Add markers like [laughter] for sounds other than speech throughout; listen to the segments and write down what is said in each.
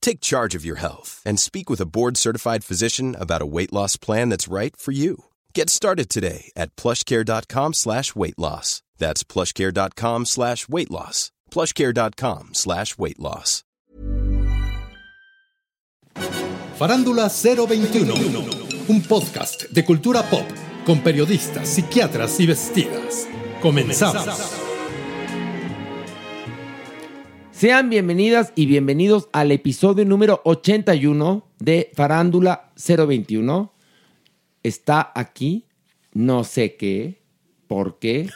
Take charge of your health and speak with a board-certified physician about a weight loss plan that's right for you. Get started today at plushcare.com slash weight loss. That's plushcare.com slash weight loss. plushcare.com slash weight loss. Farándula 021, un podcast de cultura pop con periodistas, psiquiatras y vestidas. Comenzamos. Sean bienvenidas y bienvenidos al episodio número 81 de Farándula 021. Está aquí, no sé qué, por qué,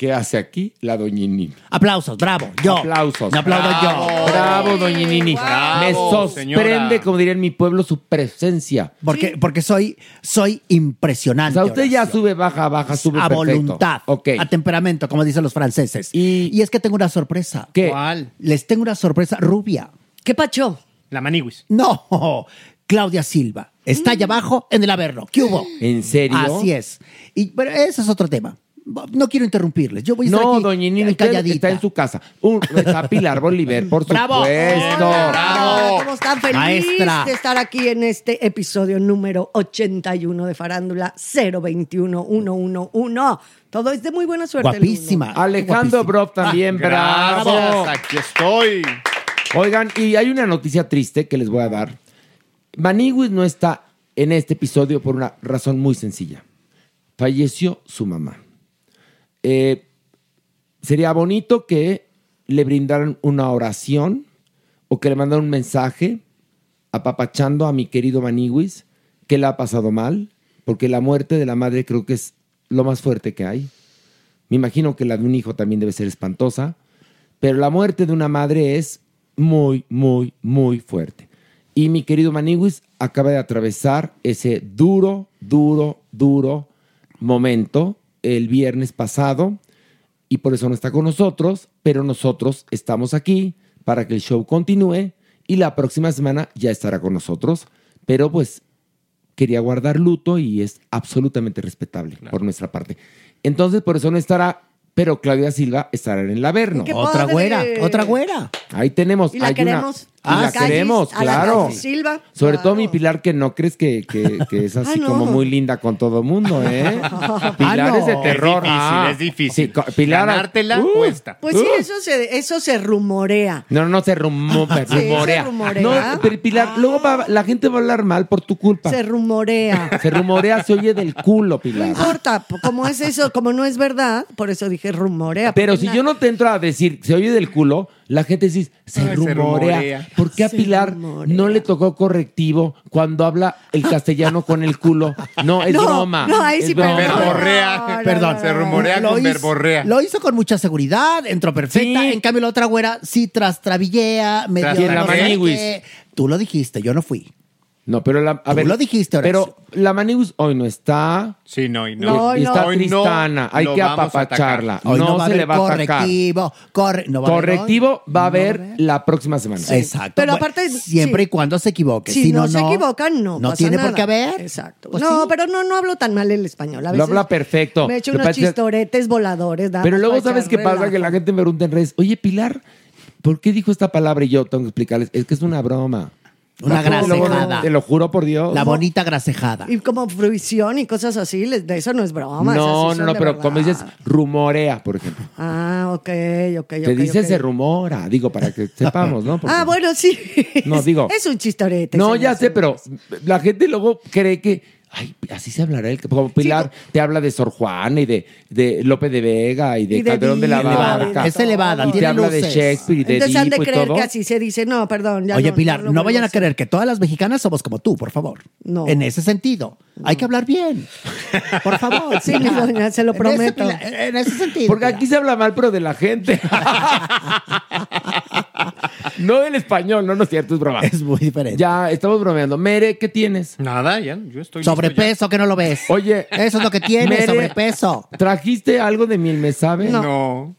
qué hace aquí la doñinini. Aplausos, bravo, yo. Aplausos. Me aplaudo yo. Bravo, doñinini. Bravo, Me sorprende, señora. como diría en mi pueblo, su presencia. Porque, porque soy, soy O impresionante. sea, usted ya sube, baja, baja, sube a perfecto. voluntad, Ok. a temperamento, como dicen los franceses. Y- es que tengo una sorpresa. ¿Qué? ¿Cuál? Les tengo una sorpresa rubia. ¿Qué pacho? La Maniwis. No, Claudia Silva. Está allá abajo en el Averno. ¿Qué hubo? ¿En serio? Así es. Y, pero ese es otro tema. No quiero interrumpirles. Yo voy a estar No, aquí eh, usted calladita. está en su casa. Un, está Pilar Bolívar, por Bravo. supuesto. Hola, ¿Cómo están? Feliz Maestra. de estar aquí en este episodio número 81 de Farándula 021111. Todo es de muy buena suerte. el Guapísima. Alejandro. Brock también, bravo. Gracias, aquí estoy. Oigan, y hay una noticia triste que les voy a dar. Maniwis no está en este episodio por una razón muy sencilla. Falleció su mamá. Eh, sería bonito que le brindaran una oración o que le mandaran un mensaje apapachando a mi querido Maniwis que le ha pasado mal, porque la muerte de la madre creo que es lo más fuerte que hay. Me imagino que la de un hijo también debe ser espantosa, pero la muerte de una madre es muy, muy, muy fuerte. Y mi querido Maniwis acaba de atravesar ese duro, duro, duro momento el viernes pasado y por eso no está con nosotros, pero nosotros estamos aquí para que el show continúe y la próxima semana ya estará con nosotros, pero pues quería guardar luto y es absolutamente respetable por nuestra parte. Entonces por eso no estará, pero Claudia Silva estará en el Averno. Otra güera, otra güera. Ahí tenemos. Y la hay una- queremos. Y A la la Callis, queremos, a la claro. Silva. Sobre Claro. todo mi Pilar, que no crees que, que- que es [laughs] así Ah, no. como muy linda con todo mundo, ¿eh? Pilar [laughs] Ah, no. es de terror. Es difícil, Ah, es difícil. sí, co- Pilar. Ganártela Uh, cuesta. Pues sí, uh. eso se, eso se rumorea. No, no se rumo- [laughs] se rumorea. rumorea. No, pero Pilar, luego va- la gente va a hablar mal por tu culpa. Se Se, rumorea. rumorea, se oye del culo, No Pilar. importa, como es eso, como no es verdad, por eso dije rumorea. Pero si yo no te entro a decir, se oye del culo, la gente dice, se Ay, se rumorea. rumorea. ¿Por qué a Se Pilar rumorea. no le tocó correctivo cuando habla el castellano con el culo? No, es No, broma. no, ahí sí, perdón. Verborrea. Se rumorea Lo con hizo- verborrea. Lo hizo con mucha seguridad, entró perfecta. Sí. En cambio, la otra güera sí trastrabillea, medio. ¿Quién, la no sé qué. Tú lo dijiste, yo no fui. No, pero la, a Tú ver, lo dijiste, Horacio. Pero la Manigus hoy no está. Sí, no, y No, no. y está Hoy no tristana. Hay lo que vamos a apapacharla. Hoy no, va se le va a atacar. correctivo. corre- no va a haber hoy. Correctivo va a No haber la próxima semana. Exacto. Pero Bueno, aparte, Siempre sí. y cuando se equivoque. Si, no, se equivocan, no. No pasa tiene por nada. qué haber. Exacto. Pues no, sí. pero no, no hablo tan mal el español. A Lo veces habla perfecto. Me he hecho Lo unos chistoretes voladores. nada Pero más luego, para ¿sabes echar qué pasa? relajo. Que la gente me pregunta en redes, oye, Pilar, ¿por qué dijo esta palabra? Y yo tengo que explicarles, es que es una broma. Una Te grasejada. Te lo juro por Dios. La bonita grasejada. Y como fruición y cosas así, les- de eso no es broma. esas sí no, son no, no, de pero verdad. como dices, rumorea, por ejemplo. Ah, ok, ok, ok. Se dice ok. se rumora, digo, para que sepamos, ¿no? Porque- Ah, bueno, sí. No, digo- Es un chistorete. No, señor, ya sé, señor. pero la gente luego cree que, ay, así se hablará. El, como Pilar te habla de Sor Juana y de, de Lope de Vega y de Y de Calderón de la Barca. Es elevada, Y te tiene habla de. Shakespeare y de Entonces han de creer que así se dice. No, perdón. ya Oye, no, Pilar, no, vuelvo vayan a creer que todas las mexicanas somos como tú, por favor. No. En ese sentido. Hay que hablar bien. Por favor. Sí, mi doña, se lo En ese prometo. En ese, sentido. Porque Pilar. aquí se habla mal, pero de la gente. [laughs] [laughs] no del español, no, no es cierto, es broma. Es muy diferente. Ya, estamos bromeando. Mere, ¿qué tienes? Nada, ya, yo estoy Sobrepeso, que no lo ves. Oye, Eso es lo que tiene, Mere, sobrepeso. ¿Trajiste algo de miel me sabe? No.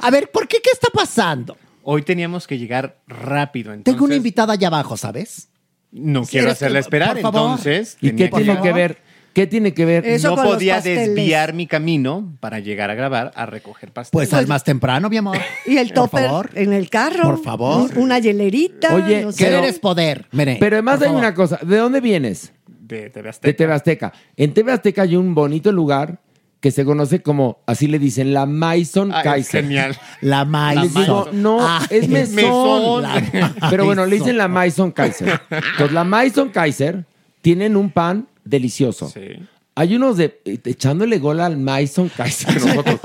A ver, ¿por qué? ¿Qué está pasando? Hoy teníamos que llegar rápido, entonces... Tengo una invitada allá abajo, ¿sabes? No quiero hacerla esperar, por favor. entonces... ¿Y qué tiene que ver? ¿Qué tiene que ver? Eso no con los podía pasteles. desviar mi camino para llegar a grabar a recoger pasteles. Pues al más temprano, mi amor. [laughs] Y el Por topper favor. en el carro. Por favor. Un- Una hielerita. Oye, no sé. pero- Querer es poder. Mire, Pero además por hay favor. una cosa. ¿De dónde vienes? de TV Azteca. De TV Azteca. En TV Azteca hay un bonito lugar que se conoce como, así le dicen, la Maison Ah, es Kaiser. genial. [laughs] La. Les digo, no, Ah, es mesón. mesón. La Pero bueno, le Maison. dicen la Maison Kaiser. Entonces, la Maison Kaiser tienen un pan delicioso. Sí. Hay unos de eh, echándole gol al Maison Kaiser [laughs] nosotros.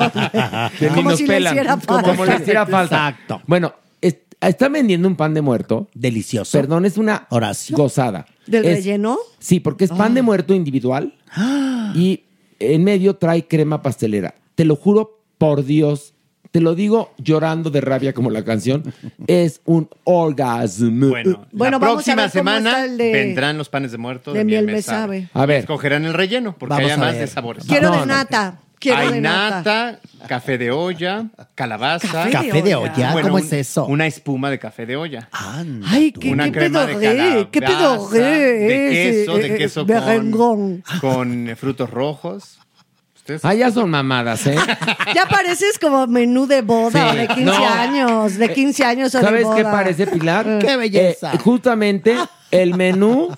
que ni Como nos si le pelan. hiciera Como, falta. le hiciera falta. Exacto. Bueno, es- están vendiendo un pan de muerto. Delicioso. Perdón, es una Horacio. gozada. ¿Del Es- relleno? Sí, porque es pan de muerto individual [gasps] y en medio trae crema pastelera. Te lo juro por Dios, te lo digo llorando de rabia como la canción, es un orgasmo. Bueno, Bueno, la próxima semana de- vendrán los panes de muerto de miel me sabe. A ver. Escogerán el relleno porque Vamos hay más de sabores. Quiero No, de no. nata. Quiero hay de nata. nata, café de olla, calabaza. Café Café de olla. Bueno, ¿Cómo un- es eso? Una espuma de café de olla. Anda Ay, qué, una qué crema de pedorré, qué calabaza, pedorré de queso, de eh, queso berengón. con, con eh, frutos rojos. Ah, ya son mamadas, ¿eh? [laughs] Ya pareces como menú de boda Sí, de 15 no. años, de 15 años o de ¿Sabes qué boda. parece, Pilar? [laughs] ¡Qué belleza! Eh, justamente [laughs] el menú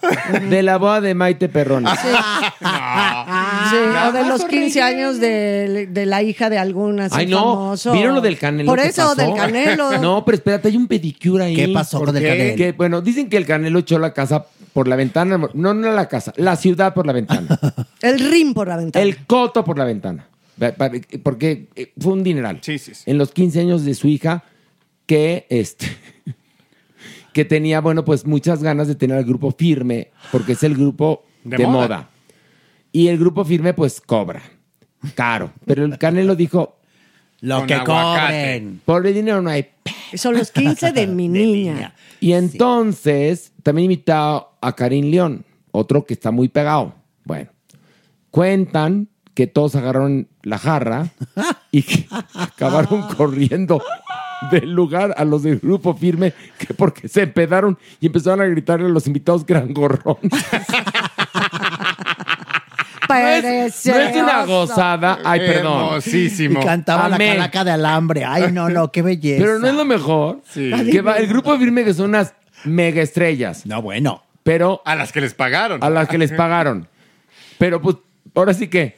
de la boda de Maite Perroni. Sí, o de los 15 años de, de la hija de algún así Ay, no. famoso. ¿Vieron lo del canelo? Por eso, pasó? del canelo. [laughs] No, pero espérate, hay un pedicure ahí. ¿Qué pasó ¿Por con el canelo? Que, bueno, dicen que el Canelo echó la casa por la ventana. No, no la casa, la ciudad por la ventana. [laughs] El rim por la ventana. el coto por la ventana. Porque eh, fue un dineral. Sí, sí, sí. En los 15 años de su hija, que este. Que tenía, bueno, pues muchas ganas de tener al grupo firme, porque es el grupo de, De moda. moda. Y el grupo firme, pues cobra. Caro. Pero el Canelo dijo: Lo que aguacate. cobren. por el dinero no hay [laughs] Son los 15 [laughs] de mi niña. Y entonces también invitado a Karim León, otro que está muy pegado. Bueno, cuentan que todos agarraron la jarra y que [laughs] acabaron corriendo del lugar a los del grupo firme que porque se empedaron y empezaron a gritarle a los invitados que eran gorrones. [laughs] No es, no es una gozada. Ay, perdón. Y Hermosísimo. cantaba la calaca de alambre. Ay, no, no, qué belleza. Pero no es lo mejor. Sí. Que va, el grupo firme que son unas mega estrellas. No, bueno. Pero A las que les pagaron. a las que les pagaron. [laughs] Pero pues, ahora sí que.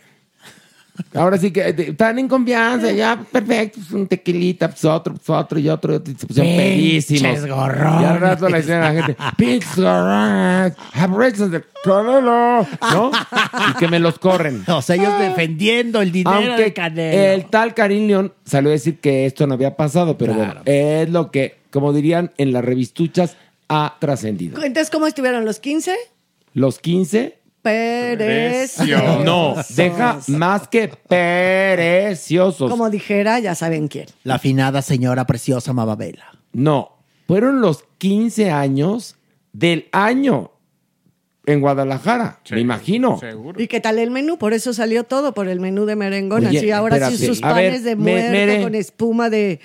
Ahora sí que eh, están en confianza, ya perfecto, pues, un tequilita, pues otro, pues otro y otro, y se pusieron Pinches pedísimos. gorrones. Y al rato le decían a la gente, pinches gorrones, aborrecen de Canelo, ¿no? Y que me los corren. O sea, ellos defendiendo el dinero Aunque de Canelo. el tal Karim León salió a decir que esto no había pasado, pero Claro. bueno, es lo que, como dirían en las revistuchas, ha trascendido. Entonces, ¿cómo estuvieron los 15? Los 15 Preciosos. No, deja más que preciosos. Como dijera, ya saben quién. La afinada señora preciosa Mababela. No, fueron los 15 años del año en Guadalajara, me imagino. Seguro. ¿Y qué tal el menú? Por eso salió todo, por el menú de merengón. Oye, Así ahora sí sus A ver, panes de me- muerto mere- con espuma de,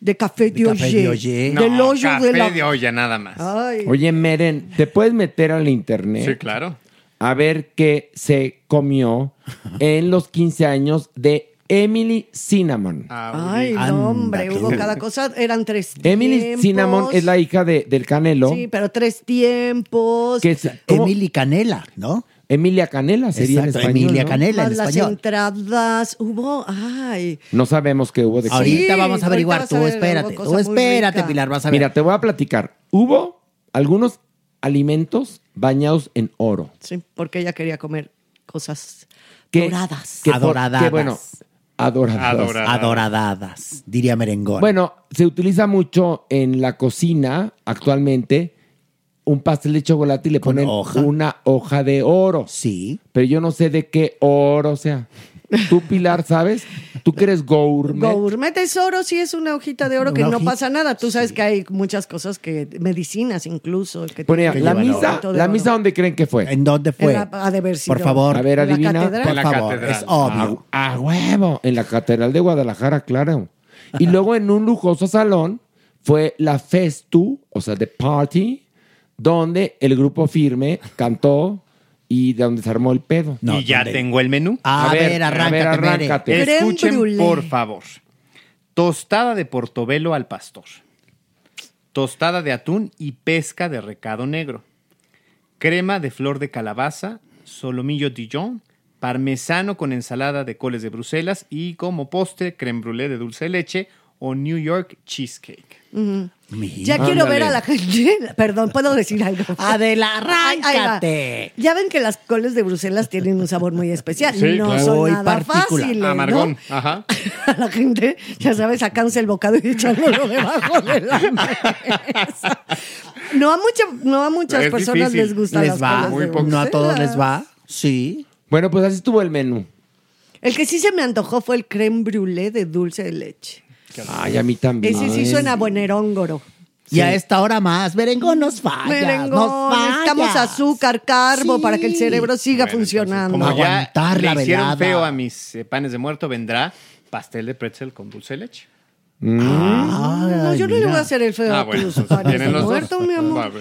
de café de, café de oye. Del No, hoyo café de la... de olla nada más. Ay. Oye, Meren, ¿te puedes meter al internet? Sí, claro. A ver qué se comió [laughs] en los 15 años de Emily Cinnamon. Ay, Anda, no, hombre, tú. hubo cada cosa, eran tres Emily tiempos. Cinnamon es la hija de, del Canelo. Sí, pero tres tiempos. que. Emily Canela, ¿no? Emilia Canela sería Exacto, en español. Emilia ¿no? Canela en más las español. entradas. Hubo, ay. No sabemos qué hubo de Ahorita Sí, vamos a averiguar. ahorita Tú vas a ver, espérate. Tú espérate. Pilar. Vas a ver. Mira, te voy a platicar. Hubo algunos alimentos bañados en oro. Sí, porque ella quería comer cosas Que, doradas. que Adoradas. que, bueno, adoradas. Adoradas. Adoradadas, diría Merengón. Bueno, se utiliza mucho en la cocina actualmente un pastel de chocolate y le ponen hoja. una hoja de oro. Sí. Pero yo no sé de qué oro sea. Tú, Pilar, ¿sabes? Tú que eres gourmet. Gourmet es oro, sí es una hojita de oro que no hojita, pasa nada. Tú sabes que hay muchas cosas que, medicinas incluso. Que Ponía, tienen la llevan misa, la misa, ¿dónde creen que fue? ¿En dónde fue? En la- ha de haber sido. Por favor. A ver, ¿En la adivina. catedral? Por En la favor, catedral. es obvio. A, a huevo, en la Catedral de Guadalajara, claro. Y luego en un lujoso salón fue la Festu, o sea, The Party, donde el grupo firme cantó y de donde se armó el pedo. No, y ya ¿dónde? tengo el menú. A, A ver, ver, a ver, arráncate, arráncate. Creme Escuchen, por favor. Tostada de portobelo al pastor. Tostada de atún y pesca de recado negro. Crema de flor de calabaza, solomillo Dijon, parmesano con ensalada de coles de Bruselas y como postre creme brûlée de dulce de leche o New York cheesecake. Mira. Ya quiero Ándale. ver a la gente. [laughs] Perdón, ¿puedo decir algo? [laughs] Adela, arráncate. Ya ven que las coles de Bruselas tienen un sabor muy especial. Sí, no claro. son nada particular. fáciles. ¿no? Amargón, [laughs] ajá. A la gente, ya sabes, sacándose el bocado y echándolo debajo de la mesa. No a, mucha- no a muchas Es personas difícil. les gustan Les las va. coles muy de. No a todos les va. Sí. Bueno, pues así estuvo el menú. El que sí se me antojó fue el creme brûlée de dulce de leche. Ay, a mí también. Ese sí suena bueneróngoro. Y a esta hora más, Merengón nos falla. Merengón, nos falla. necesitamos azúcar, carbo Sí. para que el cerebro siga Bueno, entonces, funcionando. como ya Aguantar le la hicieron velada. feo a mis eh, panes de muerto, vendrá pastel de pretzel con dulce de leche. no, yo no le voy a hacer el feo Ah, a bueno, tus panes de los muerto, dos. mi amor.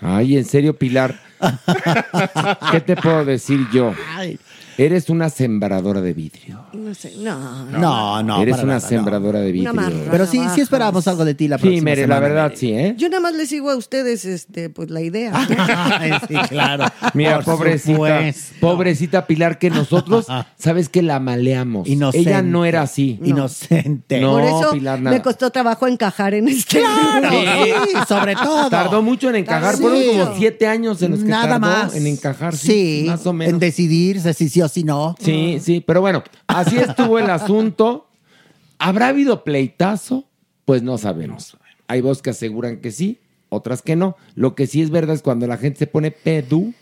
Ay, en serio, Pilar. [laughs] ¿Qué te puedo decir yo? Ay. Eres una sembradora de vidrio. No sé, no. No, no. Eres para una nada, no. sembradora de vidrio. Una marra. Pero sí, sí Bajas. esperábamos algo de ti la Sí, próxima Mere, la verdad, Mere. sí, ¿eh? Yo nada más les sigo a ustedes este, pues, la idea. [laughs] Ay, sí, claro. [laughs] Mira, Por pobrecita, supuesto. pobrecita Pilar, que nosotros, [laughs] sabes que la maleamos. Inocente. Ella no era así. Inocente. No. Por eso Pilar, nada. me costó trabajo encajar en este. Claro, sí, sobre todo. Tardó mucho en encajar, Sí. fueron como siete años en los que Nada tardó más. en encajar. Sí, Sí, más o menos. en decidirse si sí o si no. Sí, sí, pero bueno, así estuvo el asunto. ¿Habrá habido pleitazo? Pues no sabemos. Hay voces que aseguran que sí, otras que no. Lo que sí es verdad es cuando la gente se pone pedú,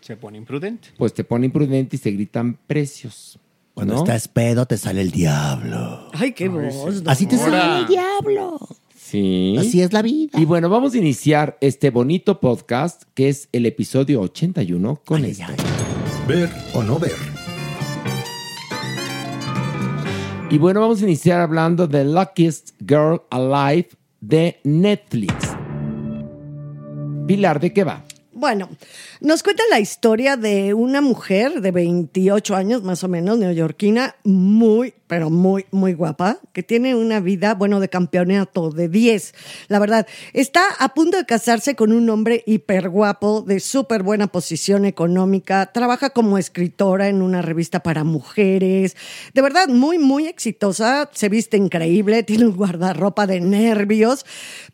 Se pone imprudente. pues te pone imprudente y se gritan precios. Cuando ¿no? estás pedo te sale el diablo. Ay, qué voz. Así te sale el diablo. Sí. Así es la vida. Y bueno, vamos a iniciar este bonito podcast que es el episodio 81 con Ay, esto. ay, Ver o no ver. Y bueno, vamos a iniciar hablando de Luckiest Girl Alive de Netflix. Pilar, ¿de qué va? Bueno, nos cuenta la historia de una mujer de 28 años, más o menos, neoyorquina, muy, pero muy, muy guapa, que tiene una vida, bueno, de campeonato, de 10. La verdad, está a punto de casarse con un hombre hiper guapo, de súper buena posición económica, trabaja como escritora en una revista para mujeres. De verdad, muy, muy exitosa, se viste increíble, [laughs] tiene un guardarropa de nervios,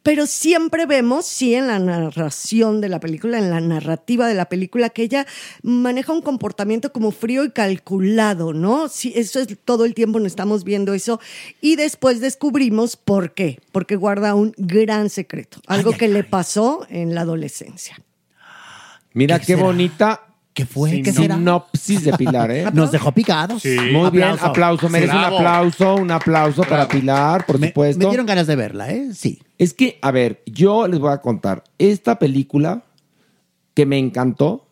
pero siempre vemos, sí, en la narración de la película, en la narrativa de la película, que ella maneja un comportamiento como frío y calculado, ¿no? Sí, eso es todo el tiempo, nos estamos viendo eso. Y después descubrimos por qué, porque guarda un gran secreto, algo Ay, ay, que le ay. pasó en la adolescencia. Mira ¿Qué bonita ¿Qué fue? ¿Qué será? sinopsis de Pilar, ¿eh? [laughs] Nos dejó picados. Sí. Muy bien, aplauso. Merece Bravo. un aplauso, un aplauso para. Pilar, por Me, supuesto. me dieron ganas de verla, ¿eh? Sí. Es que, a ver, yo les voy a contar. Esta película que me encantó,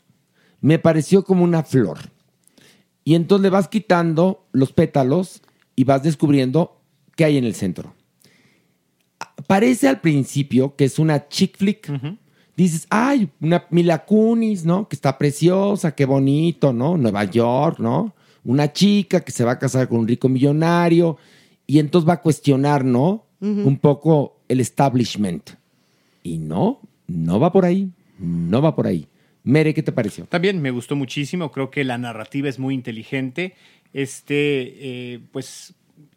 me pareció como una flor. Y entonces le vas quitando los pétalos y vas descubriendo qué hay en el centro. Parece al principio que es una chick flick. Dices, ay, una Mila Kunis, ¿no? Que está preciosa, qué bonito, ¿no? Nueva York, ¿no? Una chica que se va a casar con un rico millonario y entonces va a cuestionar, ¿no? Un poco el establishment. Y no, no va por ahí, no va por ahí. Mere, ¿qué te pareció? También me gustó muchísimo, creo que la narrativa es muy inteligente. Este, eh, pues,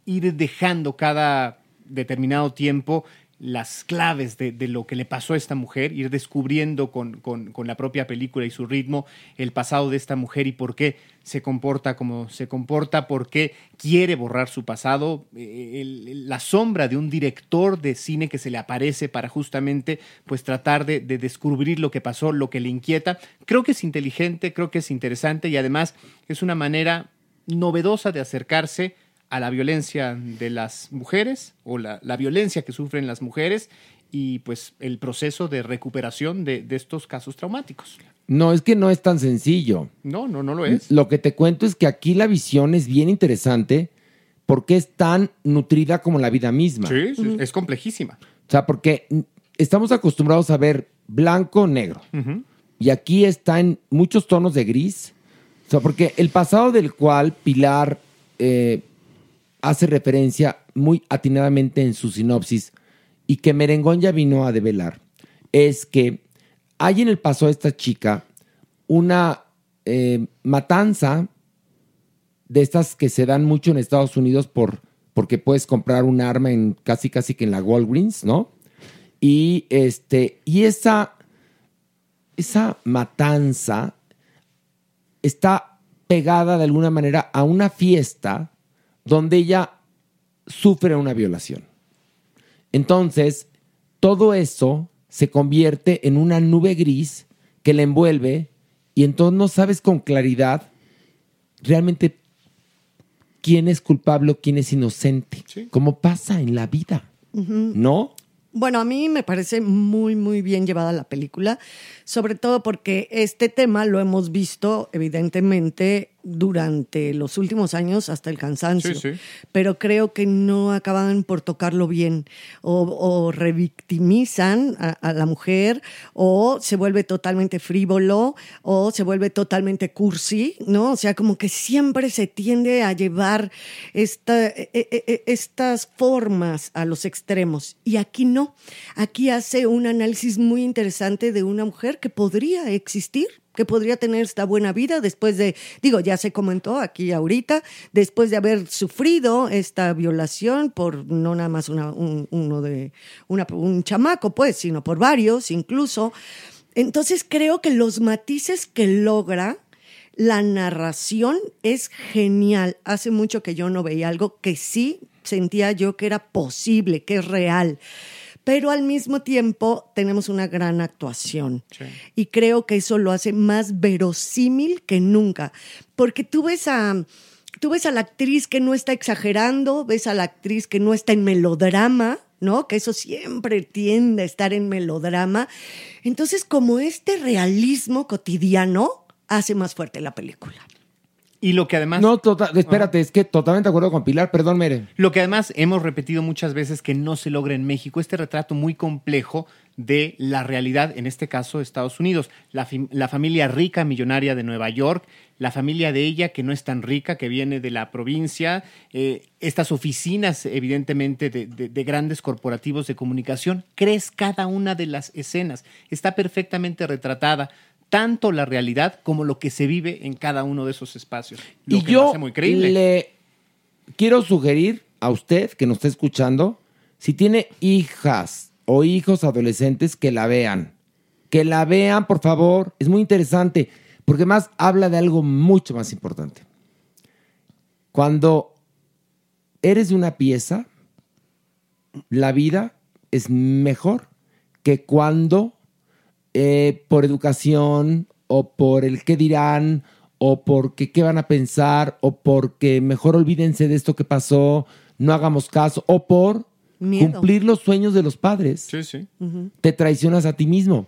ir dejando cada determinado tiempo las claves de, lo que le pasó a esta mujer, ir descubriendo con- con la propia película y su ritmo el pasado de esta mujer y por qué se comporta como se comporta, por qué quiere borrar su pasado, eh, la sombra de un director de cine que se le aparece para justamente pues tratar de, de descubrir lo que pasó, lo que le inquieta. Creo que es inteligente, creo que es interesante y además es una manera novedosa de acercarse a la violencia de las mujeres o la, la violencia que sufren las mujeres y pues el proceso de recuperación de, de estos casos traumáticos. No, es que no es tan sencillo. No, no, no lo es. Lo que te cuento es que aquí la visión es bien interesante porque es tan nutrida como la vida misma. Sí, sí, es complejísima. O sea, porque estamos acostumbrados a ver blanco, negro. Y aquí está en muchos tonos de gris. O sea, porque el pasado del cual Pilar eh, hace referencia muy atinadamente en su sinopsis y que Merengón ya vino a develar, es que hay en el pasado de esta chica una eh, matanza de estas que se dan mucho en Estados Unidos por, porque puedes comprar un arma en casi casi que en la Walgreens, ¿no? Y este, y esa matanza está pegada de alguna manera a una fiesta donde ella sufre una violación. Entonces, todo eso se convierte en una nube gris que la envuelve y entonces no sabes con claridad realmente quién es culpable o quién es inocente, como pasa en la vida. ¿no? Bueno, a mí me parece muy, muy bien llevada la película, sobre todo porque este tema lo hemos visto evidentemente durante los últimos años hasta el cansancio, Sí, sí. pero creo que no acaban por tocarlo bien o, o revictimizan a, a la mujer o se vuelve totalmente frívolo o se vuelve totalmente cursi, ¿no? O sea, como que siempre se tiende a llevar esta, e- e- e- estas formas a los extremos y aquí no. Aquí hace un análisis muy interesante de una mujer que podría existir que podría tener esta buena vida después de, digo, ya se comentó aquí ahorita, después de haber sufrido esta violación por no nada más una- un, uno de, un chamaco, pues, sino por varios incluso. Entonces creo que los matices que logra la narración es genial. Hace mucho que yo no veía algo que sí sentía yo que era posible, que es real. Pero al mismo tiempo tenemos una gran actuación. Y creo que eso lo hace más verosímil que nunca. Porque tú ves a. Tú ves a la actriz que no está exagerando, ves a la actriz que no está en melodrama, ¿no? Que eso siempre tiende a estar en melodrama. Entonces, como este realismo cotidiano hace más fuerte la película. Y lo que además... No, total, espérate, es que totalmente de acuerdo con Pilar, perdón, Mere. Lo que además hemos repetido muchas veces que no se logra en México, este retrato muy complejo de la realidad, en este caso Estados Unidos. La, la familia rica, millonaria de Nueva York, la familia de ella que no es tan rica, que viene de la provincia, eh, estas oficinas evidentemente de, de- de grandes corporativos de comunicación, crees cada una de las escenas, está perfectamente retratada. Tanto la realidad como lo que se vive en cada uno de esos espacios. Lo y que yo hace muy creíble. le quiero sugerir a usted que nos está escuchando, si tiene hijas o hijos adolescentes, que la vean. Que la vean, por favor. Es muy interesante, porque más habla de algo mucho más importante. Cuando eres una pieza, la vida es mejor que cuando eh, por educación o por el qué dirán o porque qué van a pensar o porque mejor olvídense de esto que pasó, no hagamos caso o por Miedo. cumplir los sueños de los padres Sí, sí. Te traicionas a ti mismo.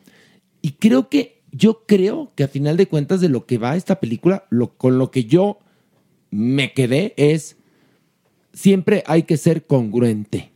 Y creo que yo creo que a final de cuentas de lo que va esta película, lo, con lo que yo me quedé es siempre hay que ser congruente.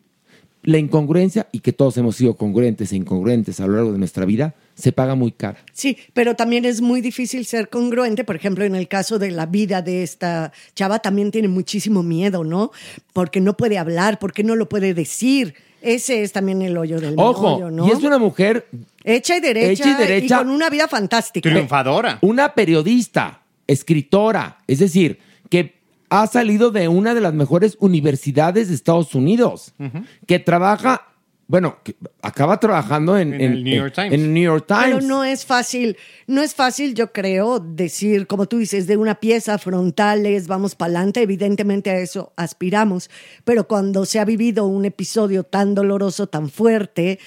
La incongruencia, y que todos hemos sido congruentes e incongruentes a lo largo de nuestra vida, se paga muy cara. Sí, pero también es muy difícil ser congruente. Por ejemplo, en el caso de la vida de esta chava, también tiene muchísimo miedo, ¿no? Porque no puede hablar, porque no lo puede decir. Ese es también el hoyo del Ojo, meollo, ¿no? y es una mujer Hecha y derecha, Hecha y derecha. con una vida fantástica. Triunfadora. una periodista, escritora, es decir, que ha salido de una de las mejores universidades de Estados Unidos, que trabaja, bueno, que acaba trabajando en, En el New York Times. en el New York Times. Pero no es fácil, no es fácil, yo creo, decir, como tú dices, de una pieza frontales, vamos para adelante, evidentemente a eso aspiramos, pero cuando se ha vivido un episodio tan doloroso, tan fuerte,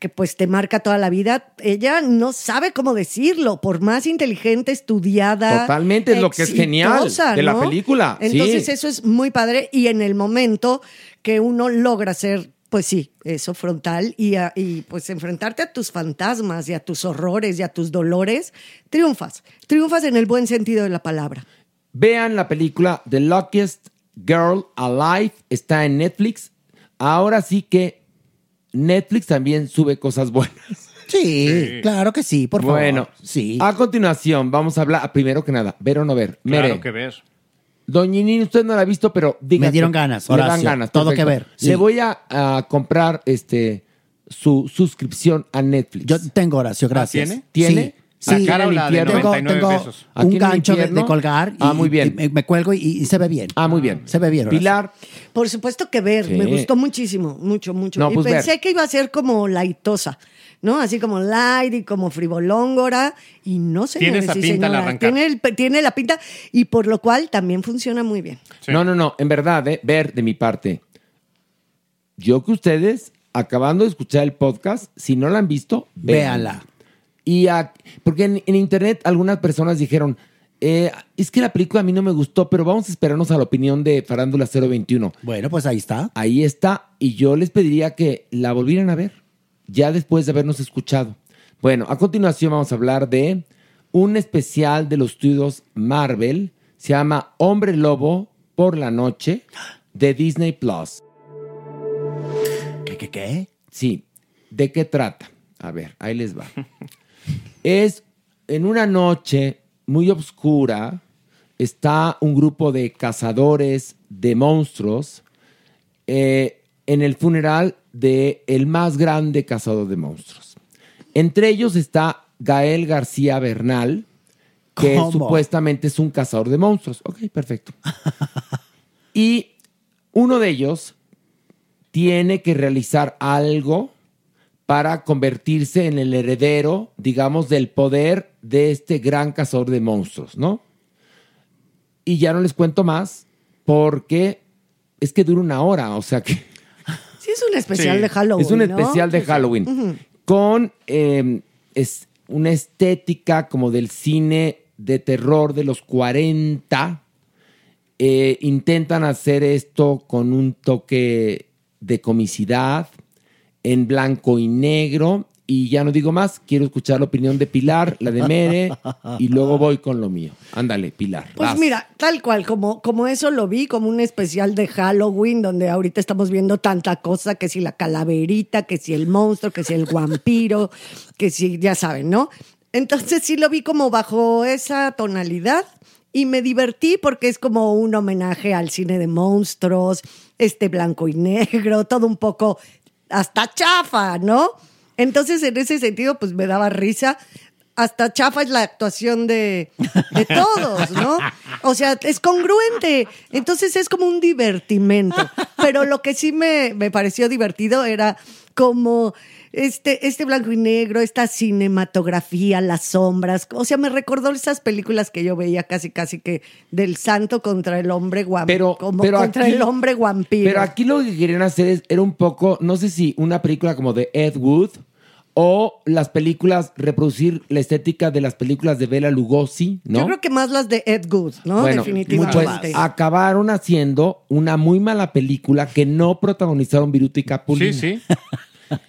que pues te marca toda la vida, ella no sabe cómo decirlo, por más inteligente, estudiada. Totalmente, es lo que es genial de la película, Entonces sí. eso es muy padre y en el momento que uno logra ser, pues sí, eso frontal y, a- y pues enfrentarte a tus fantasmas y a tus horrores y a tus dolores, triunfas. Triunfas en el buen sentido de la palabra. Vean la película The Luckiest Girl Alive, está en Netflix. Ahora sí que Netflix también sube cosas buenas. Sí, claro que sí, por favor. Bueno, sí. A continuación, vamos a hablar, primero que nada, ver o no ver. Claro Mere, que ver. Doñinin, usted no la ha visto, pero diga Me dieron ganas, Le dan Horacio, ganas. todo perfecto. que ver, sí. Le voy a, a comprar este su suscripción a Netflix. Yo tengo, Horacio, gracias. tiene? ¿Tiene? Sí, ¿La sí. cara o la de Tengo- 99 tengo pesos? Aquí un en el gancho de, colgar y, Ah, muy bien. y me, me cuelgo y, y se ve bien. Ah, muy bien. Se ve bien, Horacio. Pilar, Por supuesto que ver, Sí. me gustó muchísimo, mucho, mucho. No, y pues pensé ver. que iba a ser como laitosa, ¿no? Así como light y como frivolóngora. Y no, señores esa y pinta al arrancar. Tiene, el- tiene la pinta y por lo cual también funciona muy bien. Sí. No, no, no, en verdad, eh, ver de mi parte. Yo que ustedes, acabando de escuchar el podcast, si no la han visto, Véanla. Y a- porque en, en internet algunas personas dijeron, eh, es que la película a mí no me gustó, pero vamos a esperarnos a la opinión de Farándula 021. Bueno, pues ahí está. Ahí está, y yo les pediría que la volvieran a ver, ya después de habernos escuchado. Bueno, a continuación vamos a hablar de un especial de los estudios Marvel, se llama Hombre Lobo por la Noche, de Disney Plus. ¿Qué, qué, qué? Sí, ¿de qué trata? A ver, ahí les va. [laughs] es en una noche muy oscura, está un grupo de cazadores de monstruos eh, en el funeral de el más grande cazador de monstruos. Entre ellos está Gael García Bernal, que ¿Cómo? supuestamente es un cazador de monstruos. Ok, perfecto. [laughs] y uno de ellos tiene que realizar algo para convertirse en el heredero, digamos, del poder de este gran cazador de monstruos, ¿no? Y ya no les cuento más porque es que dura una hora, o sea que Sí, es un especial Sí. de Halloween. es un ¿no? especial de Halloween con eh, es una estética como del cine de terror de los 40. Eh, intentan hacer esto con un toque de comicidad en blanco y negro. Y ya no digo más, quiero escuchar la opinión de Pilar, la de Mere, y luego voy con lo mío. Ándale, Pilar. Pues vas. mira, tal cual, como, como eso lo vi, como un especial de Halloween, donde ahorita estamos viendo tanta cosa, que si la calaverita, que si el monstruo, que si el vampiro, que si, ya saben, ¿no? Entonces sí lo vi como bajo esa tonalidad y me divertí porque es como un homenaje al cine de monstruos, este blanco y negro, todo un poco hasta chafa, ¿no? Entonces en ese sentido pues me daba risa. Hasta chafa es la actuación de, de [laughs] todos, ¿no? O sea, es congruente. Entonces es como un divertimento. Pero lo que sí me, me pareció divertido era como este, este blanco y negro, esta cinematografía, las sombras. O sea, me recordó esas películas que yo veía casi, casi que del santo contra el hombre vampiro. Pero, como pero contra aquí- el hombre vampiro. Pero aquí lo que querían hacer es- era un poco, no sé si una película como de Ed Wood o las películas, reproducir la estética de las películas de Bela Lugosi, ¿no? Yo creo que más las de Ed Good, ¿no? Bueno, Definitivamente. pues acabaron haciendo una muy mala película que no protagonizaron Viruta y Capulina. Sí, sí.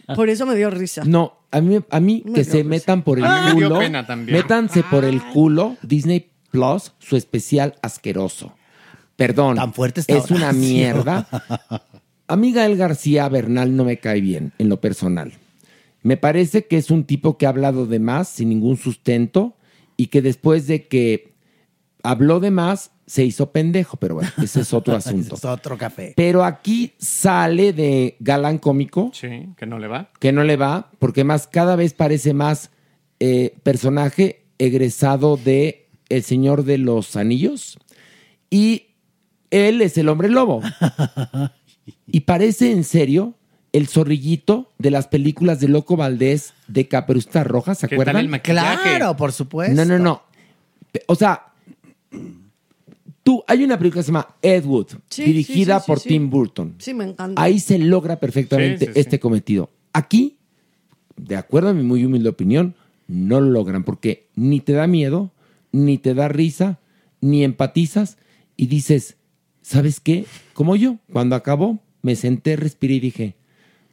[laughs] Por eso me dio risa. No, a mí, a mí Me que se risa. metan por el Ah, me dio culo. pena también. Métanse por el culo Disney Plus, su especial asqueroso. Perdón. Tan fuerte está Es una mierda. [laughs] A mí Gael García Bernal no me cae bien en lo personal. Me parece que es un tipo que ha hablado de más sin ningún sustento y que después de que habló de más se hizo pendejo, pero bueno, [laughs] ese es otro asunto. Es otro café. Pero aquí sale de galán cómico Sí, que no le va. que no le va, porque más cada vez parece más eh, personaje egresado de El Señor de los Anillos y él es el hombre lobo. [laughs] y parece en serio el zorrillito de las películas de Loco Valdés de Caperucita Roja, ¿se ¿Qué tal el acuerdan? maquillaje? Claro, por supuesto. No, no, no. O sea, tú, hay una película que se llama Ed Wood, Sí, dirigida sí, sí, sí, por sí. Tim Burton. Sí, me encanta. Ahí se logra perfectamente Sí, sí, sí. este cometido. Aquí, de acuerdo a mi muy humilde opinión, no lo logran porque ni te da miedo, ni te da risa, ni empatizas y dices, ¿sabes qué? Como yo, cuando acabó, me senté, respiré y dije,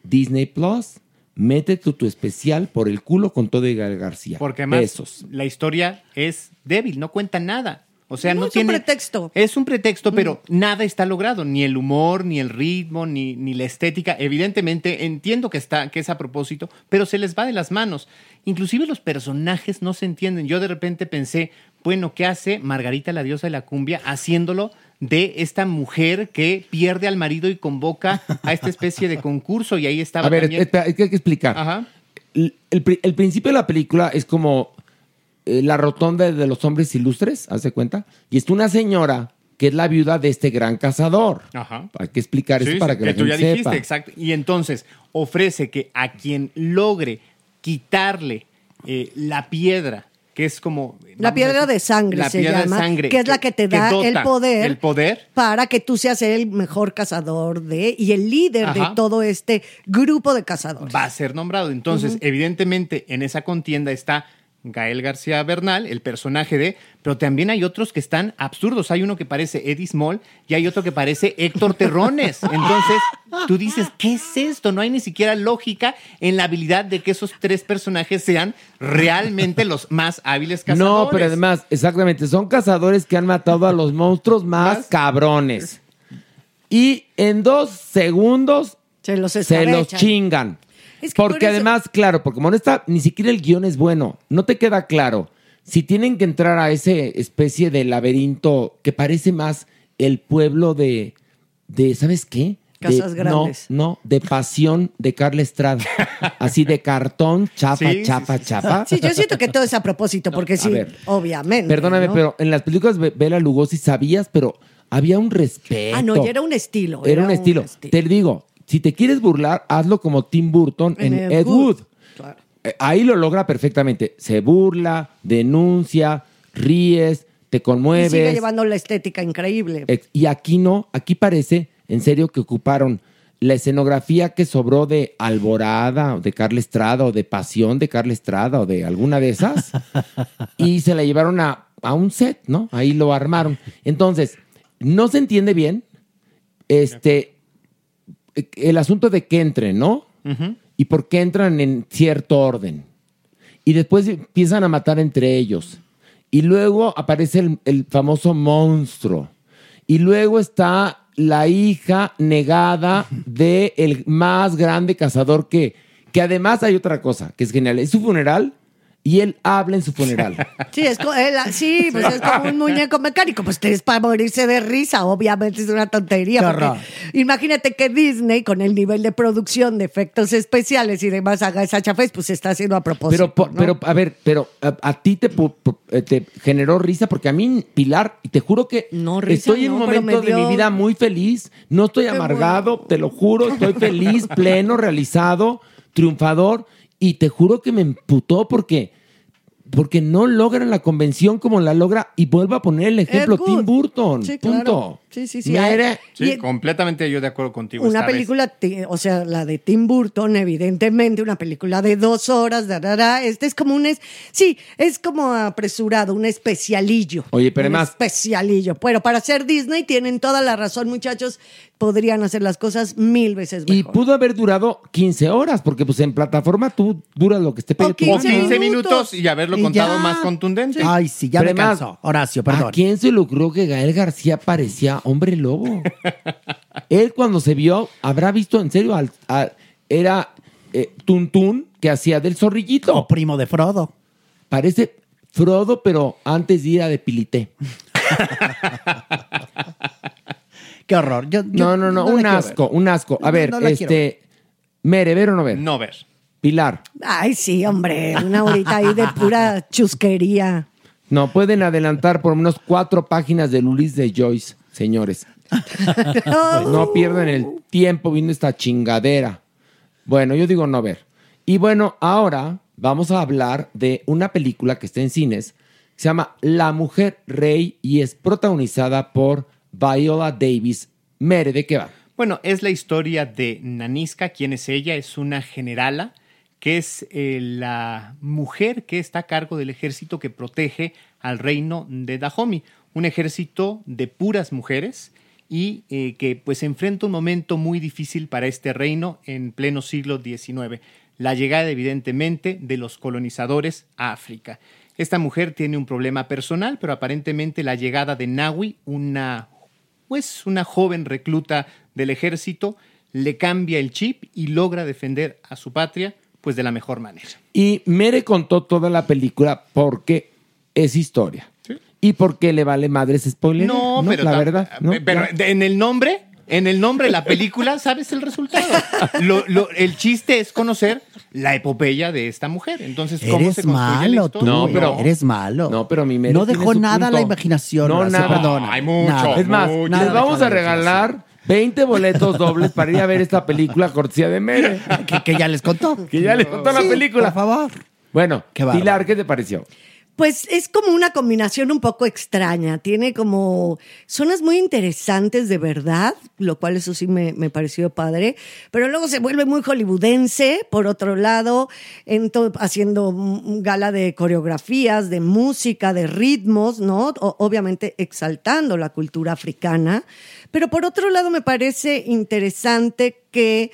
Disney Plus, métete tu, especial por el culo con todo y Gael García. Porque además Besos. la historia es débil, no cuenta nada. O sea, No, no, es un tiene. pretexto. Es un pretexto, pero nada está logrado. Ni el humor, ni el ritmo, ni, ni la estética. Evidentemente, entiendo que está, que es a propósito, pero se les va de las manos. Inclusive los personajes no se entienden. Yo de repente pensé, bueno, ¿qué hace Margarita la diosa de la cumbia haciéndolo de esta mujer que pierde al marido y convoca a esta especie de concurso? Y ahí estaba A ver, también- espera, es que hay que explicar. Ajá. el, el pri- el principio de la película es como eh, la rotonda de los hombres ilustres, ¿hace cuenta? Y está una señora que es la viuda de este gran cazador. Ajá. Hay que explicar eso para sí, que, la tú ya gente dijiste, sepa. exacto. Y entonces ofrece que a quien logre quitarle eh, la piedra, que es como... La piedra decir, de sangre la se piedra llama, de sangre, que es la que te da el poder, El poder. para que tú seas el mejor cazador de y el líder Ajá. de todo este grupo de cazadores. va a ser nombrado. Entonces, evidentemente, en esa contienda está Gael García Bernal, el personaje de, pero también hay otros que están absurdos. Hay uno que parece Eddie Small y hay otro que parece Héctor Terrones. Entonces, tú dices, ¿qué es esto? No hay ni siquiera lógica en la habilidad de que esos tres personajes sean realmente los más hábiles cazadores. No, pero además, exactamente, son cazadores que han matado a los monstruos más Más. cabrones. Y en dos segundos Se los se los escabechan. chingan. Es que por porque eso- además, claro, porque como no está, ni siquiera el guion es bueno, no te queda claro. Si tienen que entrar a ese especie de laberinto que parece más el pueblo de, de ¿sabes qué? De- Casas grandes. No, no, de pasión de Carla Estrada. [laughs] Así de cartón, chapa, Sí, chapa, sí, sí. chapa. Sí, yo siento que todo es a propósito, porque sí, ver. obviamente. Perdóname, ¿no? pero en las películas de Bela Lugosi sabías, pero había un respeto. Ah, no, ya era un estilo. Era un estilo. Te digo, si te quieres burlar, hazlo como Tim Burton en, En Ed Ed Wood. Wood. Claro. Eh, Ahí lo logra perfectamente. Se burla, denuncia, ríes, te Y conmueves. sigue llevando la estética increíble. Y aquí no, aquí parece, en serio, que ocuparon la escenografía que sobró de Alborada, o de Carla Estrada, o de Pasión de Carla Estrada, o de alguna de esas, [laughs] y se la llevaron a, a un set, ¿no? Ahí lo armaron. Entonces, no se entiende bien este el asunto de que entren, ¿no? Y por qué entran en cierto orden. Y después empiezan a matar entre ellos. Y luego aparece el, el famoso monstruo. Y luego está la hija negada de el más grande cazador que, que además hay otra cosa que es genial. Es su funeral y él habla en su funeral. [laughs] Sí, es, él- sí, pues es como un muñeco mecánico. Pues es para morirse de risa, obviamente es una tontería. Porque imagínate que Disney, con el nivel de producción, de efectos especiales y demás, haga esa chafés, pues está haciendo a propósito. Pero, pero, a ver, pero a, a ti te, eh, te generó risa porque a mí, Pilar, y te juro que No, risa estoy en un no, pero momento me de mi vida muy feliz. No estoy amargado, te lo juro, estoy feliz, pleno, realizado, triunfador. Y te juro que me emputó porque, porque no logran la convención como la logra. Y vuelvo a poner el ejemplo. Tim Burton. Sí, punto. Sí, sí, sí. Sí, Y- completamente yo de acuerdo contigo. Una esta película, o sea, la de Tim Burton, evidentemente, una película de dos horas, da, da, da. Este es como un, es, sí, es como apresurado, un especialillo. Oye, pero un además- especialillo. Bueno, para ser Disney tienen toda la razón, muchachos, podrían hacer las cosas mil veces Y mejor. pudo haber durado 15 horas, porque pues en plataforma tú duras lo que esté pegue O tu O 15 gana. 15 minutos. minutos y haberlo Y contado ya. más contundente. Ay, sí, ya Pero me además, cansó. Horacio, perdón. ¿A quién se ocurrió que Gael García parecía hombre lobo? Él cuando se vio, habrá visto en serio, al, al- era eh, Tuntún que hacía del zorrillito. O primo de Frodo. Parece Frodo, pero antes de ir a de Pilité. Qué horror. Yo, yo No, no, no, un asco, ver. un asco. A ver, no este, Mere, ¿ver o no ver? No ver. Pilar. Ay, sí, hombre, una horita ahí de pura chusquería. No, pueden adelantar por lo menos cuatro páginas del Ulis de Joyce, señores. [laughs] No pierdan el tiempo viendo esta chingadera. Bueno, yo digo no ver. Y bueno, ahora vamos a hablar de una película que está en cines. Se llama La Mujer Rey y es protagonizada por Viola Davis. Mere, ¿de qué va? Bueno, es la historia de Naniska. ¿Quién es ella? Es una generala que es eh, la mujer que está a cargo del ejército que protege al reino de Dahomey. Un ejército de puras mujeres y eh, que pues enfrenta un momento muy difícil para este reino en pleno siglo XIX. La llegada evidentemente de los colonizadores a África. Esta mujer tiene un problema personal, pero aparentemente la llegada de Nawi, una pues una joven recluta del ejército le cambia el chip y logra defender a su patria pues de la mejor manera. Y Mere contó toda la película porque es historia. Y porque le vale madres spoiler. No, pero la verdad. ¿no? pero en el nombre, en el nombre de la película sabes el resultado. Lo- lo- el chiste es conocer la epopeya de esta mujer. Entonces, ¿cómo Eres se construye malo, tú. No, pero- Eres malo. No, pero mi No dejó nada a la imaginación. No, nada. perdona. Hay mucho. Nada. Es más, Mucho. Les vamos a la regalar 20 boletos dobles para ir a ver esta película cortesía de Mere. que, que ya les contó. Que ya les contó la Sí, película. Por favor. Bueno, Qué. Pilar, ¿qué te pareció? Pues es como una combinación un poco extraña. Tiene como zonas muy interesantes de verdad, lo cual eso sí me, me pareció padre. Pero luego se vuelve muy hollywoodense, por otro lado, ento- haciendo gala de coreografías, de música, de ritmos, ¿no? Obviamente exaltando la cultura africana. Pero por otro lado me parece interesante que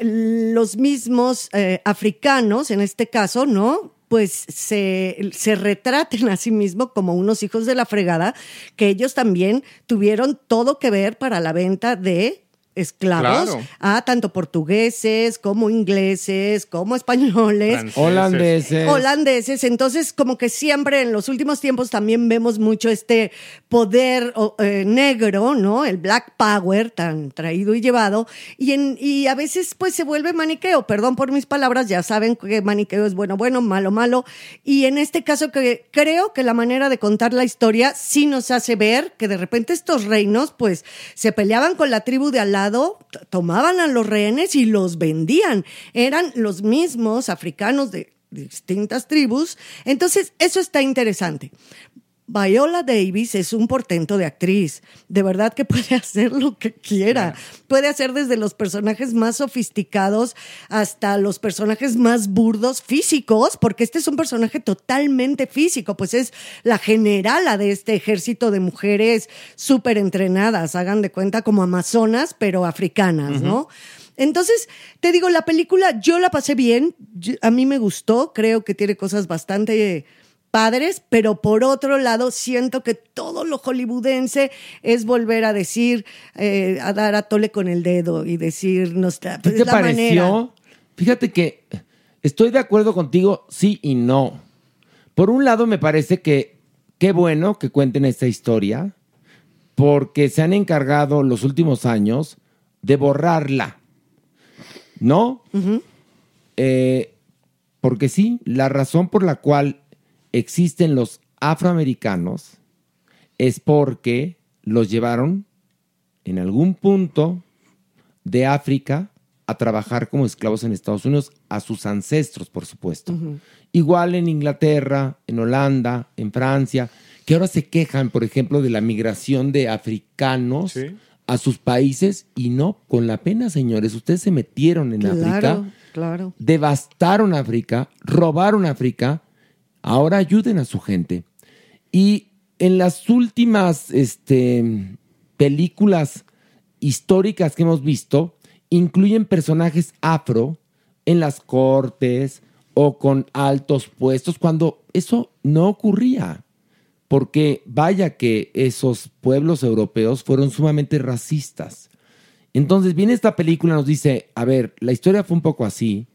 los mismos eh, africanos, en este caso, ¿no? Pues se, se retraten a sí mismos como unos hijos de la fregada, que ellos también tuvieron todo que ver para la venta de esclavos Claro. a tanto portugueses como ingleses, como españoles. Franceses. Holandeses. Holandeses, entonces como que siempre en los últimos tiempos también vemos mucho este poder eh, negro, ¿no? El Black Power tan traído y llevado y, en, y a veces pues se vuelve maniqueo, perdón por mis palabras, ya saben que maniqueo es bueno, bueno, malo, malo y en este caso que creo que la manera de contar la historia sí nos hace ver que de repente estos reinos pues se peleaban con la tribu de al lado, tomaban a los rehenes y los vendían, eran los mismos africanos de distintas tribus. Entonces, eso está interesante. Viola Davis es un portento de actriz. De verdad que [laughs] puede hacer lo que quiera. Puede hacer desde los personajes más sofisticados hasta los personajes más burdos físicos, porque este es un personaje totalmente físico, pues es la generala de este ejército de mujeres súper entrenadas, hagan de cuenta como amazonas, pero africanas, ¿no? Entonces, te digo, la película yo la pasé bien, a mí me gustó, creo que tiene cosas bastante padres, pero por otro lado siento que todo lo hollywoodense es volver a decir, eh, a dar a tole con el dedo y decir, no está, ¿Qué pues te pareció? manera. Fíjate que estoy de acuerdo contigo, sí y no. Por un lado, me parece que qué bueno que cuenten esta historia, porque se han encargado los últimos años de borrarla. ¿No? Eh, porque sí, la razón por la cual existen los afroamericanos es porque los llevaron en algún punto de África a trabajar como esclavos en Estados Unidos, a sus ancestros, por supuesto. Igual en Inglaterra, en Holanda, en Francia, que ahora se quejan, por ejemplo, de la migración de africanos a sus países y no, con la pena, señores, ustedes se metieron en Claro, África, claro. devastaron África, robaron África, ahora ayuden a su gente. Y en las últimas este, películas históricas que hemos visto, incluyen personajes afro en las cortes o con altos puestos, cuando eso no ocurría. Porque vaya que esos pueblos europeos fueron sumamente racistas. Entonces viene esta película nos dice, a ver, la historia fue un poco así.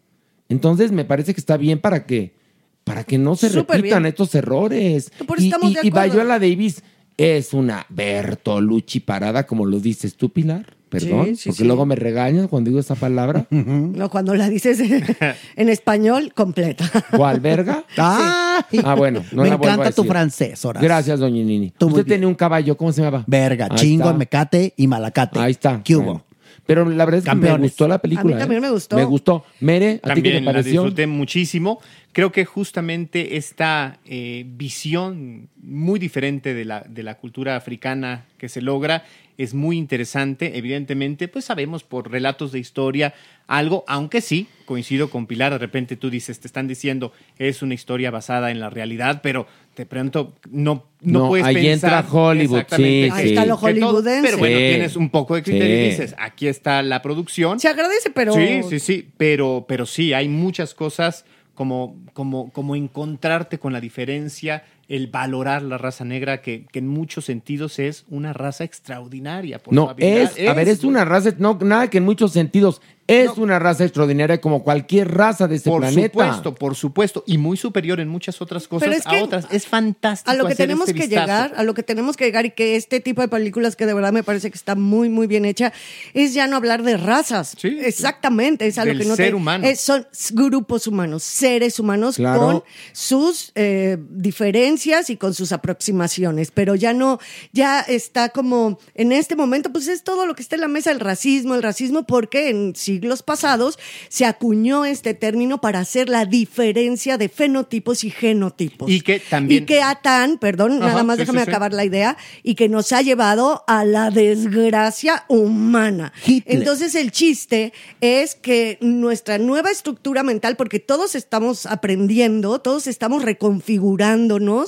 Entonces me parece que está bien para que, para que no se Súper repitan bien. estos errores. Por eso y, estamos y- de y acuerdo. Viola Davis es una Bertolucci parada, como lo dices tú, Pilar. Perdón, Sí, sí, porque sí. luego me regañas cuando digo esa palabra. [laughs] No, cuando la dices [laughs] en español, completa. [laughs] ¿Cuál verga? Ah, Ah, bueno, no me la vuelvo a encanta tu decir. francés, Horacio. Gracias, doña Nini. Tú muy Usted bien. tenía un caballo, ¿cómo se llamaba? Verga, Ahí chingo, está. mecate y malacate. Ahí está. ¿Qué hubo? Bueno. Pero la verdad es que me gustó la película. A mí también ¿eh? me gustó. Me gustó. Mere, ¿a ti qué te También la pareció? disfruté muchísimo. Creo que justamente esta eh, visión muy diferente de la, de la cultura africana que se logra es muy interesante. Evidentemente, pues sabemos por relatos de historia algo, aunque sí, coincido con Pilar, de repente tú dices, te están diciendo, es una historia basada en la realidad, pero de pronto no, no, No, puedes ahí pensar. entra Hollywood, exactamente sí, Ahí está lo hollywoodense. Pero bueno, Sí. tienes un poco de criterio y dices, aquí está la producción. Se agradece, pero. Sí, sí, sí, pero, pero sí, hay muchas cosas como, como, como encontrarte con la diferencia, el valorar la raza negra, que, que en muchos sentidos es una raza extraordinaria. Por No, es, a ver, es una raza, no, nada que en muchos sentidos, es No. una raza extraordinaria como cualquier raza de este Por planeta. supuesto, por supuesto, y muy superior en muchas otras cosas Pero es que a otras. Es fantástico. A lo que hacer tenemos este que vistazo. llegar, a lo que tenemos que llegar y que este tipo de películas que de verdad me parece que está muy, muy bien hecha, es ya no hablar de razas. Sí, Exactamente, es a lo Del que no ser te- humano. es- son grupos humanos, seres humanos Claro. con sus eh, diferencias y con sus aproximaciones, pero ya no, ya está como, en este momento, pues es todo lo que está en la mesa, el racismo, el racismo, porque en siglos pasados se acuñó este término para hacer la diferencia de fenotipos y genotipos. Y que también- Y que atan, perdón, Ajá, nada más sí, déjame sí, sí. acabar la idea, y que nos ha llevado a la desgracia humana. Hitler. Entonces el chiste es que nuestra nueva estructura mental, porque todos estamos aprendiendo, todos estamos reconfigurándonos,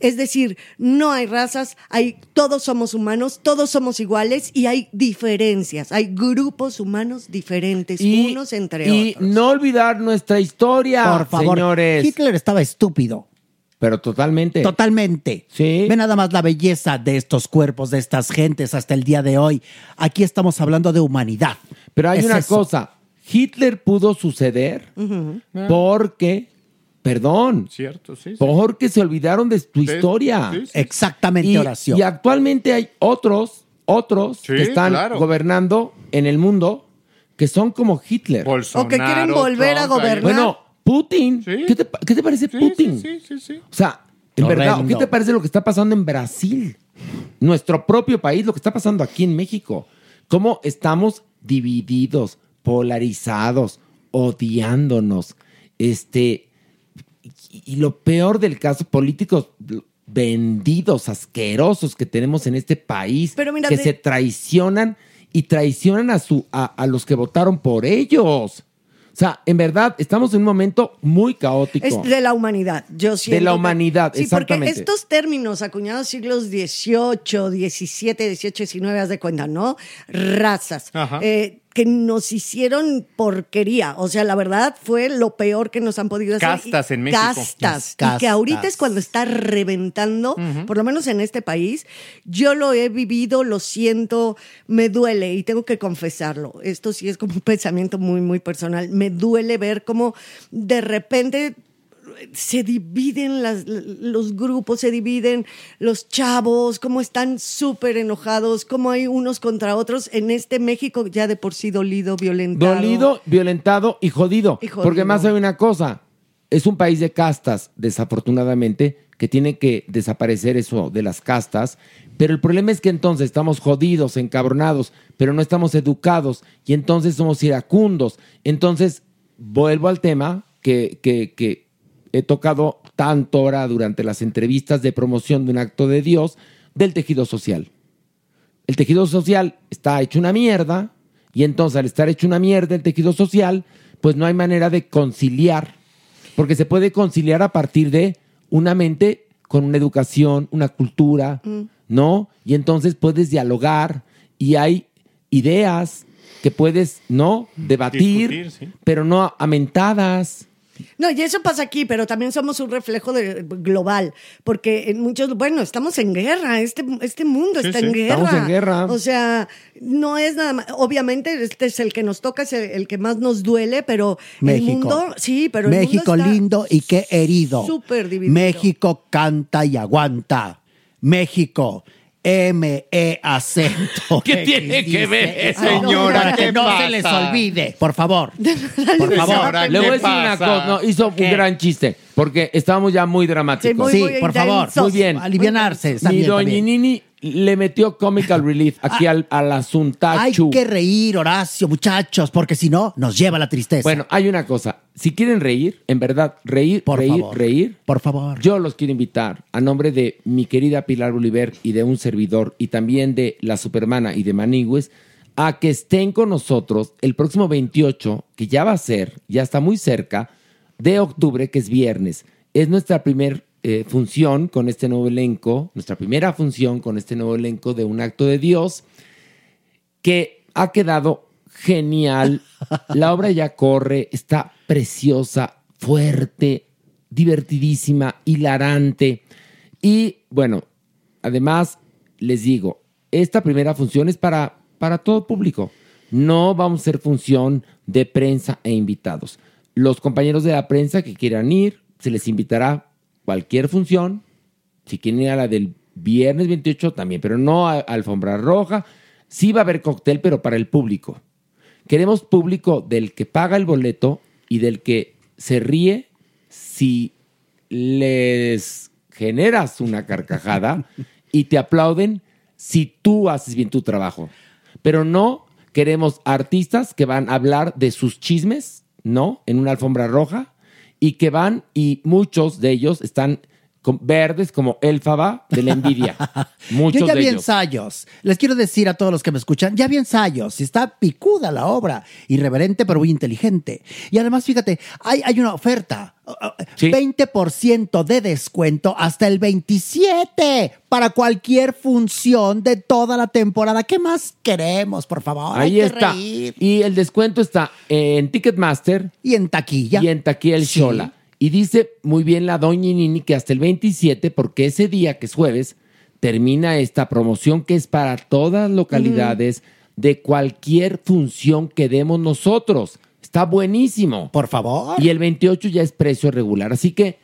es decir, no hay razas, hay, todos somos humanos, todos somos iguales y hay diferencias, hay grupos humanos diferentes, unos entre y otros. no olvidar nuestra historia, Por favor, señores. Hitler estaba estúpido. Pero totalmente. Totalmente. Sí. Ve nada más la belleza de estos cuerpos, de estas gentes hasta el día de hoy. Aquí estamos hablando de humanidad. Pero hay Es una eso. cosa, Hitler pudo suceder porque, perdón, Cierto, sí. sí. porque se olvidaron de tu Sí, historia. sí, sí. Exactamente, Y, oración. y actualmente hay otros, otros Sí, que están claro. gobernando en el mundo que son como Hitler. O que quieren volver a Trump, gobernar. Bueno, Putin, Sí. ¿qué, te, pa- qué te parece Sí, Putin? sí, sí, sí, sí. O sea, en verdad. ¿qué te parece lo que está pasando en Brasil? Nuestro propio país, lo que está pasando aquí en México. Cómo estamos divididos, polarizados, odiándonos. Este, y, y lo peor del caso, políticos vendidos, asquerosos que tenemos en este país, Pero mira, que de- se traicionan y traicionan a, su, a, a los que votaron por ellos. O sea, en verdad, estamos en un momento muy caótico. Es de la humanidad, yo siento. la que- humanidad, sí, exactamente. porque estos términos acuñados siglos XVIII, XVII, XVIII, XIX, haz de cuenta, ¿no? Razas. Ajá. eh, que nos hicieron porquería. O sea, la verdad fue lo peor que nos han podido hacer. Castas en México. Castas. Y que ahorita es cuando está reventando, por lo menos en este país. Yo lo he vivido, lo siento, me duele y tengo que confesarlo. Esto sí es como un [laughs] pensamiento muy, muy personal. Me duele ver cómo de repente se dividen las- los grupos, se dividen los chavos, cómo están súper enojados, cómo hay unos contra otros en este México ya de por sí dolido, violentado. Dolido, violentado y jodido. Y jodido. Porque más hay una cosa. Es un país de castas, desafortunadamente, que tiene que desaparecer eso de las castas. Pero el problema es que entonces estamos jodidos, encabronados, pero no estamos educados y entonces somos iracundos. Entonces, vuelvo al tema que, que, que he tocado tanto ahora durante las entrevistas de promoción de un acto de Dios del tejido social. El tejido social está hecho una mierda y entonces al estar hecho una mierda el tejido social, pues no hay manera de conciliar, porque se puede conciliar a partir de una mente con una educación, una cultura, ¿no? Y entonces puedes dialogar y hay ideas que puedes, ¿no? Debatir, Discutir, sí. pero no amentadas. No, y eso pasa aquí, pero también somos un reflejo de, global, porque en muchos, bueno, estamos en guerra, este, este mundo Sí, está sí, en guerra. estamos en guerra. O sea, no es nada más, obviamente este es el que nos toca, es el, el que más nos duele, pero México. el mundo, sí, pero el México mundo está lindo y qué herido. súper dividido. México canta y aguanta. México. M, E, acento. [laughs] ¿Qué tiene que ver eso? Señora, para ¿qué que no pasa? se les olvide. Por favor. [laughs] Por favor. Señora, Le voy a ¿qué decir una pasa? cosa, no, hizo ¿Qué? un gran chiste, porque estábamos ya muy dramáticos. Sí, Sí, muy por favor. intensos. Muy bien. Alivianarse. está Mi bien, está le metió comical [laughs] relief aquí al, al Hay que reír, Horacio, muchachos, porque si no, nos lleva la tristeza. Bueno, hay una cosa. Si quieren reír, en verdad, reír, por reír, favor. reír, Por favor. yo los quiero invitar a nombre de mi querida Pilar Oliver y de un servidor y también de la Supermana y de Manigües a que estén con nosotros el próximo 28, que ya va a ser, ya está muy cerca, de octubre, que es viernes. Es nuestra primer eh, función con este nuevo elenco, nuestra primera función con este nuevo elenco de un acto de Dios que ha quedado genial. [laughs] La obra ya corre, está preciosa, fuerte, divertidísima, hilarante. Y bueno, además les digo, esta primera función es para, para todo público. No vamos a hacer función de prensa e invitados. Los compañeros de la prensa que quieran ir, se les invitará cualquier función. Si quieren ir a la del viernes 28 también, pero no a, a alfombra roja. Sí va a haber cóctel, pero para el público. Queremos público del que paga el boleto y del que se ríe si les generas una carcajada [laughs] y te aplauden si tú haces bien tu trabajo. Pero no queremos artistas que van a hablar de sus chismes, ¿no? En una alfombra roja y que van y muchos de ellos están verdes como Elfaba de la envidia. Muchos [laughs] Yo ya de vi ellos. ensayos. Les quiero decir a todos los que me escuchan, ya vi ensayos. Está picuda la obra. Irreverente, pero muy inteligente. Y además, fíjate, hay, hay una oferta. Sí. 20% de descuento hasta el 27 para cualquier función de toda la temporada. ¿Qué más queremos, por favor? Hay Ahí que está. reír. Y el descuento está en Ticketmaster Y en taquilla. y en Taquilla el Sí. Shola. Y dice muy bien la doña Nini que hasta el 27, porque ese día, que es jueves, termina esta promoción que es para todas localidades de cualquier función que demos nosotros. Está buenísimo. Por favor. Y el 28 ya es precio regular. Así que,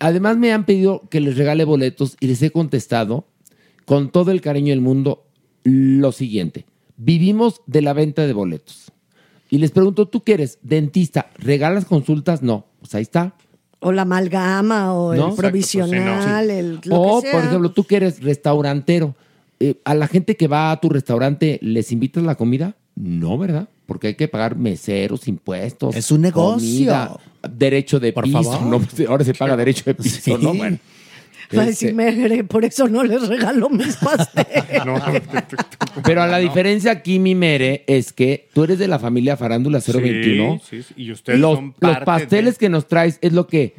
además me han pedido que les regale boletos y les he contestado con todo el cariño del mundo lo siguiente. Vivimos de la venta de boletos. Y les pregunto, ¿tú qué eres? ¿Dentista? ¿Regalas consultas? No. Pues ahí está. O la amalgama, o ¿No? el Exacto, provisional, el, lo o, que sea. por ejemplo, tú que eres restaurantero. eh, ¿A la gente que va a tu restaurante les invitas la comida? No, ¿verdad? Porque hay que pagar meseros, impuestos. Es un negocio. comida, derecho de Por piso. favor. ¿no? Pues, [laughs] Ahora se paga derecho de piso, Sí. ¿no? Bueno. Va a Este, decir, "Megre, por eso no les regalo mis [laughs] pasteles. pero a la diferencia aquí, mi mere, es que tú eres de la familia Farándula 021. Sí, sí, y ustedes los, son los pasteles de- que nos traes es lo que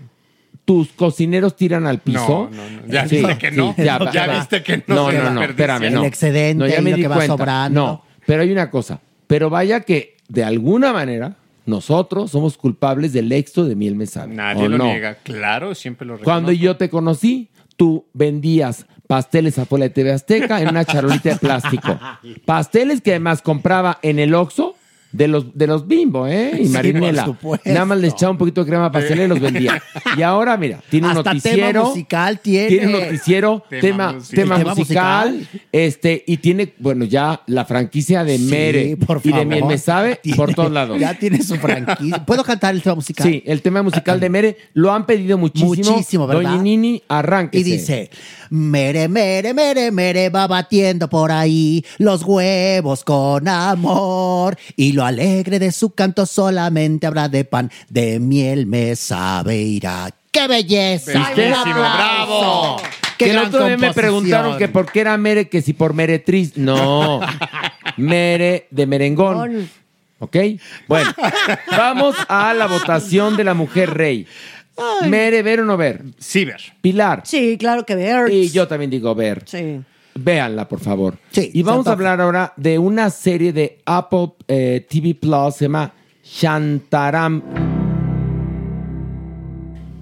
tus cocineros tiran al piso. No, no, no. Ya viste que no. Ya viste que no No, no, no, espérame, no. El excedente No, ya me lo di que va cuenta. sobrando. No, pero hay una cosa. Pero vaya que de alguna manera nosotros somos culpables del éxito de Miel Me Sabe. Nadie ¿o lo no? niega. Claro, siempre lo Cuando reconozco. yo te conocí, tú vendías pasteles afuera de TV Azteca en una charolita de plástico. [laughs] Pasteles que además compraba en el Oxxo de los, de los Bimbo, ¿eh? Y [laughs] Sí, Marinela. por supuesto. Nada más le echaba un poquito de crema pastelera y los vendía. Y ahora, mira, tiene un noticiero. tema musical tiene. Tiene un noticiero, Tema tema, musical. tema, Tema musical, musical. este, y tiene, bueno, ya la franquicia de Sí, Mere por y de favor. Miel Me Sabe [laughs] Tiene- por todos lados. Ya tiene su franquicia. ¿Puedo cantar el tema musical? Sí, el tema musical de Mere lo han pedido muchísimo. Muchísimo, ¿verdad? Doña Nini, arránquese. Y dice, mere, mere, mere, mere, va batiendo por ahí los huevos con amor. Y lo alegre de su canto solamente habrá de pan, de miel me sabe irá. ¡Qué belleza! Aplauso. ¡Qué que el otro día me preguntaron que por qué era Mere, que si por meretriz. No. [laughs] Mere de merengón. ¿Ok? Bueno, vamos a la votación de la mujer rey. Mere, ver o no ver. Sí, ver. Pilar. Sí, claro que ver. Y yo también digo ver. Sí. Véanla, por favor. Sí, y vamos a hablar ahora de una serie de Apple eh, TV Plus, se llama Shantaram.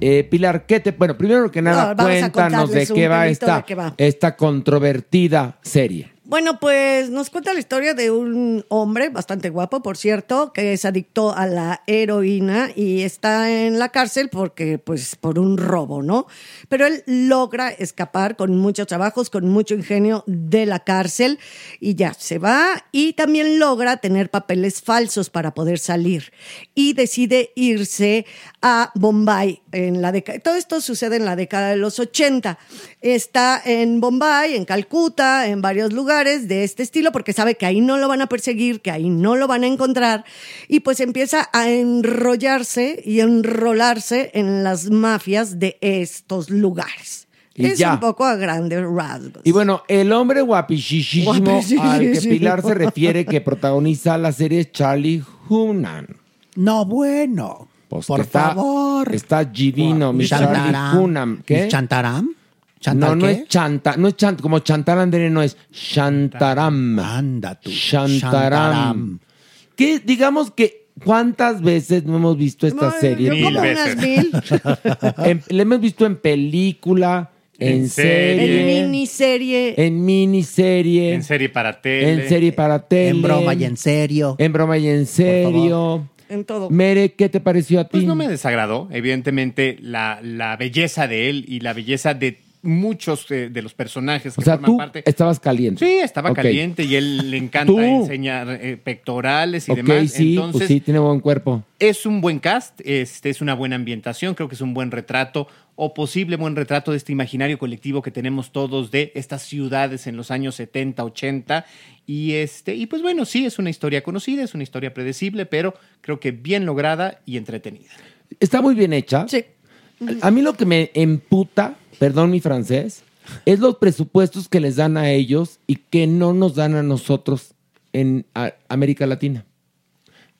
Eh, Pilar, ¿qué te...? Bueno, primero que nada, No, cuéntanos de qué va esta, de qué va. esta controvertida serie. Bueno, pues nos cuenta la historia de un hombre bastante guapo, por cierto, que es adicto a la heroína y está en la cárcel porque, pues, por un robo, ¿no? Pero él logra escapar con muchos trabajos, con mucho ingenio de la cárcel y ya se va y también logra tener papeles falsos para poder salir y decide irse a Bombay en la década. Todo esto sucede en la década de los 80. Está en Bombay, en Calcuta, en varios lugares de este estilo, porque sabe que ahí no lo van a perseguir, que ahí no lo van a encontrar, y pues empieza a enrollarse y enrolarse en las mafias de estos lugares. Y es ya. un poco a grandes rasgos. Y bueno, el hombre Guapichichísimo. al que Pilar se refiere que protagoniza la serie Charlie Hunnam. No, bueno. Pues Por está- favor. Está divino, mi. ¿Qué? ¿Chantaram? ¿Chantar No, no qué? es chanta, no es chanta, como chantar Andere, no es chantaram. Anda tú. Chantaram. Chantaram. Que digamos que cuántas veces no hemos visto esta serie. yo Mil como Pilar? unas veces. mil. [laughs] En- la hemos visto en película, en, En serie, en miniserie. en miniserie, En serie para tele. en serie para tele, En broma y en serio. en broma y en serio. En todo. Mere, ¿qué te pareció a ti? Pues no me desagradó. Evidentemente, la, la belleza de él y la belleza de muchos eh, de los personajes que o sea, forman tú parte. estabas caliente. Sí, estaba caliente y él le [laughs] encanta Tú. enseñar eh, pectorales y Ok, demás. sí, Entonces, pues sí, tiene buen cuerpo. es un buen cast, este, es una buena ambientación, creo que es un buen retrato o posible buen retrato de este imaginario colectivo que tenemos todos de estas ciudades en los años 70, 80 y este y pues bueno, sí es una historia conocida, es una historia predecible, pero creo que bien lograda y entretenida. Está muy bien hecha. Sí. A mí lo que me emputa, perdón mi francés, es los presupuestos que les dan a ellos y que no nos dan a nosotros en a- América Latina.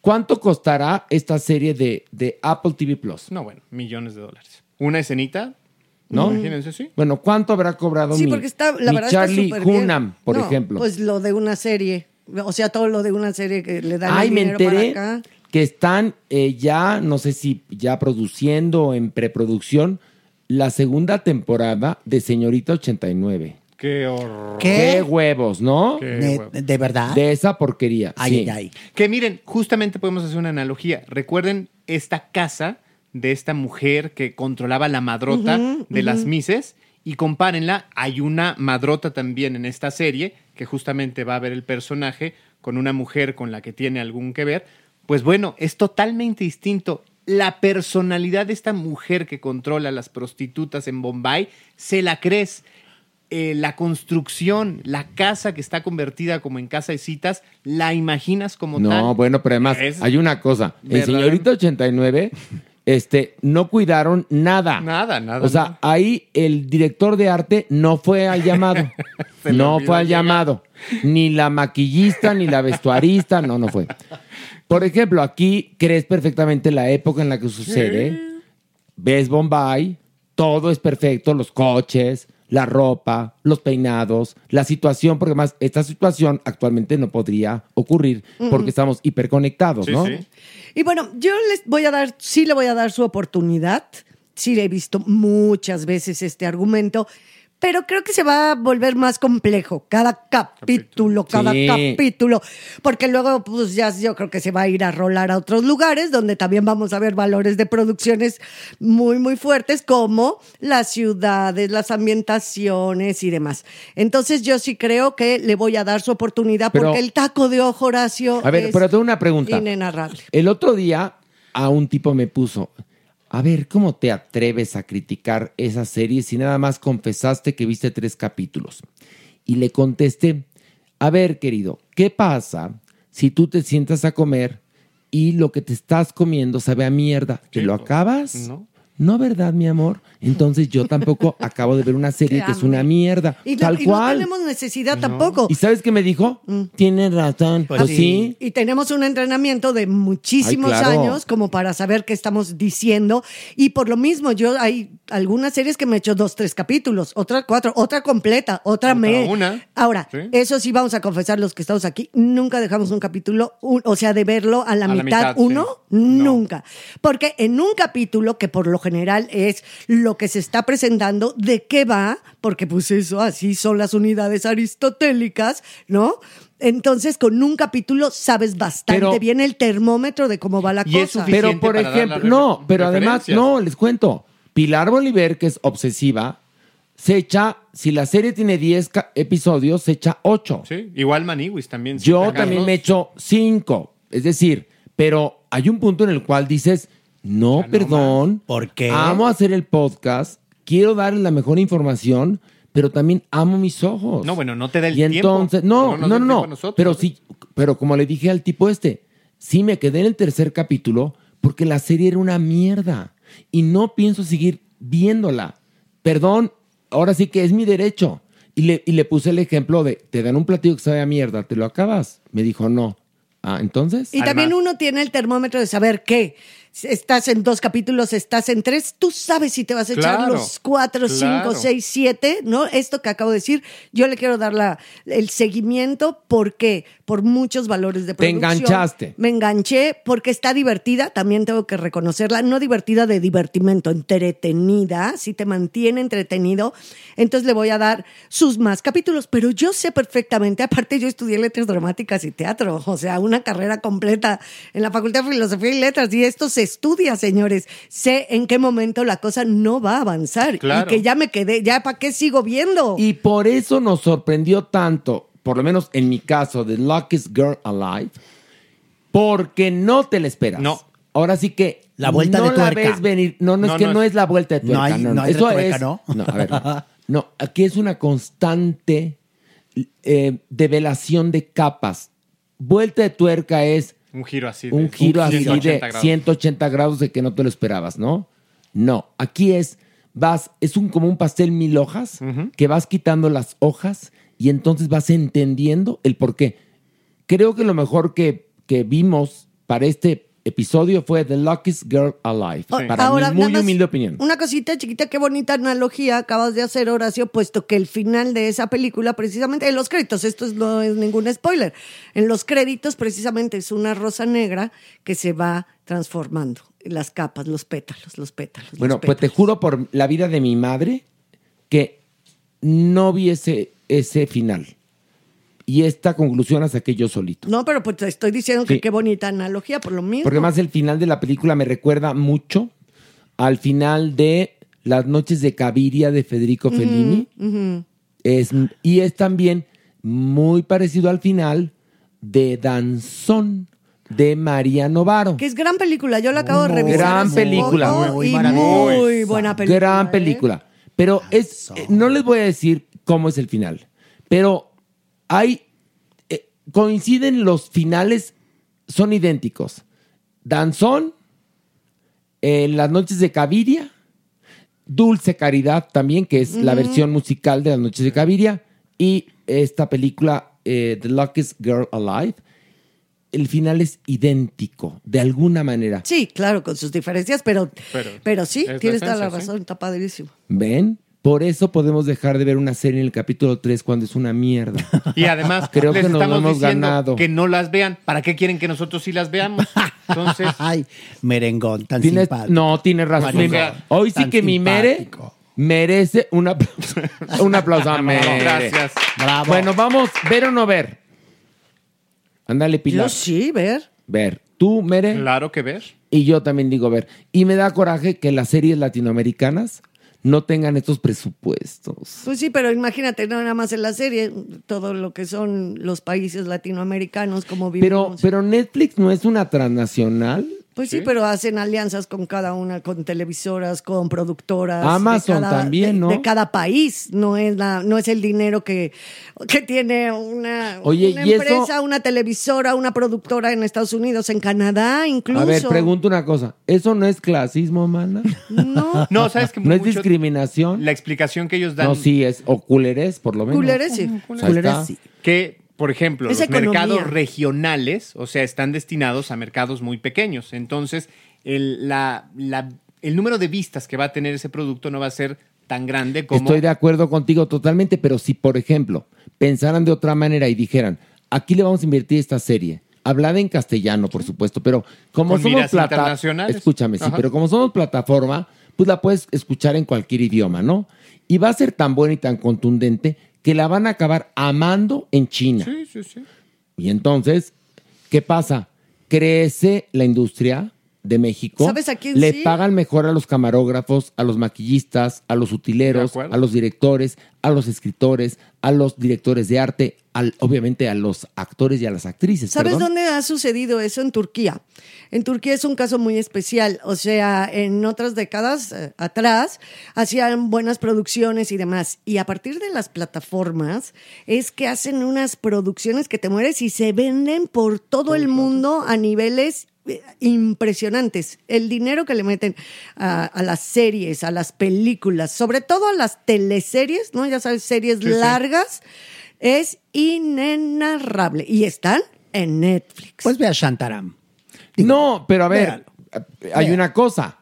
¿Cuánto costará esta serie de, de Apple TV Plus? No, bueno, millones de dólares. Una escenita, ¿No? Imagínense, sí. Bueno, ¿cuánto habrá cobrado Sí, mi, porque está, la mi verdad Charlie está. Hunnam, por No, ejemplo? Pues lo de una serie. O sea, todo lo de una serie que le dan Ay, el me dinero enteré para acá. que están eh, ya, no sé si ya produciendo o en preproducción, la segunda temporada de Señorita 89. Qué horror. Qué ¿Qué? huevos, ¿no? Qué ¿De, de verdad? De esa porquería. Ay, sí. ay, ay. Que miren, justamente podemos hacer una analogía. Recuerden esta casa de esta mujer que controlaba la madrota de las Mises y compárenla. Hay una madrota también en esta serie que justamente va a ver el personaje con una mujer con la que tiene algún que ver. Pues bueno, es totalmente distinto. La personalidad de esta mujer que controla a las prostitutas en Bombay, se la crees. Eh, la construcción, la casa que está convertida como en casa de citas, la imaginas como No, tal. bueno, pero además Es hay una cosa. En. Señorita 89, este, no cuidaron nada. Nada, nada, O sea, nada. ahí el director de arte no fue al llamado. [laughs] No fue al llegar. llamado. Ni la maquillista, ni la vestuarista, no, no fue. Por ejemplo, aquí crees perfectamente la época en la que sucede. Ves Bombay, todo es perfecto, los coches, la ropa, los peinados, la situación, porque además esta situación actualmente no podría ocurrir porque estamos hiperconectados, Sí, ¿no? sí. Y bueno, yo les voy a dar, sí le voy a dar su oportunidad. Sí le he visto muchas veces este argumento, pero creo que se va a volver más complejo cada capítulo, cada Sí. capítulo, porque luego pues ya yo creo que se va a ir a rolar a otros lugares donde también vamos a ver valores de producciones muy muy fuertes como las ciudades, las ambientaciones y demás. Entonces yo sí creo que le voy a dar su oportunidad Pero- porque el taco de ojo Horacio A ver, es pero tengo una pregunta. inenarrable. El otro día a un tipo me puso, a ver, ¿cómo te atreves a criticar esa serie si nada más confesaste que viste tres capítulos? Y le contesté, a ver, querido, ¿qué pasa si tú te sientas a comer y lo que te estás comiendo sabe a mierda? ¿Te lo acabas? no. No, ¿verdad, mi amor? Entonces yo tampoco [laughs] acabo de ver una serie que es una mierda. Y, no- tal y no cual. tenemos necesidad tampoco. ¿Y sabes qué me dijo? Tienes razón. Pues, sí. Y tenemos un entrenamiento de muchísimos Ay, claro. años como para saber qué estamos diciendo. Y por lo mismo, yo hay algunas series que me he hecho dos, tres capítulos, otra cuatro, otra completa, otra, me. una. Ahora, Sí. eso sí vamos a confesar los que estamos aquí, nunca dejamos un capítulo, un- o sea, de verlo a la A la mitad, sí. uno, nunca. Porque en un capítulo, que por lo general es lo que se está presentando, de qué va, porque pues eso, así son las unidades aristotélicas, ¿no? Entonces, con un capítulo sabes bastante Pero- bien el termómetro de cómo va la Y es cosa. suficiente Pero, por para dar ejemplo, no, pero además, no, les cuento. Pilar Bolívar, que es obsesiva, se echa, si la serie tiene 10 ca- episodios, se echa 8. Sí, igual Maniwis también. Yo también me echo 5. Es decir, pero hay un punto en el cual dices, no, perdón. ¿Por qué? Amo hacer el podcast, quiero darles la mejor información, pero también amo mis ojos. No, bueno, no te da el y tiempo. entonces, no, No no, no, no. Pero sí, pero como le dije al tipo este, sí me quedé en el tercer capítulo porque la serie era una mierda y no pienso seguir viéndola. Perdón, ahora sí que es mi derecho. Y le, y le puse el ejemplo de, te dan un platillo que sabe a mierda, ¿te lo acabas? Me dijo, no. Ah, entonces. Y también uno tiene el termómetro de saber qué. Estás en dos capítulos, estás en tres, tú sabes si te vas a echar Claro, los cuatro, claro. cinco, seis, siete, ¿no? Esto que acabo de decir, yo le quiero dar la, el seguimiento porque por muchos valores de Te producción. enganchaste. Me enganché porque está divertida, también tengo que reconocerla, no divertida de divertimento, entretenida, si te mantiene entretenido, entonces le voy a dar sus más capítulos, pero yo sé perfectamente, aparte yo estudié letras dramáticas y teatro, o sea, una carrera completa en la Facultad de Filosofía y Letras, y esto se estudia, señores, sé en qué momento la cosa no va a avanzar Claro. y que ya me quedé, ya para qué sigo viendo. Y por eso nos sorprendió tanto, por lo menos en mi caso, The Luckiest Girl Alive, porque no te la esperas. No. Ahora sí que La vuelta no de la tuerca. ves venir. No, no, No, es que no no es- la vuelta de tuerca. No hay- no, no. no hay Eso retuerca, es. ¿no? a ver. [laughs] No, aquí es una constante eh, develación de capas. Vuelta de tuerca es Un giro así. de- un giro así de 180 grados. 180 grados de que no te lo esperabas, ¿no? No, aquí es, vas, es un, como un pastel mil hojas, que vas quitando las hojas y entonces vas entendiendo el por qué. Creo que lo mejor que, que vimos para este episodio fue The Luckiest Girl Alive. O- Para ahora, mi muy más, humilde opinión. Una cosita chiquita, qué bonita analogía acabas de hacer, Horacio, puesto que el final de esa película, precisamente en los créditos, esto es- no es ningún spoiler, en los créditos precisamente es una rosa negra que se va transformando, las capas, los pétalos, los pétalos. los Bueno, pues te juro por la vida de mi madre que no vi ese, ese final. Y esta conclusión la saqué yo solito. No, pero pues te estoy diciendo que qué bonita analogía, por lo mismo. Porque más el final de la película me recuerda mucho al final de Las noches de Caviria de Federico Fellini. es, y es también muy parecido al final de Danzón de María Novaro. Que es gran película, yo la acabo de revisar. Gran película. poco Muy y maravillosa. muy buena película. Gran ¿eh? película. Pero es, eh, no les voy a decir cómo es el final. Pero hay, eh, coinciden los finales, son idénticos. Danzón, eh, Las noches de Caviria, Dulce Caridad también, que es la versión musical de Las noches de Caviria, y esta película, eh, The Luckiest Girl Alive. El final es idéntico, de alguna manera. Sí, claro, con sus diferencias, pero, pero, Pero sí, tienes toda la sí. razón, está padrísimo. ¿Ven? Por eso podemos dejar de ver una serie en el capítulo 3 cuando es una mierda. Y además, [laughs] Creo les que nos estamos lo hemos diciendo ganado. que no las vean. ¿Para qué quieren que nosotros sí las veamos? Entonces, [laughs] Ay, merengón, tan Tienes- simpático. no, tienes razón. Hoy sí que mi mere simpático. merece un aplauso. [laughs] un aplauso a Mere. gracias. Bravo. Bueno, vamos, ver o no ver. Ándale, Pilar. Yo sí, ver. Ver. Tú, Mere, claro que ver. y yo también digo ver. Y me da coraje que las series latinoamericanas no tengan estos presupuestos. Pues sí, pero imagínate, no nada más en la serie, todo lo que son los países latinoamericanos, como Pero, vivimos. pero Netflix no es una transnacional. Pues sí, Sí. pero hacen alianzas con cada una, con televisoras, con productoras. Amazon de cada- también, de- ¿no? De cada país. No es, la, no es el dinero que, que tiene una, Oye, una ¿y eso? empresa, una televisora, una productora en Estados Unidos, en Canadá incluso. A ver, pregunto una cosa. ¿Eso no es clasismo, mana? No, [laughs] No, sabes que ¿No es discriminación? La explicación que ellos dan. No, sí, es o culerés, por lo menos. culeres sí. Está. sí. que, por ejemplo, Es los economía. mercados regionales, o sea, están destinados a mercados muy pequeños. Entonces, el, la- la- el número de vistas que va a tener ese producto no va a ser tan grande como... Estoy de acuerdo contigo totalmente, pero si, por ejemplo, pensaran de otra manera y dijeran, aquí le vamos a invertir esta serie, hablada en castellano, por supuesto, pero como Con somos miras plata, internacionales. escúchame, sí, pero como somos plataforma, pues la puedes escuchar en cualquier idioma, ¿no? Y va a ser tan buena y tan contundente que la van a acabar amando en China. Sí, sí, sí. Y entonces, ¿qué pasa? Crece la industria de México. ¿Sabes a quién Le sí? pagan mejor a los camarógrafos, a los maquillistas, a los utileros, a los directores, a los escritores, a los directores de arte, al- obviamente a los actores y a las actrices. ¿Sabes perdón. dónde ha sucedido eso? En Turquía. En Turquía es un caso muy especial. O sea, en otras décadas eh, atrás hacían buenas producciones y demás. Y a partir de las plataformas es que hacen unas producciones que te mueres y se venden por todo el mundo a niveles eh, impresionantes. El dinero que le meten a, a las series, a las películas, sobre todo a las teleseries, ¿no? Ya sabes, series sí. largas, es inenarrable. Y están en Netflix. Pues ve a Shantaram. No, pero a ver, véalo. hay una cosa.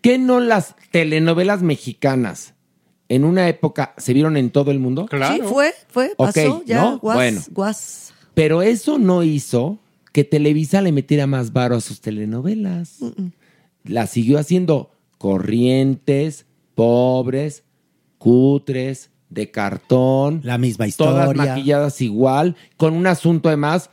¿Qué no las telenovelas mexicanas en una época se vieron en todo el mundo? Claro. Sí, fue, fue, pasó, ya, ¿no? guas, Bueno. guas. Pero eso no hizo que Televisa le metiera más varo a sus telenovelas. La siguió haciendo corrientes, pobres, cutres, de cartón. La misma Todas historia. maquilladas igual, con un asunto además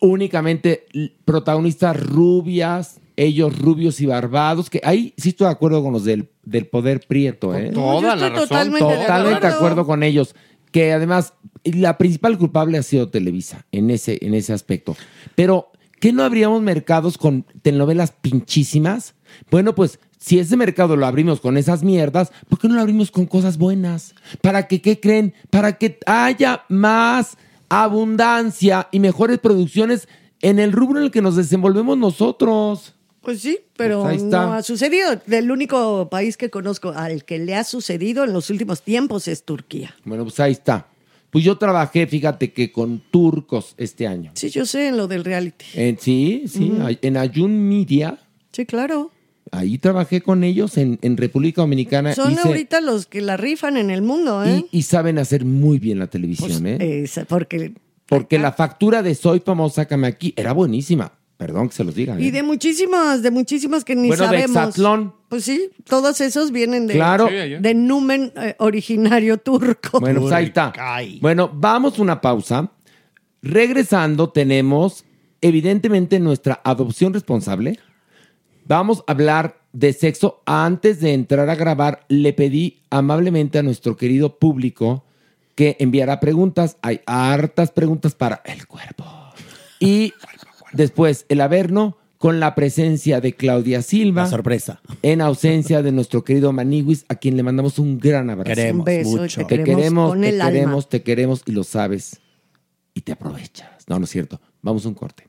únicamente protagonistas rubias, ellos rubios y barbados, que ahí sí estoy de acuerdo con los del, del poder prieto, ¿eh? Toda Yo la estoy razón. totalmente de Totalmente de acuerdo con ellos. Que además, la principal culpable ha sido Televisa en ese, en ese aspecto. Pero, ¿qué no habríamos mercados con telenovelas pinchísimas? Bueno, pues, si ese mercado lo abrimos con esas mierdas, ¿por qué no lo abrimos con cosas buenas? ¿Para que, qué creen? Para que haya más abundancia y mejores producciones en el rubro en el que nos desenvolvemos nosotros. Pues sí, pero Pues no ha sucedido. Del único país que conozco al que le ha sucedido en los últimos tiempos es Turquía. Bueno, pues ahí está. Pues yo trabajé, fíjate que con turcos este año. Sí, yo sé en lo del reality. En- sí, sí, en Ayun Media, Sí, claro. Ahí trabajé con ellos en, en República Dominicana. Son Hice- ahorita los que la rifan en el mundo, ¿eh? y, y saben hacer muy bien la televisión, ¿eh? Es- porque Porque la factura de Soy Famosa, sácame aquí, era buenísima. Perdón que se los diga. Y ¿eh? de muchísimas, de muchísimas que ni Bueno, de sabemos. Exatlón. Pues sí, todos esos vienen de, Claro. De numen eh, originario turco. Bueno, pues ahí está. Bueno, vamos a una pausa. Regresando, tenemos evidentemente nuestra adopción responsable. Vamos a hablar de sexo. Antes de entrar a grabar, le pedí amablemente a nuestro querido público que enviara preguntas. Hay hartas preguntas para el cuerpo. Y después el Averno con la presencia de Claudia Silva. La sorpresa. En ausencia de nuestro querido Maniguis, a quien le mandamos un gran abrazo. Queremos Un beso, mucho. te Te queremos, con te el alma. queremos, te queremos y lo sabes. Y te aprovechas. No, no es cierto. Vamos a un corte.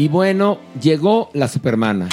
Y bueno, llegó la Supermana.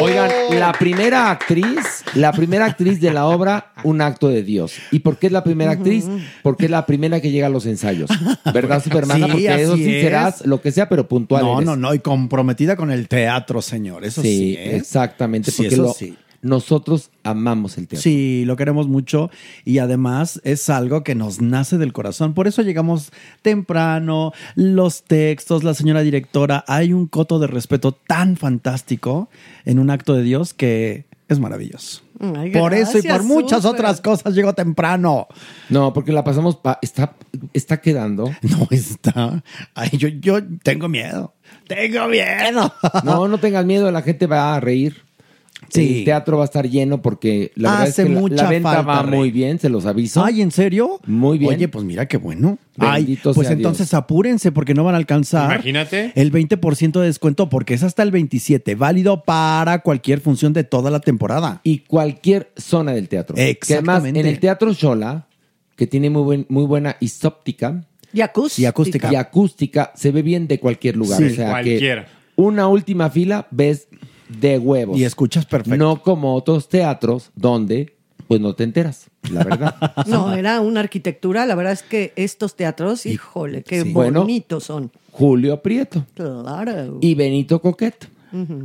Oigan, la primera actriz, la primera actriz de la obra, Un acto de Dios. ¿Y por qué es la primera actriz? Porque es la primera que llega a los ensayos. ¿Verdad, Supermana? Sí, Porque eso sí es. serás lo que sea, pero puntual. No, eres. no, no, y comprometida con el teatro, señor. Eso sí. sí, ¿eh? exactamente. Sí, Porque eso lo- sí. Nosotros amamos el teatro. Sí, lo queremos mucho y además es algo que nos nace del corazón. Por eso llegamos temprano, los textos, la señora directora, hay un coto de respeto tan fantástico en un acto de Dios que es maravilloso. Ay, por eso y por muchas otras cosas llegó temprano. No, porque la pasamos. pa- está, está quedando. [laughs] No está. Ay, yo, yo tengo miedo. Tengo miedo. No, no tengas miedo, la gente va a reír. Sí. El teatro va a estar lleno porque la verdad Hace es que la- la, mucha venta falta, va Rey. muy bien, se los aviso. Ay, ¿en serio? Muy bien. Oye, pues mira qué bueno. Ay, Bendito pues sea entonces Dios. apúrense porque no van a alcanzar Imagínate. el 20% de descuento porque es hasta el 27, válido para cualquier función de toda la temporada. y cualquier zona del teatro. Que además, Exactamente. en el Teatro Shola, que tiene muy, buen- muy buena isóptica Y acústica. Y acústica. y acústica, se ve bien de cualquier lugar. Sí. o sea Cualquiera. que una última fila ves de huevos. Y escuchas perfecto. No como otros teatros donde pues no te enteras, la verdad. [laughs] [laughs] No, era una arquitectura. La verdad es que estos teatros, híjole, qué Sí. Bueno. bonitos son. Julio Prieto Claro. y Benito Coquet,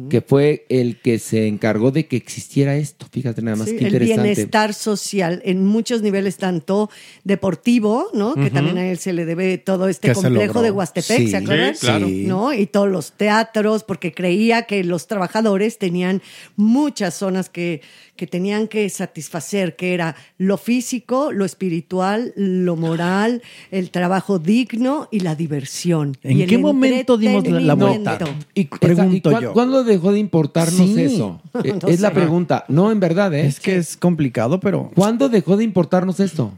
que fue el que se encargó de que existiera esto. Fíjate nada más Sí, que el interesante. bienestar social en muchos niveles, tanto deportivo, ¿no? Que también a él se le debe todo este complejo de Huastepec, Sí, ¿se acuerdan? sí, claro. ¿No? Y todos los teatros, porque creía que los trabajadores tenían muchas zonas que, que tenían que satisfacer, que era lo físico, lo espiritual, lo moral, el trabajo digno y la diversión. ¿En Y el qué momento dimos la- vuelta? Y, Pregunto esa- ¿y cuán- yo. ¿Cuándo dejó de importarnos Sí. eso? [laughs] Eh, No es la pregunta. No, en verdad, ¿eh? Es que es complicado, pero ¿Cuándo dejó de importarnos esto?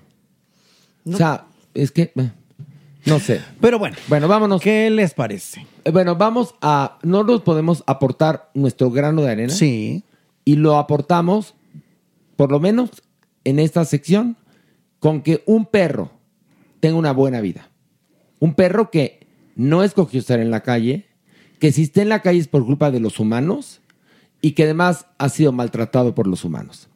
O sea, es que... eh, No sé. pero bueno, Bueno, vámonos. ¿qué les parece? Eh, Bueno, vamos a... No nos podemos aportar nuestro grano de arena. Sí. Y lo aportamos, por lo menos en esta sección, con que un perro tenga una buena vida. Un perro que no escogió estar en la calle, que si está en la calle es por culpa de los humanos y que además ha sido maltratado por los humanos.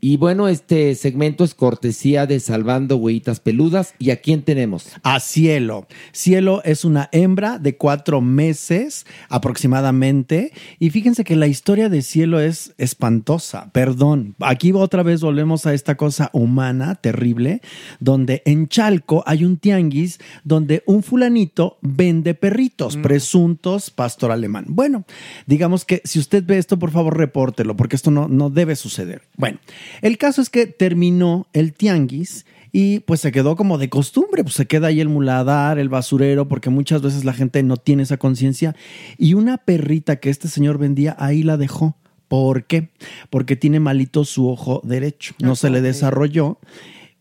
Y bueno, este segmento es cortesía de Salvando Huellitas Peludas. ¿Y a quién tenemos? a Cielo. Cielo es una hembra de cuatro meses aproximadamente. Y fíjense que la historia de Cielo es espantosa. Perdón. Aquí otra vez volvemos a esta cosa humana terrible, donde en Chalco hay un tianguis donde un fulanito vende perritos, presuntos pastor alemán. Bueno, digamos que si usted ve esto, por favor, repórtelo, porque esto no, no debe suceder. Bueno, el caso es que terminó el tianguis y pues se quedó como de costumbre, pues se queda ahí el muladar, el basurero, porque muchas veces la gente no tiene esa conciencia. Y una perrita que este señor vendía, ahí la dejó. ¿Por qué? Porque tiene malito su ojo derecho, no se le desarrolló.